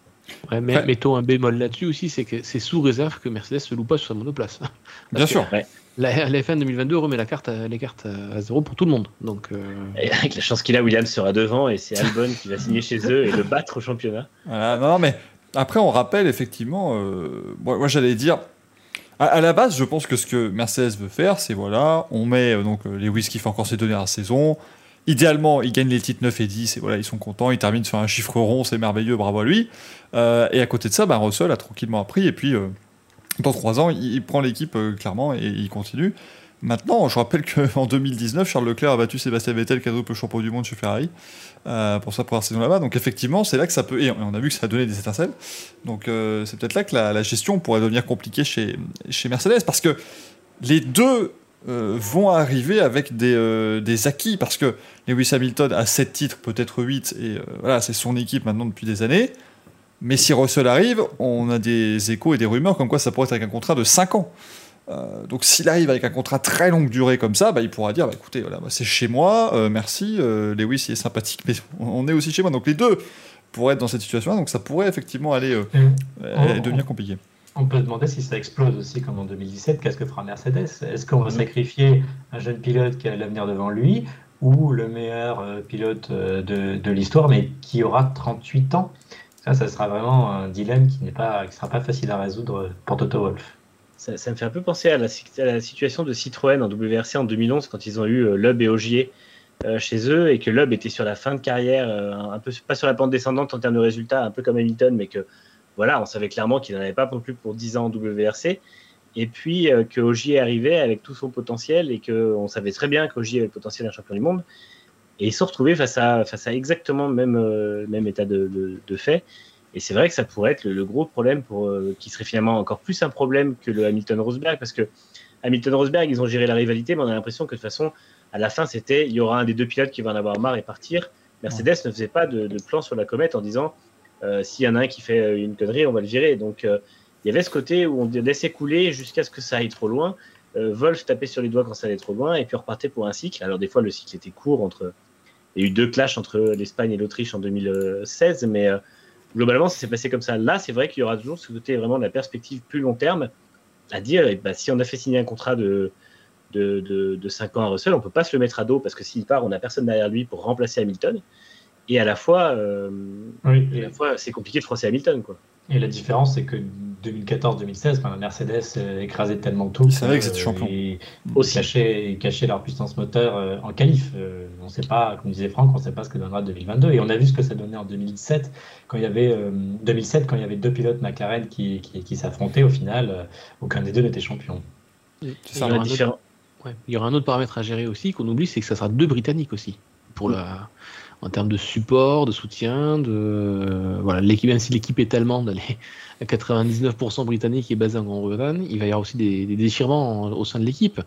Ouais, mais mettons un bémol là-dessus aussi, c'est que c'est sous réserve que Mercedes se loue pas sur sa monoplace. Bien sûr. La, la, F1 2022 remet la carte les cartes à zéro pour tout le monde. Donc, euh, avec la chance qu'il a, Williams sera devant et c'est Albon qui va signer chez eux et le battre au championnat. non, mais après, on rappelle effectivement, euh, moi, j'allais dire, à, la base, je pense que ce que Mercedes veut faire, c'est voilà, on met euh, donc les whisky fait encore ses dernières saisons, Idéalement, il gagne les titres 9 et 10 et voilà, ils sont contents. Il termine sur un chiffre rond, c'est merveilleux, bravo à lui. Euh, et à côté de ça, bah, Russell a tranquillement appris et puis euh, dans 3 ans, il, prend l'équipe euh, clairement et il continue. Maintenant, je rappelle qu'en 2019, Charles Leclerc a battu Sébastien Vettel, quadruple champion du monde chez Ferrari, pour sa première saison là-bas. Donc effectivement, c'est là que ça peut... Et on a vu que ça a donné des étincelles. Donc c'est peut-être là que la, gestion pourrait devenir compliquée chez, chez Mercedes, parce que les deux euh, vont arriver avec des, des, acquis, parce que Lewis Hamilton a 7 titres, peut-être 8, et voilà, c'est son équipe maintenant depuis des années. Mais si Russell arrive, on a des échos et des rumeurs comme quoi ça pourrait être avec un contrat de 5 ans. Euh, donc s'il arrive avec un contrat très longue durée comme ça, bah, il pourra dire bah, écoutez, voilà, c'est chez moi, euh, merci, euh, Lewis il est sympathique, mais on est aussi chez moi. Donc les deux pourraient être dans cette situation-là, donc ça pourrait effectivement aller devenir compliqué. On peut demander si ça explose aussi comme en 2017, qu'est-ce que fera Mercedes? Est-ce qu'on va sacrifier un jeune pilote qui a l'avenir devant lui ou le meilleur pilote de, l'histoire mais qui aura 38 ans? Ça, ça sera vraiment un dilemme qui ne sera pas facile à résoudre pour Toto Wolff. Ça, me fait un peu penser à la, situation de Citroën en WRC en 2011 quand ils ont eu euh, Lub et Ogier euh, chez eux et que Lub était sur la fin de carrière, euh, un peu pas sur la pente descendante en termes de résultats, un peu comme Hamilton, mais que voilà, on savait clairement qu'il n'en avait pas non plus pour 10 ans en WRC. Et puis que Ogier arrivait avec tout son potentiel et qu'on savait très bien qu'Ogier avait le potentiel d'un champion du monde. Et ils se sont retrouvés face à, face à exactement le même, même état de, de fait. Et c'est vrai que ça pourrait être le, gros problème pour, euh, qui serait finalement encore plus un problème que le Hamilton-Rosberg, parce que Hamilton-Rosberg, ils ont géré la rivalité, mais on a l'impression que de toute façon, à la fin, c'était il y aura un des deux pilotes qui va en avoir marre et partir. Mercedes ne faisait pas de, plan sur la comète en disant euh, s'il y en a un qui fait euh, une connerie, on va le virer. Donc il y avait ce côté où on laissait couler jusqu'à ce que ça aille trop loin. Wolf tapait sur les doigts quand ça allait trop loin et puis repartait pour un cycle. Alors des fois, le cycle était court entre. Il y a eu deux clashs entre l'Espagne et l'Autriche en 2016, mais globalement, ça s'est passé comme ça. Là, c'est vrai qu'il y aura toujours ce côté vraiment de la perspective plus long terme, à dire, ben, si on a fait signer un contrat de, de, de, 5 ans à Russell, on ne peut pas se le mettre à dos parce que s'il part, on n'a personne derrière lui pour remplacer Hamilton. Et à la fois, euh, fois c'est compliqué de froisser Hamilton. Quoi. Et la différence, c'est que 2014-2016, quand Mercedes euh, écrasait tellement tout, ils savaient que c'était champion. Et aussi cachaient, leur puissance moteur euh, en qualif. Euh, on ne sait pas, comme disait Franck, on ne sait pas ce que donnera 2022. Et on a vu ce que ça donnait en 2017, quand il y avait 2007, quand il y avait deux pilotes McLaren qui, qui, s'affrontaient. Au final, aucun des deux n'était champion. Ça, il, y il y aura un autre paramètre à gérer aussi qu'on oublie, c'est que ça sera deux Britanniques aussi pour la en termes de support, de soutien, de voilà l'équipe. Même si l'équipe est allemande, elle est à 99% britannique et basée en Grande-Bretagne, il va y avoir aussi des, déchirements au sein de l'équipe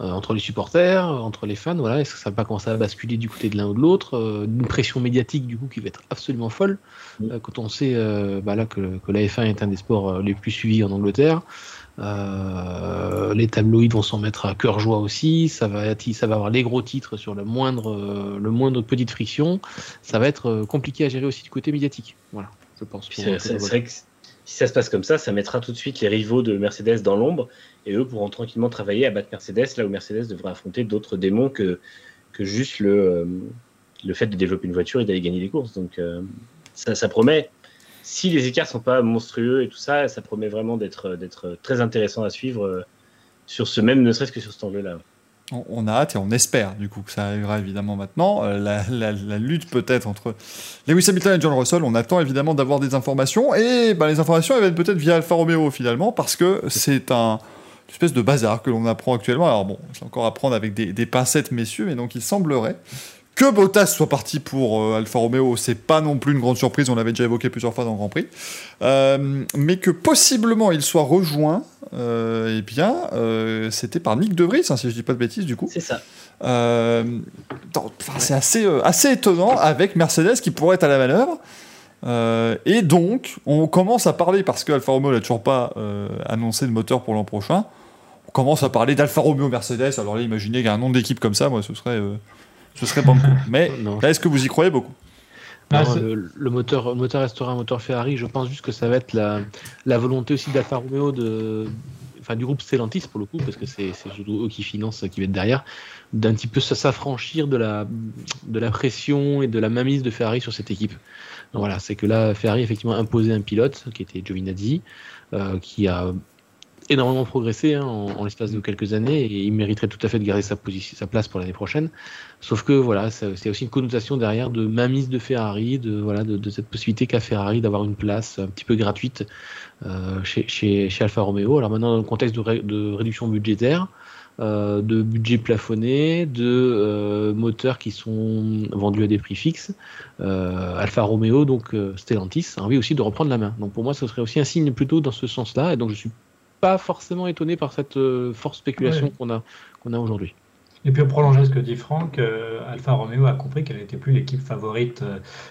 euh, entre les supporters, entre les fans. Voilà, est-ce que ça va pas commencer à basculer du côté de l'un ou de l'autre euh, Une pression médiatique du coup qui va être absolument folle euh, quand on sait bah, là que, que la F1 est un des sports les plus suivis en Angleterre. Euh, les tabloïds vont s'en mettre à cœur joie aussi. Ça va, ça va avoir les gros titres sur le moindre, euh, le moindre petite friction. Ça va être euh, compliqué à gérer aussi du côté médiatique. Voilà, je pense. C'est vrai que si ça se passe comme ça, ça mettra tout de suite les rivaux de Mercedes dans l'ombre et eux pourront tranquillement travailler à battre Mercedes là où Mercedes devrait affronter d'autres démons que, que juste le, le fait de développer une voiture et d'aller gagner des courses. Donc ça, ça promet si les écarts sont pas monstrueux et tout ça, ça promet vraiment d'être d'être très intéressant à suivre euh, sur ce même, ne serait-ce que sur cet angle-là. On a hâte et on espère du coup que ça arrivera évidemment maintenant. Euh, la, lutte peut-être entre Lewis Hamilton et John Russell, on attend évidemment d'avoir des informations et ben, les informations elles viennent peut-être via Alfa Romeo finalement parce que c'est un une espèce de bazar que l'on apprend actuellement. Alors bon, c'est encore à prendre avec des pincettes messieurs, mais donc il semblerait que Bottas soit parti pour euh, Alfa Romeo, c'est pas non plus une grande surprise, on l'avait déjà évoqué plusieurs fois dans le Grand Prix. Euh, mais que possiblement il soit rejoint, euh, eh bien, c'était par Nick De Vries, hein, si je dis pas de bêtises du coup. C'est ça. c'est assez, assez étonnant avec Mercedes qui pourrait être à la manœuvre. et donc, on commence à parler, parce que Alfa Romeo n'a toujours pas annoncé de moteur pour l'an prochain, on commence à parler d'Alfa Romeo Mercedes. Alors là, imaginez qu'il y a un nom d'équipe comme ça, moi, ce serait ce serait pas Mais est-ce que vous y croyez beaucoup? Ah, le, moteur, moteur restera un moteur Ferrari. Je pense juste que ça va être la, la volonté aussi d'Alfa Romeo de, enfin du groupe Stellantis pour le coup, parce que c'est surtout eux qui financent, qui viennent derrière, d'un petit peu s'affranchir de la, de la pression et de la mainmise de Ferrari sur cette équipe. Donc voilà, c'est que là, Ferrari a effectivement imposé un pilote qui était Giovinazzi, euh, qui a énormément progressé hein, en, l'espace de quelques années et il mériterait tout à fait de garder sa, position, sa place pour l'année prochaine. Sauf que voilà, c'est aussi une connotation derrière de mainmise de Ferrari, de, voilà, de, cette possibilité qu'a Ferrari d'avoir une place un petit peu gratuite euh, chez, chez, chez, Alfa Romeo. Alors maintenant, dans le contexte de, de réduction budgétaire, euh, de budget plafonné, de euh, moteurs qui sont vendus à des prix fixes. Euh, Alfa Romeo, donc Stellantis, a envie aussi de reprendre la main. Donc pour moi, ce serait aussi un signe plutôt dans ce sens-là. Et donc je suis pas forcément étonné par cette forte spéculation qu'on a, qu'on a aujourd'hui. Et puis, pour prolonger ce que dit Franck, Alfa Romeo a compris qu'elle n'était plus l'équipe favorite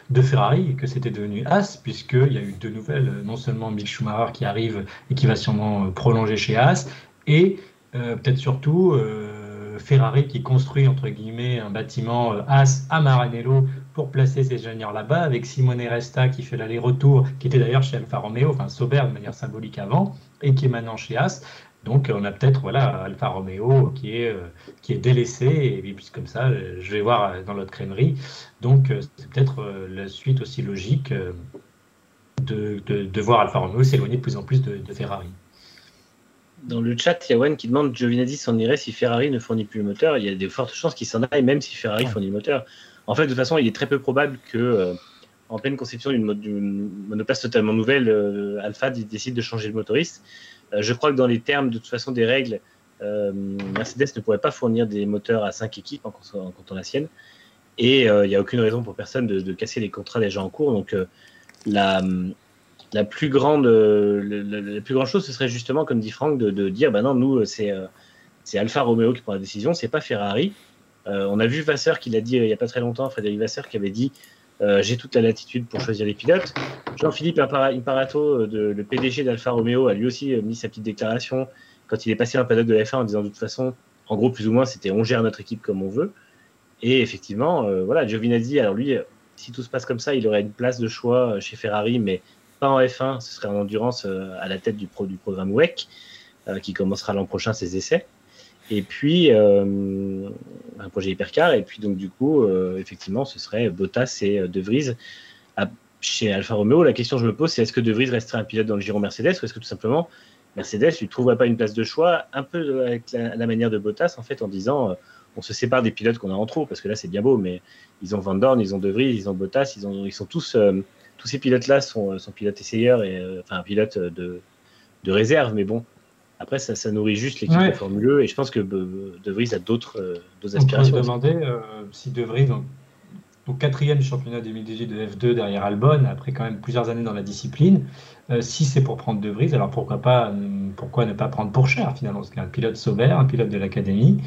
de Ferrari et que c'était devenu As, puisqu'il y a eu deux nouvelles, non seulement Mick Schumacher qui arrive et qui va sûrement prolonger chez As, et euh, peut-être surtout euh, Ferrari qui construit entre guillemets un bâtiment euh, As à Maranello pour placer ses ingénieurs là-bas, avec Simone Resta qui fait l'aller-retour, qui était d'ailleurs chez Alfa Romeo, enfin Sauber de manière symbolique avant, et qui est maintenant chez As. Donc on a peut-être voilà Alfa Romeo qui est qui est délaissé et puis comme ça je vais voir dans l'autre crèmerie. Donc c'est peut-être la suite aussi logique de, de, voir Alfa Romeo s'éloigner de plus en plus de Ferrari. Dans le chat, il y a Wen qui demande Giovinazzi s'en irait si Ferrari ne fournit plus le moteur. Il y a de fortes chances qu'il s'en aille, même si Ferrari fournit le moteur. En fait, de toute façon, il est très peu probable que, euh, en pleine conception d'une monoplace totalement nouvelle, euh, Alpha décide de changer le motoriste. Euh, je crois que dans les termes, de toute façon, des règles, Mercedes ne pourrait pas fournir des moteurs à cinq équipes en comptant la sienne. Et il n'y a aucune raison pour personne de, de, casser les contrats déjà en cours. Donc, la plus grande, chose, ce serait justement, comme dit Franck, de, dire, bah non, nous, c'est c'est Alfa Romeo qui prend la décision, c'est pas Ferrari. Euh, on a vu Vasseur qui l'a dit il y a pas très longtemps, Frédéric Vasseur qui avait dit j'ai toute la latitude pour choisir les pilotes. Jean-Philippe Imparato, de, le PDG d'Alfa Romeo, a lui aussi mis sa petite déclaration quand il est passé un paddock de F1 en disant de toute façon, en gros, plus ou moins, c'était on gère notre équipe comme on veut. Et effectivement, voilà, Giovinazzi, alors lui, si tout se passe comme ça, il aurait une place de choix chez Ferrari, mais pas en F1, ce serait en endurance euh, à la tête du, pro, du programme WEC, euh, qui commencera l'an prochain ses essais. Et puis, euh, un projet hypercar. Et puis, donc, du coup, effectivement, ce serait Bottas et De Vries. chez Alfa Romeo, la question que je me pose, c'est est-ce que De Vries resterait un pilote dans le giron Mercedes ou est-ce que tout simplement Mercedes lui trouverait pas une place de choix, un peu avec la, manière de Bottas, en fait, en disant on se sépare des pilotes qu'on a en trop, parce que là, c'est bien beau, mais ils ont Van Dorn, ils ont De Vries, ils ont Bottas, ils, ont, ils sont tous tous ces pilotes-là sont, pilotes essayeurs et euh, enfin pilotes de, de réserve, mais bon, après, ça, ça, nourrit juste l'équipe de Formule 1 e, et je pense que De Vries a d'autres euh, aspirations. On peut se demander euh, si De Vries, donc, au quatrième du championnat 2018 de F2 derrière Albon, après quand même plusieurs années dans la discipline, si c'est pour prendre De Vries, alors pourquoi, pas, pourquoi ne pas prendre pour cher finalement? Parce qu'un pilote Sauber, un pilote de l'académie,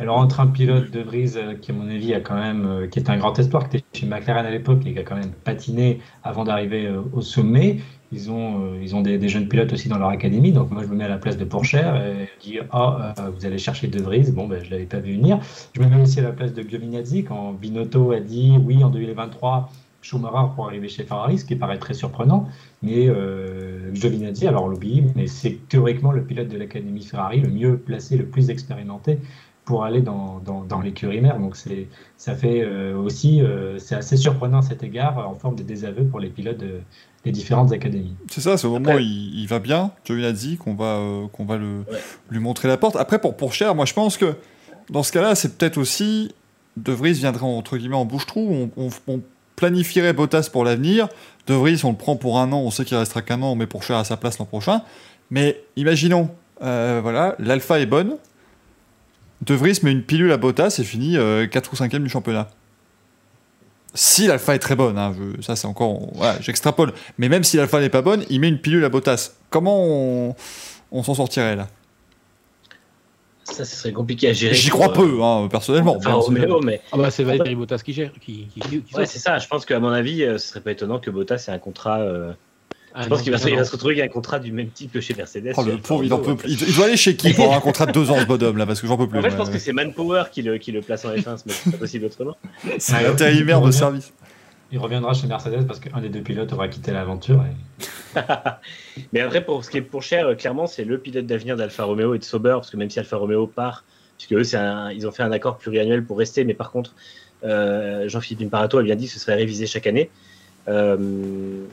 alors entre un pilote de Vries euh, qui à mon avis a quand même, euh, qui est un grand espoir, qui était chez McLaren à l'époque et qui a quand même patiné avant d'arriver euh, au sommet, ils ont, ils ont des, jeunes pilotes aussi dans leur académie. Donc moi je me mets à la place de Pourchère et je dis ah vous allez chercher De Vries, bon ben je l'avais pas vu venir. Je me mets aussi à la place de Giovinazzi quand Binotto a dit oui en 2023 Schumacher pour arriver chez Ferrari, ce qui paraît très surprenant. Mais euh, Giovinazzi, alors l'oublie, mais c'est théoriquement le pilote de l'académie Ferrari le mieux placé, le plus expérimenté pour aller dans, dans, l'écurie mère. Donc c'est, ça fait euh, aussi, euh, c'est assez surprenant à cet égard en forme de désaveu pour les pilotes des différentes académies. C'est ça, c'est au moment où il, va bien, dit qu'on va, euh, qu'on va le, lui montrer la porte. Après, pour, pour Cher, moi je pense que dans ce cas-là, c'est peut-être aussi, De Vries viendrait entre guillemets en bouche-trou, on, on, planifierait Bottas pour l'avenir, De Vries on le prend pour un an, on sait qu'il restera qu'un an, on met pour Cher à sa place l'an prochain. Mais imaginons, voilà, l'alpha est bonne, de Vries met une pilule à Bottas et finit 4 euh, ou 5e du championnat. Si l'alpha est très bonne, hein, ça c'est encore. j'extrapole. Mais même si l'alpha n'est pas bonne, il met une pilule à Bottas. Comment on, s'en sortirait là? Ça, ce serait compliqué à gérer. J'y crois peu, hein, personnellement. mais... Ah bah c'est Valtteri Bottas qui gère. Qui, ouais, c'est ça. Je pense qu'à mon avis, euh, ce serait pas étonnant que Bottas ait un contrat euh, je ah pense qu'il va, se retrouver avec un contrat du même type que chez Mercedes. Oh, il, doit aller chez qui pour avoir un contrat de deux ans, ce bonhomme là Parce que j'en peux plus. En fait, je pense que c'est Manpower qui le, qui le place en F1, c'est pas possible autrement. C'est un intérimaire de service. Il reviendra chez Mercedes parce qu'un des deux pilotes aura quitté l'aventure. Mais après, pour ce qui est pour cher, euh, clairement, c'est le pilote d'avenir d'Alfa Romeo et de Sauber, parce que même si Alfa Romeo part, puisque eux, un, ils ont fait un accord pluriannuel pour rester, mais par contre, euh, Jean-Philippe Imparato a bien dit que ce serait révisé chaque année. Euh,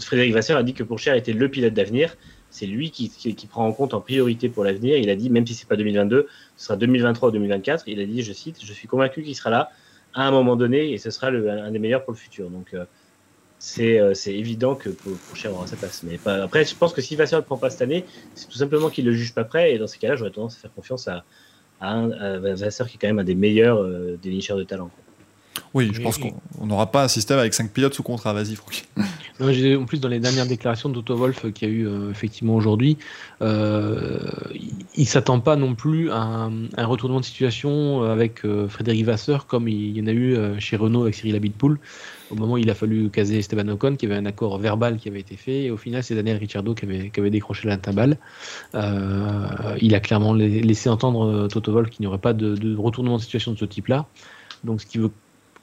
Frédéric Vasseur a dit que Pourchère était le pilote d'avenir. C'est lui qui, prend en compte en priorité pour l'avenir. Il a dit, même si c'est pas 2022, ce sera 2023 ou 2024. Il a dit, je cite, je suis convaincu qu'il sera là à un moment donné et ce sera un des meilleurs pour le futur. Donc, euh, euh, c'est évident que Pourchère aura sa place. Mais après, je pense que si Vasseur ne prend pas cette année, c'est tout simplement qu'il ne le juge pas prêt. Et dans ces cas-là, j'aurais tendance à faire confiance à, à un Vasseur qui est quand même un des meilleurs euh, dénicheurs de talent. Oui, je pense qu'on n'aura pas un système avec 5 pilotes sous contrat. Vas-y, Franck. en plus, dans les dernières déclarations d'Otto Wolf qu'il y a eu euh, effectivement aujourd'hui, euh, il ne s'attend pas non plus à un, retournement de situation avec Frédéric Vasseur comme il y en a eu chez Renault avec Cyril Abitpoul. Au moment où il a fallu caser Esteban Ocon, qui avait un accord verbal qui avait été fait, et au final, c'est Daniel Ricciardo qui avait, qui avait décroché la timbale. il a clairement laissé entendre Toto Wolf qu'il n'y aurait pas de, de retournement de situation de ce type-là. Donc, ce qui veut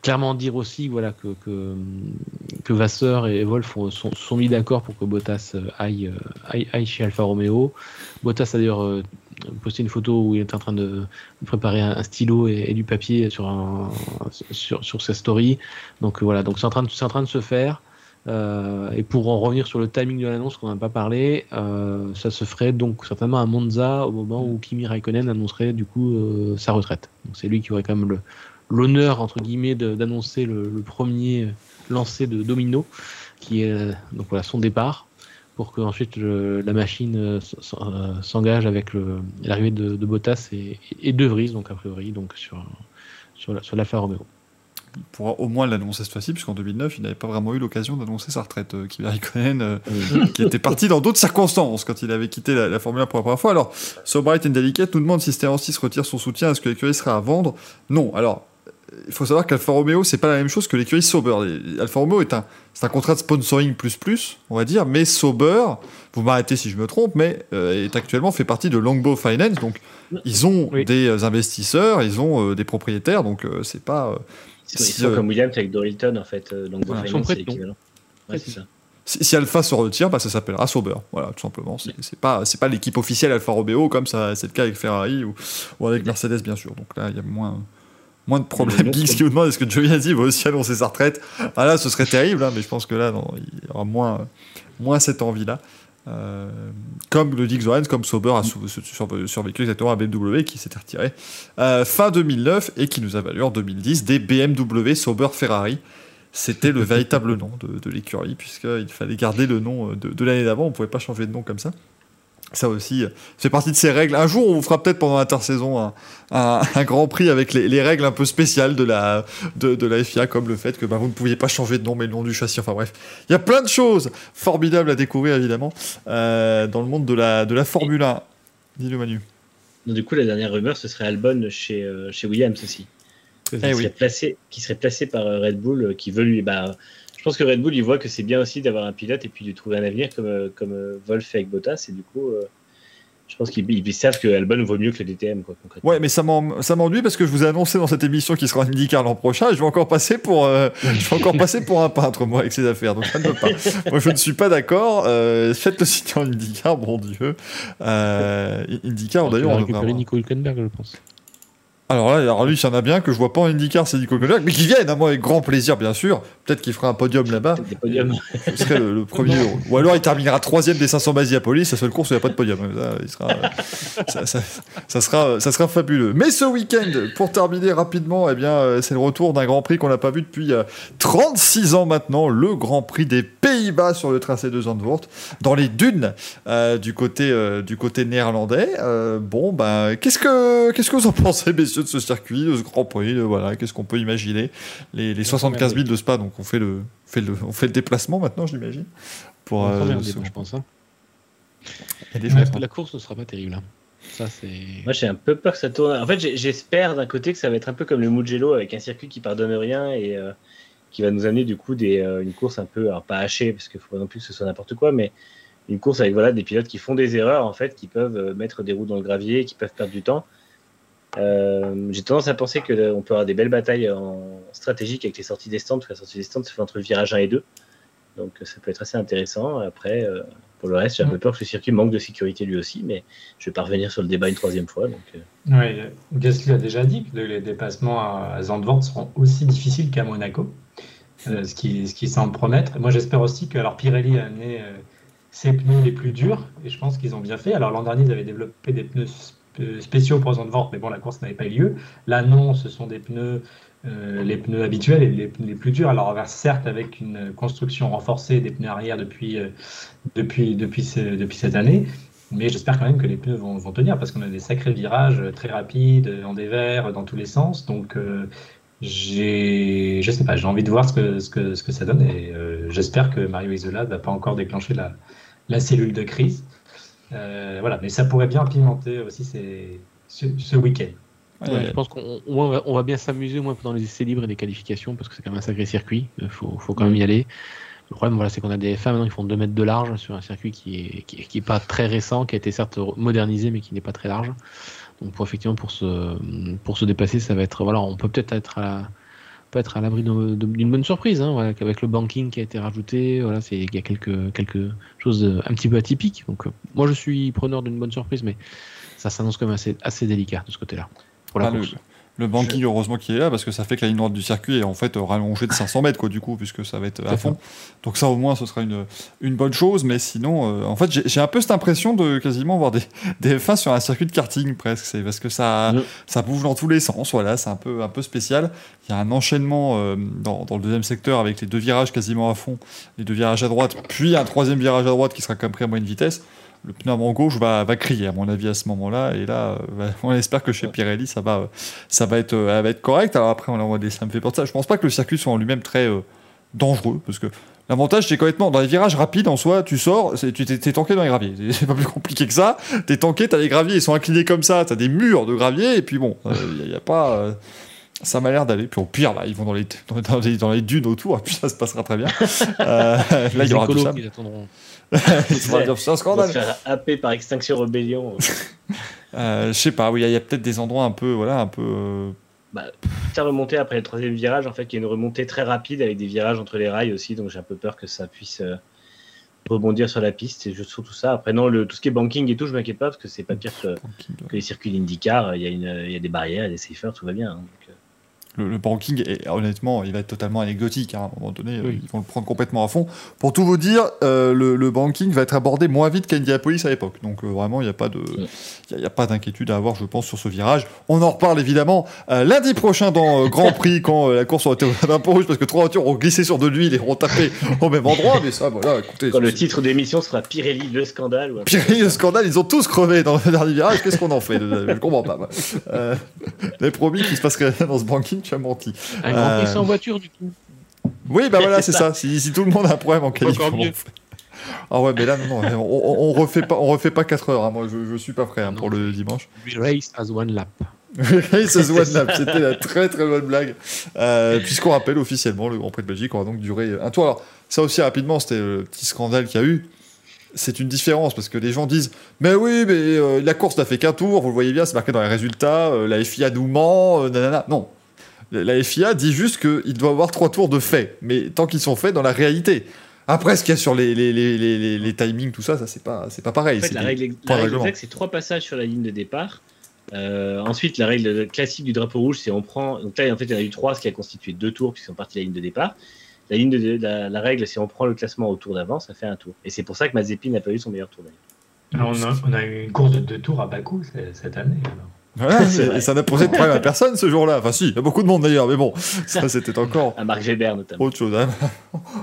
clairement dire aussi voilà, que, que, Vasseur et Wolf sont, mis d'accord pour que Bottas aille, aille, chez Alfa Romeo. Bottas a d'ailleurs euh, posté une photo où il est en train de préparer un, stylo et, du papier sur, un, sur, sur sa story. Donc voilà, donc c'est en, train de, en train de se faire. Euh, et pour en revenir sur le timing de l'annonce qu'on n'a pas parlé, euh, ça se ferait donc certainement à Monza au moment où Kimi Raikkonen annoncerait du coup sa retraite. Donc c'est lui qui aurait quand même le, l'honneur entre guillemets d'annoncer le, premier lancé de Domino, qui est euh, donc voilà son départ, pour que ensuite la machine euh, euh, s'engage avec l'arrivée de, Bottas et, de Vries, donc a priori donc sur sur, la, sur l'Alfa Romeo. Il pourra au moins l'annoncer cette fois-ci, puisqu'en 2009, il n'avait pas vraiment eu l'occasion d'annoncer sa retraite. Euh, Kimi qui était parti dans d'autres circonstances quand il avait quitté la, Formule 1 pour la première fois. Alors, So Bright and Delicate nous demande si Stellantis retire son soutien, est-ce que l'écurie sera à vendre? Non. Alors, il faut savoir qu'Alfa Romeo, c'est pas la même chose que l'écurie Sauber. Alfa Romeo est un, c'est un contrat de sponsoring plus plus, on va dire, mais Sauber, vous m'arrêtez si je me trompe, mais euh, est actuellement fait partie de Longbow Finance, donc ils ont des investisseurs, ils ont euh, des propriétaires, donc euh, c'est pas. ils sont comme Williams avec Dorilton en fait, Longbow Finance, c'est l'équivalent. Si, Alpha se retire, bah, ça s'appellera Sauber. Voilà, tout simplement. C'est pas, pas l'équipe officielle Alfa Romeo comme ça, c'est le cas avec Ferrari ou, ou avec Mercedes, bien sûr. Donc là, il y a moins, moins de problèmes. Geeks qui vous demande est-ce que Giovinazzi va aussi annoncer sa retraite Ah là, ce serait terrible, hein, mais je pense que là, non, il y aura moins, moins cette envie-là. Euh, comme le dit Zoran, comme Sauber a survécu exactement à BMW qui s'était retiré euh, fin 2009 et qui nous a valu en 2010 des BMW Sauber Ferrari. C'était le véritable nom de, l'écurie, puisqu'il fallait garder le nom de, de l'année d'avant, on ne pouvait pas changer de nom comme ça. Ça aussi, c'est partie de ces règles. Un jour, on vous fera peut-être pendant l'intersaison un, un, grand prix avec les, règles un peu spéciales de la, de, la FIA, comme le fait que bah, vous ne pouviez pas changer de nom, mais le nom du châssis. Enfin bref, il y a plein de choses formidables à découvrir, évidemment, euh, dans le monde de la, de la Formule 1. Dis-le, Manu. du coup, la dernière rumeur, ce serait Albon chez, euh, chez Williams aussi. Eh qui, serait placé, qui serait placé par euh, Red Bull, qui veut lui. Bah, je pense que Red Bull, il voit que c'est bien aussi d'avoir un pilote et puis de trouver un avenir comme, euh, comme euh, Wolf fait avec Bottas. Et du coup, euh, je pense qu'ils savent que Albon vaut mieux que le DTM. Quoi, ouais, mais ça m'ennuie parce que je vous ai annoncé dans cette émission qu'il sera en IndyCar l'an prochain. Et je vais encore passer pour, je vais encore passer pour un peintre, moi, avec ces affaires. Donc ça ne peut pas. moi, je ne suis pas d'accord. faites le site en IndyCar, bon Dieu. IndyCar, d'ailleurs, on va récupérer Nico Hülkenberg, je pense. Alors là, alors lui, il y en a bien que je vois pas en IndyCar, c'est Nico Hülkenberg, mais qui viennent, à moi, avec grand plaisir, bien sûr. Peut-être qu'il fera un podium là-bas. Ce serait le, premier. Ou alors il terminera troisième des 500 Basiapolis, la seule course où il n'y a pas de podium. Ça, ça, sera, ça sera fabuleux. Mais ce week-end, pour terminer rapidement, eh bien, euh, c'est le retour d'un Grand Prix qu'on n'a pas vu depuis 36 euh, ans maintenant, le Grand Prix des Pays-Bas sur le tracé de Zandvoort, dans les dunes euh, du côté du côté néerlandais. bon, ben, qu'est-ce que qu'est-ce que vous en pensez, messieurs, de ce circuit, de ce Grand Prix Voilà, qu'est-ce qu'on peut imaginer? Les, les 75 000 de Spa, donc on fait le, fait le, on fait le déplacement maintenant, j'imagine. Pour, euh, je pense. Hein. La course ne sera pas terrible. Hein. Ça, Moi, j'ai un peu peur que ça tourne. En fait, j'espère d'un côté que ça va être un peu comme le Mugello avec un circuit qui pardonne rien et euh, qui va nous amener du coup des, euh, une course un peu, alors pas hachée parce qu'il faut pas non plus que ce soit n'importe quoi, mais une course avec voilà des pilotes qui font des erreurs en fait, qui peuvent mettre des roues dans le gravier, qui peuvent perdre du temps. Euh, j'ai tendance à penser qu'on peut avoir des belles batailles en stratégique avec les sorties des stands, parce que la sortie des se fait entre virage 1 et 2. Donc ça peut être assez intéressant. Après, euh, pour le reste, j'ai un peu peur que ce circuit manque de sécurité lui aussi, mais je vais pas revenir sur le débat une troisième fois. Donc, euh. Oui, Gasly a déjà dit que les dépassements à Zandvoort seront aussi difficiles qu'à Monaco, ce, qui, ce qui semble promettre. Moi, j'espère aussi que alors, Pirelli a amené ses pneus les plus durs, et je pense qu'ils ont bien fait. Alors l'an dernier, ils avaient développé des pneus spéciaux pour vente, mais bon, la course n'avait pas eu lieu. Là, non, ce sont des pneus, euh, les pneus habituels et les, les, plus durs. Alors, certes, avec une construction renforcée des pneus arrière depuis, euh, depuis, depuis, cette année, Mais j'espère quand même que les pneus vont, tenir parce qu'on a des sacrés virages très rapides, en dévers, dans tous les sens. Donc, euh, j'ai, je sais pas, j'ai envie de voir ce que, ce que, ce que ça donne et euh, j'espère que Mario Isola ne va pas encore déclencher la, la cellule de crise. Euh, voilà, mais ça pourrait bien pimenter aussi ces, ce, ce week-end. Ouais, je pense qu'on on va, on va bien s'amuser au moins pendant les essais libres et les qualifications parce que c'est quand même un sacré circuit. Il faut, faut quand même y aller. Le problème, voilà, c'est qu'on a des femmes maintenant qui font 2 mètres de large sur un circuit qui est, qui, est- qui est pas très récent, qui a été certes modernisé, mais qui n'est pas très large. Donc, pour effectivement, pour se, pour se déplacer, ça va être, voilà, on peut peut-être être à, peut être à l'abri d'une bonne surprise, hein, voilà, avec le banking qui a été rajouté. Voilà, c'est, il y a quelques, quelque chose de- un petit peu atypique. Donc, euh, moi, je suis preneur d'une bonne surprise, mais ça s'annonce quand même assez, assez délicat de ce côté-là. Pour la Ah, le, course. le banking, heureusement qu'il est là, parce que ça fait que la ligne droite du circuit est en fait euh, rallongée de 500 mètres, quoi, du coup, puisque ça va être à fond. Donc ça, au moins, ce sera une, une bonne chose. Mais sinon, euh, en fait, j'ai j'ai un peu cette impression de quasiment voir des, des F1 sur un circuit de karting, presque. C'est parce que ça, ça bouge dans tous les sens. Voilà, c'est un peu, un peu spécial. Il y a un enchaînement euh, dans, dans le deuxième secteur avec les deux virages quasiment à fond, les deux virages à droite, puis un troisième virage à droite qui sera quand même pris à moyenne vitesse le pneu avant gauche va, va crier, à mon avis, à ce moment-là. Et là, euh, bah, on espère que chez Pirelli, ça va, euh, ça va, être, euh, ça va être correct. Alors après, on envoie des, ça me fait de ça. Je pense pas que le circuit soit en lui-même très euh, dangereux, parce que l'avantage, c'est complètement dans les virages rapides, en soi, tu sors, tu t'es tanké dans les graviers. C'est pas plus compliqué que ça. T'es tanké, t'as les graviers, ils sont inclinés comme ça, t'as des murs de gravier, et puis bon, il n'y a, pas. euh, ça m'a l'air d'aller. Puis au pire, bah, ils vont dans les, dans, les, dans les dunes autour, et puis ça se passera très bien. Euh, là, il y aura tout écolos C'est un On va scandale. faire happer par Extinction Rebellion. Euh, je sais pas, oui, il y y a peut-être des endroits un peu, voilà, un peu. euh, Faire remonter après le troisième virage, en fait, il y a une remontée très rapide avec des virages entre les rails aussi, donc j'ai un peu peur que ça puisse euh, rebondir sur la piste. Et je surtout ça. Après, non, le, tout ce qui est banking et tout, je m'inquiète pas parce que c'est pas pire que, que les circuits d'IndyCar. Il y, a y des barrières, il y a des safers, tout va bien. hein. Donc, euh, Le, le banking, est, honnêtement, il va être totalement anecdotique. hein, à un moment donné, Oui. euh, ils vont le prendre complètement à fond. Pour tout vous dire, euh, le, le banking va être abordé moins vite qu'Indianapolis à l'époque. Donc euh, vraiment, il n'y a pas de, il y a- il y a pas d'inquiétude à avoir, je pense, sur ce virage. On en reparle évidemment euh, lundi prochain dans euh, Grand Prix quand euh, la course aura été un peu rouge parce que trois voitures ont glissé sur de l'huile et ont tapé au même endroit. Mais ça, voilà, écoutez. Quand le titre d'émission sera Pirelli, le scandale. Ou Pirelli, le scandale, ils ont tous crevé dans le dernier virage. Qu'est-ce qu'on en fait Je comprends pas. moi. Euh, les promis qu'il se passerait rien dans ce banking, tu as menti. Un grand Euh, prix sans voiture, du coup. Oui, bah voilà, c'est ça. Si, si tout le monde a un problème en qualif, Ah ouais, mais là, non, non, on, on, refait pas, on refait pas 4 heures. hein. Moi, je, je suis pas prêt hein, pour le dimanche. We race as one lap. Race as one lap, c'était la très très bonne blague. Euh, Puisqu'on rappelle officiellement, le Grand Prix de Belgique aura donc duré un tour. Alors, ça aussi rapidement, c'était le petit scandale qu'il y a eu. C'est une différence parce que les gens disent Mais oui, mais euh, la course n'a fait qu'un tour, vous le voyez bien, c'est marqué dans les résultats, euh, la FIA nous ment, euh, nanana. Non. La FIA dit juste qu'il doit avoir trois tours de fait, mais tant qu'ils sont faits dans la réalité. Après, ce qu'il y a sur les, les, les, les, les- les timings, tout ça, ça c'est pas, c'est pas pareil. En fait, c'est la règle, la exacte, c'est trois passages sur la ligne de départ. Euh, ensuite, la règle classique du drapeau rouge, c'est on prend. Donc là, en fait, il y en a eu trois, ce qui a constitué deux tours, puisqu'ils sont partis de la ligne de départ. La, ligne de, la, la règle, c'est on prend le classement au tour d'avant, ça fait un tour. Et c'est pour ça que Mazepin n'a pas eu son meilleur tour d'ailleurs. On, a, on a eu une course de deux tours à Bakou cette année. alors. Voilà, et vrai. ça n'a posé de problème à personne ce jour-là. Enfin, si, il y a beaucoup de monde d'ailleurs, mais bon, ça c'était encore À Marc Gébert notamment. autre chose. hein.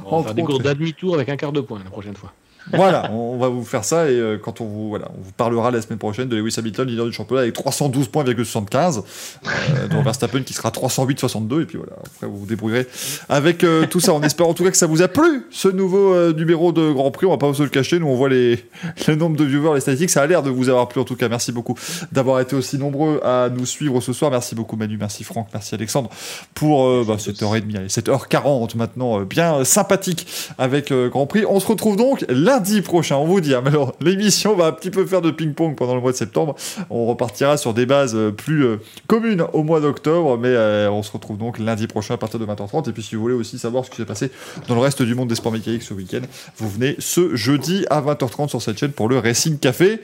On va faire des courses demi-tour avec un quart de point la prochaine fois. Voilà, on va vous faire ça et euh, quand on vous, voilà, on vous parlera la semaine prochaine de Lewis Hamilton, leader du championnat avec 312 points, 75, euh, dont Verstappen qui sera 308,62 et puis voilà, après vous vous débrouillerez avec euh, tout ça. On espère en tout cas que ça vous a plu ce nouveau euh, numéro de Grand Prix. On va pas se le cacher, nous on voit les, le nombre de viewers, les statistiques, ça a l'air de vous avoir plu en tout cas. Merci beaucoup d'avoir été aussi nombreux à nous suivre ce soir. Merci beaucoup Manu, merci Franck, merci Alexandre pour bah, cette heure et demie, allez, cette heure 40 maintenant, bien sympathique avec Grand Prix. On se retrouve donc lundi prochain, on vous dit. hein, mais alors, l'émission va un petit peu faire de ping-pong pendant le mois de septembre. On repartira sur des bases euh, plus euh, communes au mois d'octobre, mais euh, on se retrouve donc lundi prochain à partir de 20h30. Et puis si vous voulez aussi savoir ce qui s'est passé dans le reste du monde des sports mécaniques ce week-end, vous venez ce jeudi à 20h30 sur cette chaîne pour le Racing Café.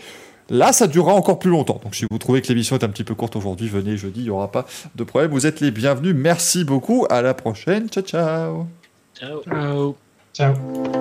Là, ça durera encore plus longtemps. Donc, si vous trouvez que l'émission est un petit peu courte aujourd'hui, venez jeudi, il n'y aura pas de problème. Vous êtes les bienvenus. Merci beaucoup. À la prochaine. Ciao, ciao. Ciao. Ciao. Ciao.